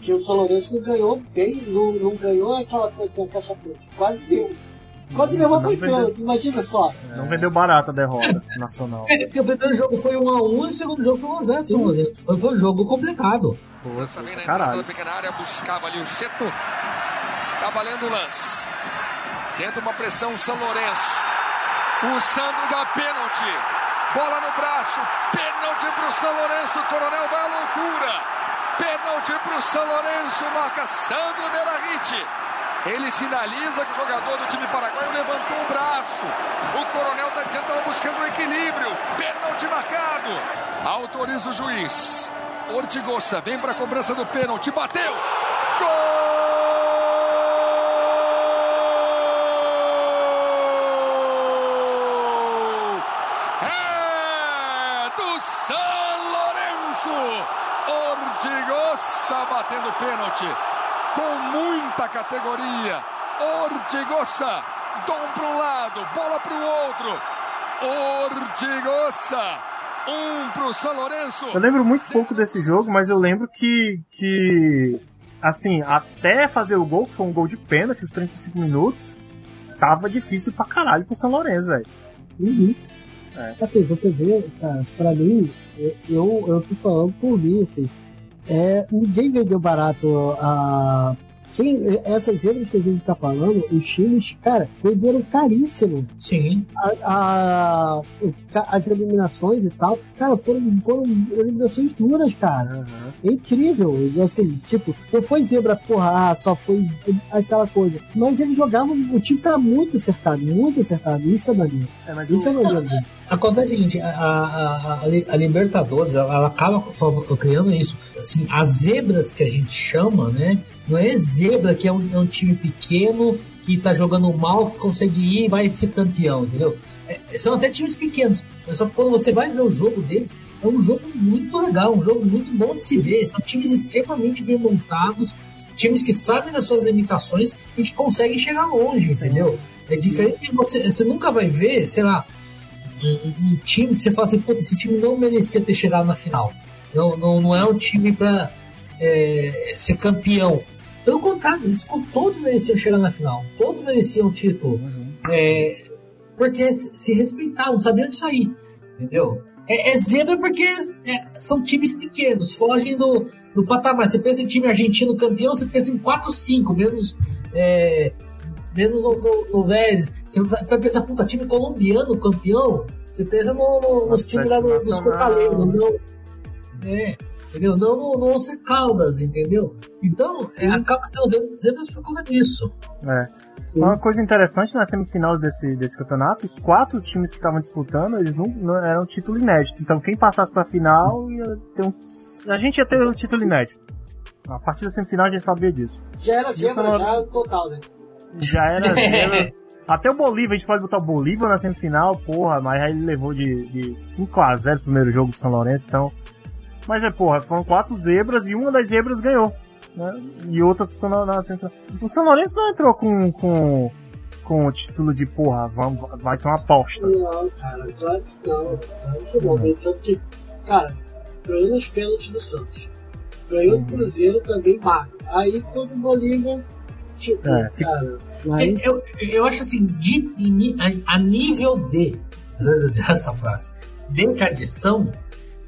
[SPEAKER 4] Que o São Lourenço não ganhou bem, não, não ganhou aquela coisa assim, a caixa preta. Quase deu. Quase levou
[SPEAKER 3] vendeu.
[SPEAKER 4] pênalti, imagina só.
[SPEAKER 3] Não vendeu barato a derrota nacional.
[SPEAKER 5] É, porque o primeiro jogo foi 1x1 e o segundo jogo foi 1x0 pro São Lourenço. Foi, foi um jogo complicado.
[SPEAKER 3] Foi,
[SPEAKER 11] Lança
[SPEAKER 3] foi
[SPEAKER 11] bem na entrada da pequena área, buscava ali o Seto. Tá valendo o lance. Tenta uma pressão São Lourenço. O Sandro dá pênalti. Bola no braço. Pênalti pro São Lourenço. O Coronel vai à loucura. Pênalti pro São Lourenço. Marca Sandro Merahit. Ele sinaliza que o jogador do time paraguaio levantou o braço. O Coronel está dizendo que estava buscando o equilíbrio. Pênalti marcado. Autoriza o juiz. Ortigosa vem para a cobrança do pênalti. Bateu. Gol! É do São Lourenço. Ortigosa batendo pênalti. Com muita categoria. Ortigosa. Dom para um lado, bola para o outro. Ortigosa. Um para o São Lourenço.
[SPEAKER 3] Eu lembro muito pouco desse jogo, mas eu lembro que, que assim, até fazer o gol, que foi um gol de pênalti, os 35 minutos, tava difícil pra caralho pro São Lourenço, velho.
[SPEAKER 10] Uhum.
[SPEAKER 3] É.
[SPEAKER 10] Assim, você vê, cara, pra mim, eu, eu tô falando por mim, assim, é, ninguém vendeu barato a. Quem, essas zebras que a gente tá falando, os times, cara, venderam caríssimo.
[SPEAKER 5] Sim.
[SPEAKER 10] A, a- as eliminações e tal, cara, foram, foram eliminações duras, cara. É incrível. E assim, tipo, não foi zebra, porra, ah, só foi aquela coisa. Mas eles jogavam, o time tá muito acertado, muito acertado. Isso é maneiro.
[SPEAKER 3] É, mas
[SPEAKER 10] Isso é
[SPEAKER 3] o,
[SPEAKER 10] maneiro.
[SPEAKER 5] Acontece o seguinte, a, a, a, a Li- a Libertadores, ela, ela acaba criando isso. Assim, as zebras que a gente chama, né? Não é zebra que é um, é um time pequeno que tá jogando mal, que consegue ir e vai ser campeão, entendeu? É, são até times pequenos. Só que quando você vai ver o jogo deles, é um jogo muito legal, um jogo muito bom de se ver. São times extremamente bem montados, times que sabem das suas limitações e que conseguem chegar longe, entendeu? É diferente de você. Você nunca vai ver, sei lá, um, um time que você fala assim, pô, esse time não merecia ter chegado na final. Não, não, não é um time pra é, ser campeão. Pelo contrário, eles todos mereciam chegar na final. Todos mereciam o título. É, porque se respeitavam, sabiam disso aí. Entendeu? É, é zebra porque é, são times pequenos, fogem do, do patamar. Você pensa em time argentino campeão, você pensa em 4, 5, menos. É, menos no, no, no Vélez. Você vai pensar, puta, time colombiano campeão, você pensa no, no, nos times lá do, dos Fortaleza, não. É, entendeu? Não no, no Once Caldas, entendeu? Então, é, acaba sendo zebras por conta disso.
[SPEAKER 3] É. Uma coisa interessante na semifinal desse, desse campeonato, os quatro times que estavam disputando, eles não, não eram título inédito. Então quem passasse pra final ia ter um. A gente ia ter um título inédito. A partir da semifinal a gente sabia disso.
[SPEAKER 4] Já era zebra,
[SPEAKER 3] não-
[SPEAKER 4] já total, né?
[SPEAKER 3] Já era zebra. Até o Bolívar, a gente pode botar o Bolívar na semifinal, porra, mas aí ele levou de, de 5x0 o primeiro jogo do São Lourenço, então. Mas é, porra, foram quatro zebras e uma das zebras ganhou. Né? E outras ficou na, na semifinal. O São Lourenço não entrou com, com, com o título de, porra, vamos, vai ser uma aposta.
[SPEAKER 4] Não, cara, claro que não. Claro que não. No Tanto que, cara, ganhou nos pênaltis do Santos. Ganhou do Cruzeiro também magro. Aí quando o Bolívar, tipo,
[SPEAKER 3] É, fica-
[SPEAKER 4] cara,
[SPEAKER 5] Eu, eu, eu acho assim, de, a nível de, dessa frase, de tradição,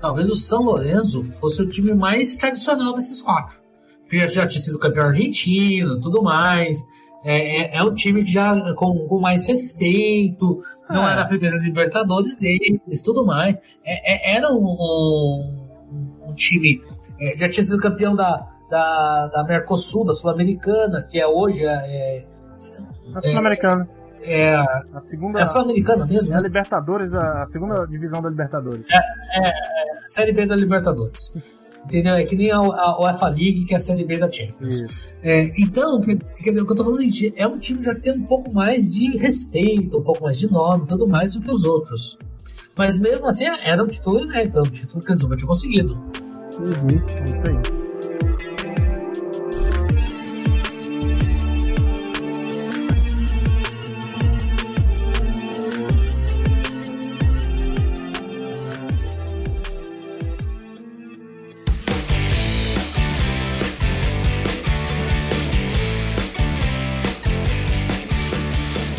[SPEAKER 5] talvez o São Lourenço fosse o time mais tradicional desses quatro. Porque já, já tinha sido campeão argentino, tudo mais. É, é, é um time que já com, com mais respeito, não
[SPEAKER 3] É.
[SPEAKER 5] era a primeira Libertadores deles, tudo mais. É, é- era um, um- um time, é, já tinha sido campeão da, da, da Mercosul, da Sul-Americana, que é hoje é,
[SPEAKER 3] A Sul-Americana.
[SPEAKER 5] É,
[SPEAKER 3] A segunda.
[SPEAKER 5] é a Sul-Americana mesmo,
[SPEAKER 3] É a
[SPEAKER 5] né?
[SPEAKER 3] Libertadores, a, a segunda divisão da Libertadores.
[SPEAKER 5] Série B da Libertadores. Entendeu? É que nem a, a UEFA League, que é a Série B da Champions.
[SPEAKER 3] Isso.
[SPEAKER 5] É, então, quer dizer, o que eu tô falando é o seguinte, é um time já tem um pouco mais de respeito, um pouco mais de nome, tudo mais do que os outros. Mas mesmo assim, era um título inédito, era um título que eles nunca tinham conseguido.
[SPEAKER 3] É isso aí.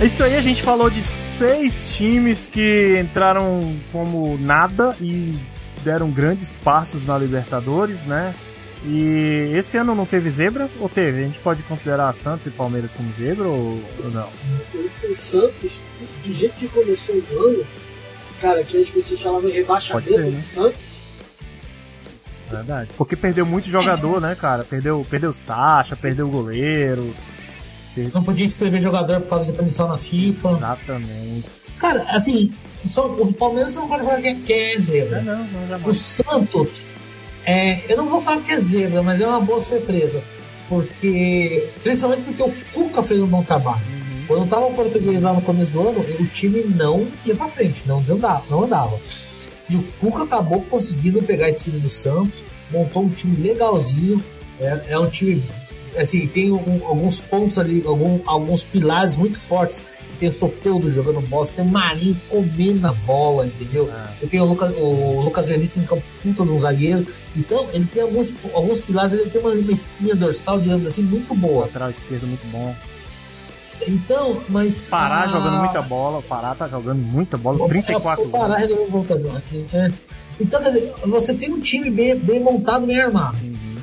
[SPEAKER 3] Isso aí, a gente falou de seis times que entraram como nada e deram grandes passos na Libertadores, né? E esse ano não teve zebra? Ou teve? A gente pode considerar Santos e Palmeiras como zebra ou, ou não?
[SPEAKER 4] o Santos, do jeito que começou o ano, cara, que as pessoas falavam em rebaixamento
[SPEAKER 3] ser, né?
[SPEAKER 4] do Santos,
[SPEAKER 3] Verdade. Porque perdeu muito jogador, né, cara? Perdeu, perdeu Sacha, perdeu o goleiro.
[SPEAKER 5] Não podia escrever jogador por causa de punição na FIFA.
[SPEAKER 3] Exatamente.
[SPEAKER 5] Cara, assim, só, o Palmeiras não pode falar que é, que é zebra.
[SPEAKER 3] Não, não,
[SPEAKER 5] O
[SPEAKER 3] jamais.
[SPEAKER 5] Santos, é, eu não vou falar que é zebra, mas é uma boa surpresa. Porque, principalmente porque o Cuca fez um bom trabalho. Quando tava o português lá no começo do ano, o time não ia pra frente, não desandava, não andava. E o Cuca acabou conseguindo pegar esse time do Santos, montou um time legalzinho. É, é um time, assim, tem algum- alguns pontos ali, algum- alguns pilares muito fortes. Você tem o Soteudo jogando bola, você tem o Marinho comendo a bola, entendeu? Você tem o, Luca, o Lucas Veríssimo, que é um puta de um zagueiro. Então, ele tem alguns, alguns pilares, ele tem uma, uma espinha dorsal, digamos assim, muito boa.
[SPEAKER 3] Lateral esquerdo muito bom.
[SPEAKER 5] Então, mas.
[SPEAKER 3] Pará
[SPEAKER 5] ah,
[SPEAKER 3] jogando muita bola. O Pará tá jogando muita bola.
[SPEAKER 5] o-
[SPEAKER 3] 34
[SPEAKER 5] o Pará
[SPEAKER 3] gols.
[SPEAKER 5] resolveu voltar é. Então, quer dizer, você tem um time bem, bem montado, bem armado.
[SPEAKER 3] Uhum.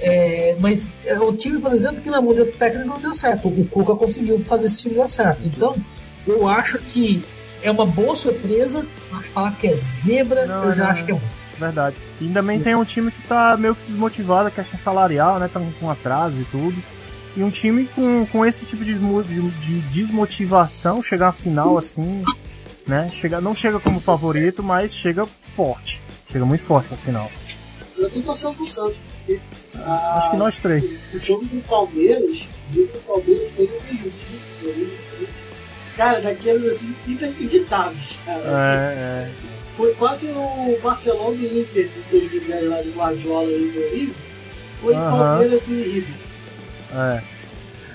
[SPEAKER 5] É, mas é, o time, por exemplo, que na mão de outro técnico não deu certo. O Cuca conseguiu fazer esse time dar certo. Então, eu acho que é uma boa surpresa. Mas falar que é zebra,
[SPEAKER 3] Não,
[SPEAKER 5] eu já
[SPEAKER 3] não,
[SPEAKER 5] acho que é bom.
[SPEAKER 3] Verdade. E também tem um time que tá meio que desmotivado, a questão salarial, né? Tá com atraso e tudo. E um time com, com esse tipo de, de, de desmotivação, chegar à final assim, né? Chega, não chega como favorito, mas chega forte. Chega muito forte pra final.
[SPEAKER 4] eu tô torcendo pro Santos. Porque, ah,
[SPEAKER 3] Acho que nós três.
[SPEAKER 4] O jogo do Palmeiras, o jogo do Palmeiras teve uma injustiça. por aí. Cara, daqueles assim, inacreditáveis, cara.
[SPEAKER 3] É,
[SPEAKER 4] Foi quase o Barcelona e Inter de 2010 lá de Guardiola aí no Rio. Foi
[SPEAKER 3] Aham.
[SPEAKER 4] Palmeiras e River.
[SPEAKER 3] É.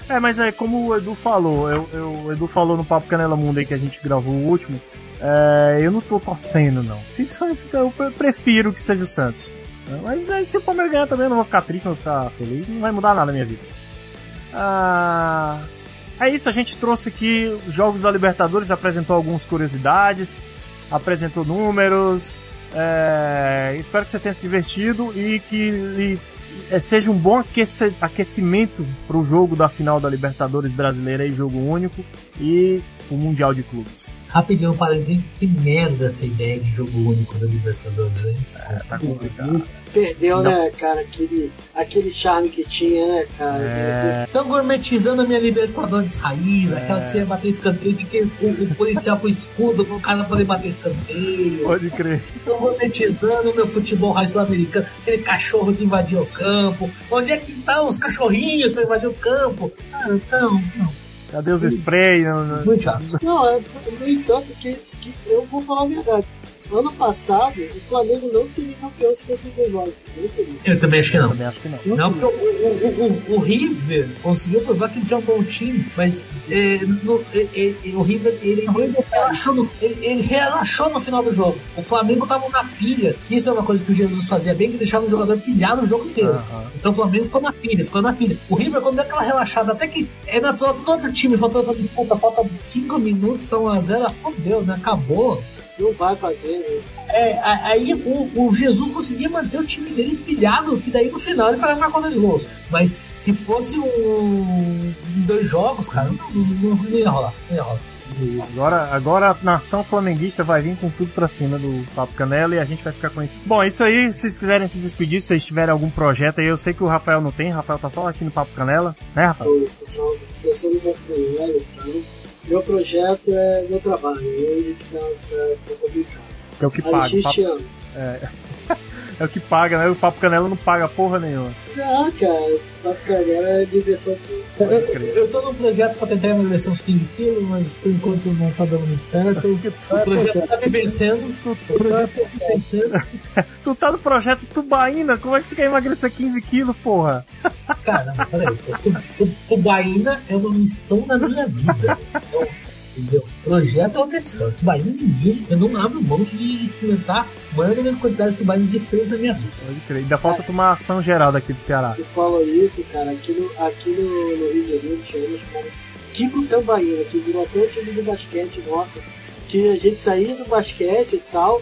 [SPEAKER 3] É, mas é como o Edu falou, eu, eu- o Edu falou no Papo Canela Mundo aí que a gente gravou o último. é, eu não tô torcendo, não. Se, se- eu pre- prefiro que seja o Santos. Mas é, se o Palmeiras ganhar também, eu não vou ficar triste, não vou ficar feliz, não vai mudar nada na minha vida. Ah, é isso, a gente trouxe aqui os jogos da Libertadores, apresentou algumas curiosidades, apresentou números. é, espero que você tenha se divertido e que lhe, é, seja um bom aquecimento para o jogo da final da Libertadores brasileira e jogo único e o Mundial de Clubes.
[SPEAKER 5] Rapidinho, um parênteses, que merda essa ideia de jogo único da Libertadores, né? Desculpa.
[SPEAKER 3] Tá complicado.
[SPEAKER 4] Perdeu,
[SPEAKER 3] Não.
[SPEAKER 4] né, cara, aquele, aquele charme que tinha, né, cara? Dizer,
[SPEAKER 5] Estão gourmetizando a minha Libertadores raiz, aquela que você ia bater escanteio, de que o, o policial com escudo pro cara poder bater escanteio.
[SPEAKER 3] Pode crer.
[SPEAKER 5] Estão gourmetizando o meu futebol raiz sul-americano, aquele cachorro que invadiu o campo. Onde é que estão os cachorrinhos pra invadir o campo? Ah, não, não.
[SPEAKER 3] Cadê os spray? Não, não-
[SPEAKER 5] Muito chato.
[SPEAKER 4] Não, é, no entanto, que, que eu vou falar a verdade. Ano passado, o Flamengo não seria campeão se fosse jogos. Não seria.
[SPEAKER 5] Eu também acho que não.
[SPEAKER 3] Também acho que não.
[SPEAKER 5] Não, porque o, o, o, o River conseguiu provar que ele tinha um bom time, mas é, no- é, é, o River ele, ele relaxou no, ele, ele relaxou no final do jogo. O Flamengo tava na pilha. Isso é uma coisa que o Jesus fazia bem, que deixava o jogador pilhado o jogo inteiro.
[SPEAKER 3] Aham.
[SPEAKER 5] Então o Flamengo ficou na pilha, ficou na pilha. O River, quando deu aquela relaxada, até que é natural do outro time, faltando assim, puta, falta 5 minutos, tá 1x0, fodeu, né? Acabou.
[SPEAKER 4] Não vai fazer, né?
[SPEAKER 5] É, aí o, o Jesus conseguia manter o time dele pilhado, que daí no final ele faria marcar dois gols. Mas se fosse um, dois jogos, cara, não, não, não ia rolar. Não ia rolar.
[SPEAKER 3] Agora, agora a nação flamenguista vai vir com tudo pra cima do Papo Canela e a gente vai ficar com isso. Bom, é isso aí. Se vocês quiserem se despedir, se vocês tiverem algum projeto aí, eu sei que o Rafael não tem. O Rafael tá só aqui no Papo Canela, né, Rafael?
[SPEAKER 4] Tô pensando, pensando no meu projeto, então, meu projeto é meu trabalho, que tá, tá, tá complicado.
[SPEAKER 3] É o que paga. Papo, é, é o que paga, né? O Papo Canela não paga porra nenhuma.
[SPEAKER 4] Ah, cara, Papo Canela é diversão.
[SPEAKER 5] Eu, eu tô num projeto pra tentar emagrecer uns 15 quilos, mas por enquanto não tá dando muito certo. O projeto tá me vencendo. O projeto tá me vencendo.
[SPEAKER 3] Tu tá no projeto Tubaína, como é que tu quer emagrecer 15 quilos, porra?
[SPEAKER 5] Caramba, peraí. Tu- tu- Tubaína é uma missão na minha vida. Então, entendeu? Projeto é outra história. Tubaína ninguém, eu não abro mão de experimentar a maior quantidade de tubaínas diferentes na minha vida.
[SPEAKER 3] Pode crer. Ainda falta tomar ação geral daqui do Ceará.
[SPEAKER 4] Tu falou isso, cara, aqui no, aqui no, no Rio de Janeiro chamamos como Kiko Tambaína, que virou até o time do basquete nossa. Que a gente saía do basquete e tal,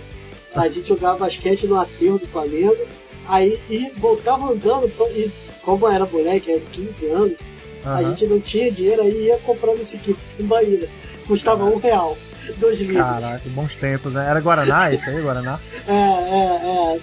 [SPEAKER 4] a gente jogava basquete no aterro do Flamengo, aí e voltava andando, e como era moleque, era 15 anos, a
[SPEAKER 3] Aham.
[SPEAKER 4] gente não tinha dinheiro, aí ia comprando esse Kiko Tambaína. Custava um real, dois livros.
[SPEAKER 3] Caraca, bons tempos, né? Era Guaraná esse aí, Guaraná?
[SPEAKER 4] É, é, é.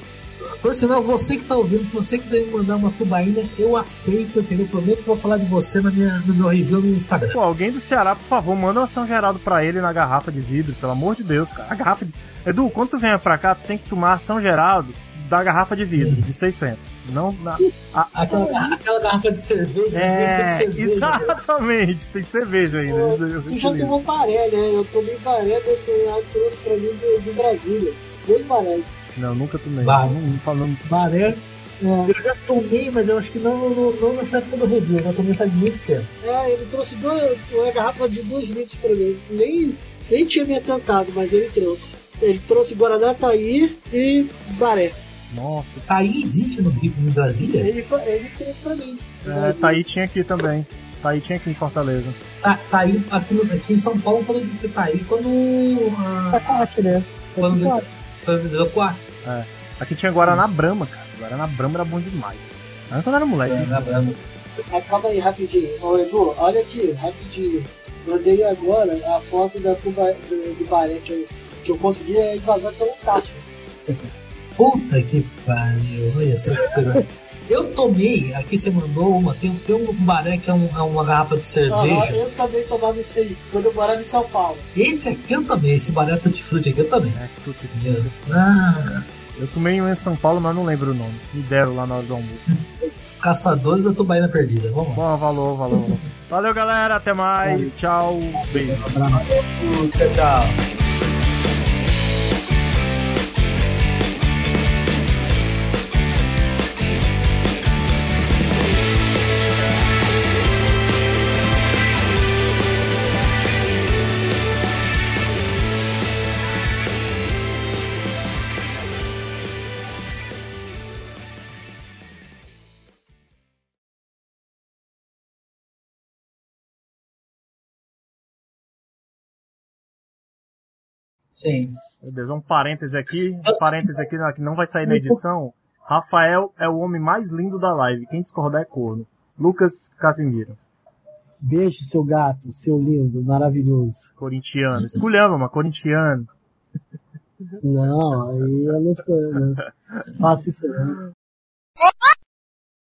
[SPEAKER 5] Por sinal, você que tá ouvindo, se você quiser me mandar uma tubaína, eu aceito, entendeu? Prometo que vou falar de você na minha, no meu review no Instagram.
[SPEAKER 3] Pô, alguém do Ceará, por favor, manda uma São Geraldo pra ele na garrafa de vidro, pelo amor de Deus, cara. A garrafa de... Edu, quando tu vier pra cá, tu tem que tomar São Geraldo da garrafa de vidro, de 600. Não na... a-
[SPEAKER 5] Aquela, aquela garrafa de cerveja,
[SPEAKER 3] É,
[SPEAKER 5] de cerveja.
[SPEAKER 3] exatamente, tem cerveja ainda.
[SPEAKER 4] Pô,
[SPEAKER 3] isso eu
[SPEAKER 4] Tu já tomou baré, né? Eu tomei baré, meu cunhado trouxe pra mim do, do Brasília. Dois baré.
[SPEAKER 3] Não, nunca tomei. Não, não, falando...
[SPEAKER 5] Baré. Eu já tomei, mas eu acho que não, não, não nessa época do review, eu já tomei faz muito tempo.
[SPEAKER 4] É, ele trouxe dois, uma garrafa de 2 litros pra mim. Nem, nem tinha me atentado, mas ele trouxe. Ele trouxe Guaraná Taí e Baré.
[SPEAKER 3] Nossa,
[SPEAKER 5] Aí existe no Rio, em Brasília?
[SPEAKER 4] Ele, ele trouxe pra mim.
[SPEAKER 3] é, Taí tinha aqui também. Taí tinha aqui em Fortaleza.
[SPEAKER 5] Tá, tá aí, aqui, no- aqui em São Paulo, quando eu tá quando. ah,
[SPEAKER 10] Aqui, né?
[SPEAKER 5] quando quando vendeu pro ar.
[SPEAKER 3] É. Aqui tinha Guaraná Brahma, cara. Guaraná Brahma era bom demais. Mas quando eu era moleque.
[SPEAKER 5] Na Brahma.
[SPEAKER 4] Ah, calma aí, rapidinho. Ô, Edu, olha aqui, rapidinho. Mandei agora a foto da tuba, do, do eu, que eu consegui é, vazar pelo caixa.
[SPEAKER 5] Puta que pariu, olha só que coisa. Eu tomei, aqui você mandou uma, tem, tem um baré que é, um- é uma garrafa de cerveja.
[SPEAKER 4] eu também tomava isso aí, quando eu morava em São Paulo.
[SPEAKER 5] Esse aqui eu também, esse baré tutti frutti aqui eu também.
[SPEAKER 3] É, tudo.
[SPEAKER 5] Ah,
[SPEAKER 3] Eu tomei um em São Paulo, mas não lembro o nome. Me deram lá na hora do almoço.
[SPEAKER 5] os caçadores da tubaína perdida, vamos lá.
[SPEAKER 3] Bom, valeu, valeu, valeu. Valeu, galera. Até mais. Tchau. Beijo.
[SPEAKER 5] Tchau, tchau. Sim.
[SPEAKER 3] Meu Deus, um parêntese aqui, um parêntese aqui que não vai sair na edição. Rafael é o homem mais lindo da live. Quem discordar é corno. Lucas Casimiro.
[SPEAKER 4] Beijo, seu gato, seu lindo, maravilhoso.
[SPEAKER 3] Corintiano. Esculhamba, mas corintiano.
[SPEAKER 4] Não, aí eu não, não faço isso não.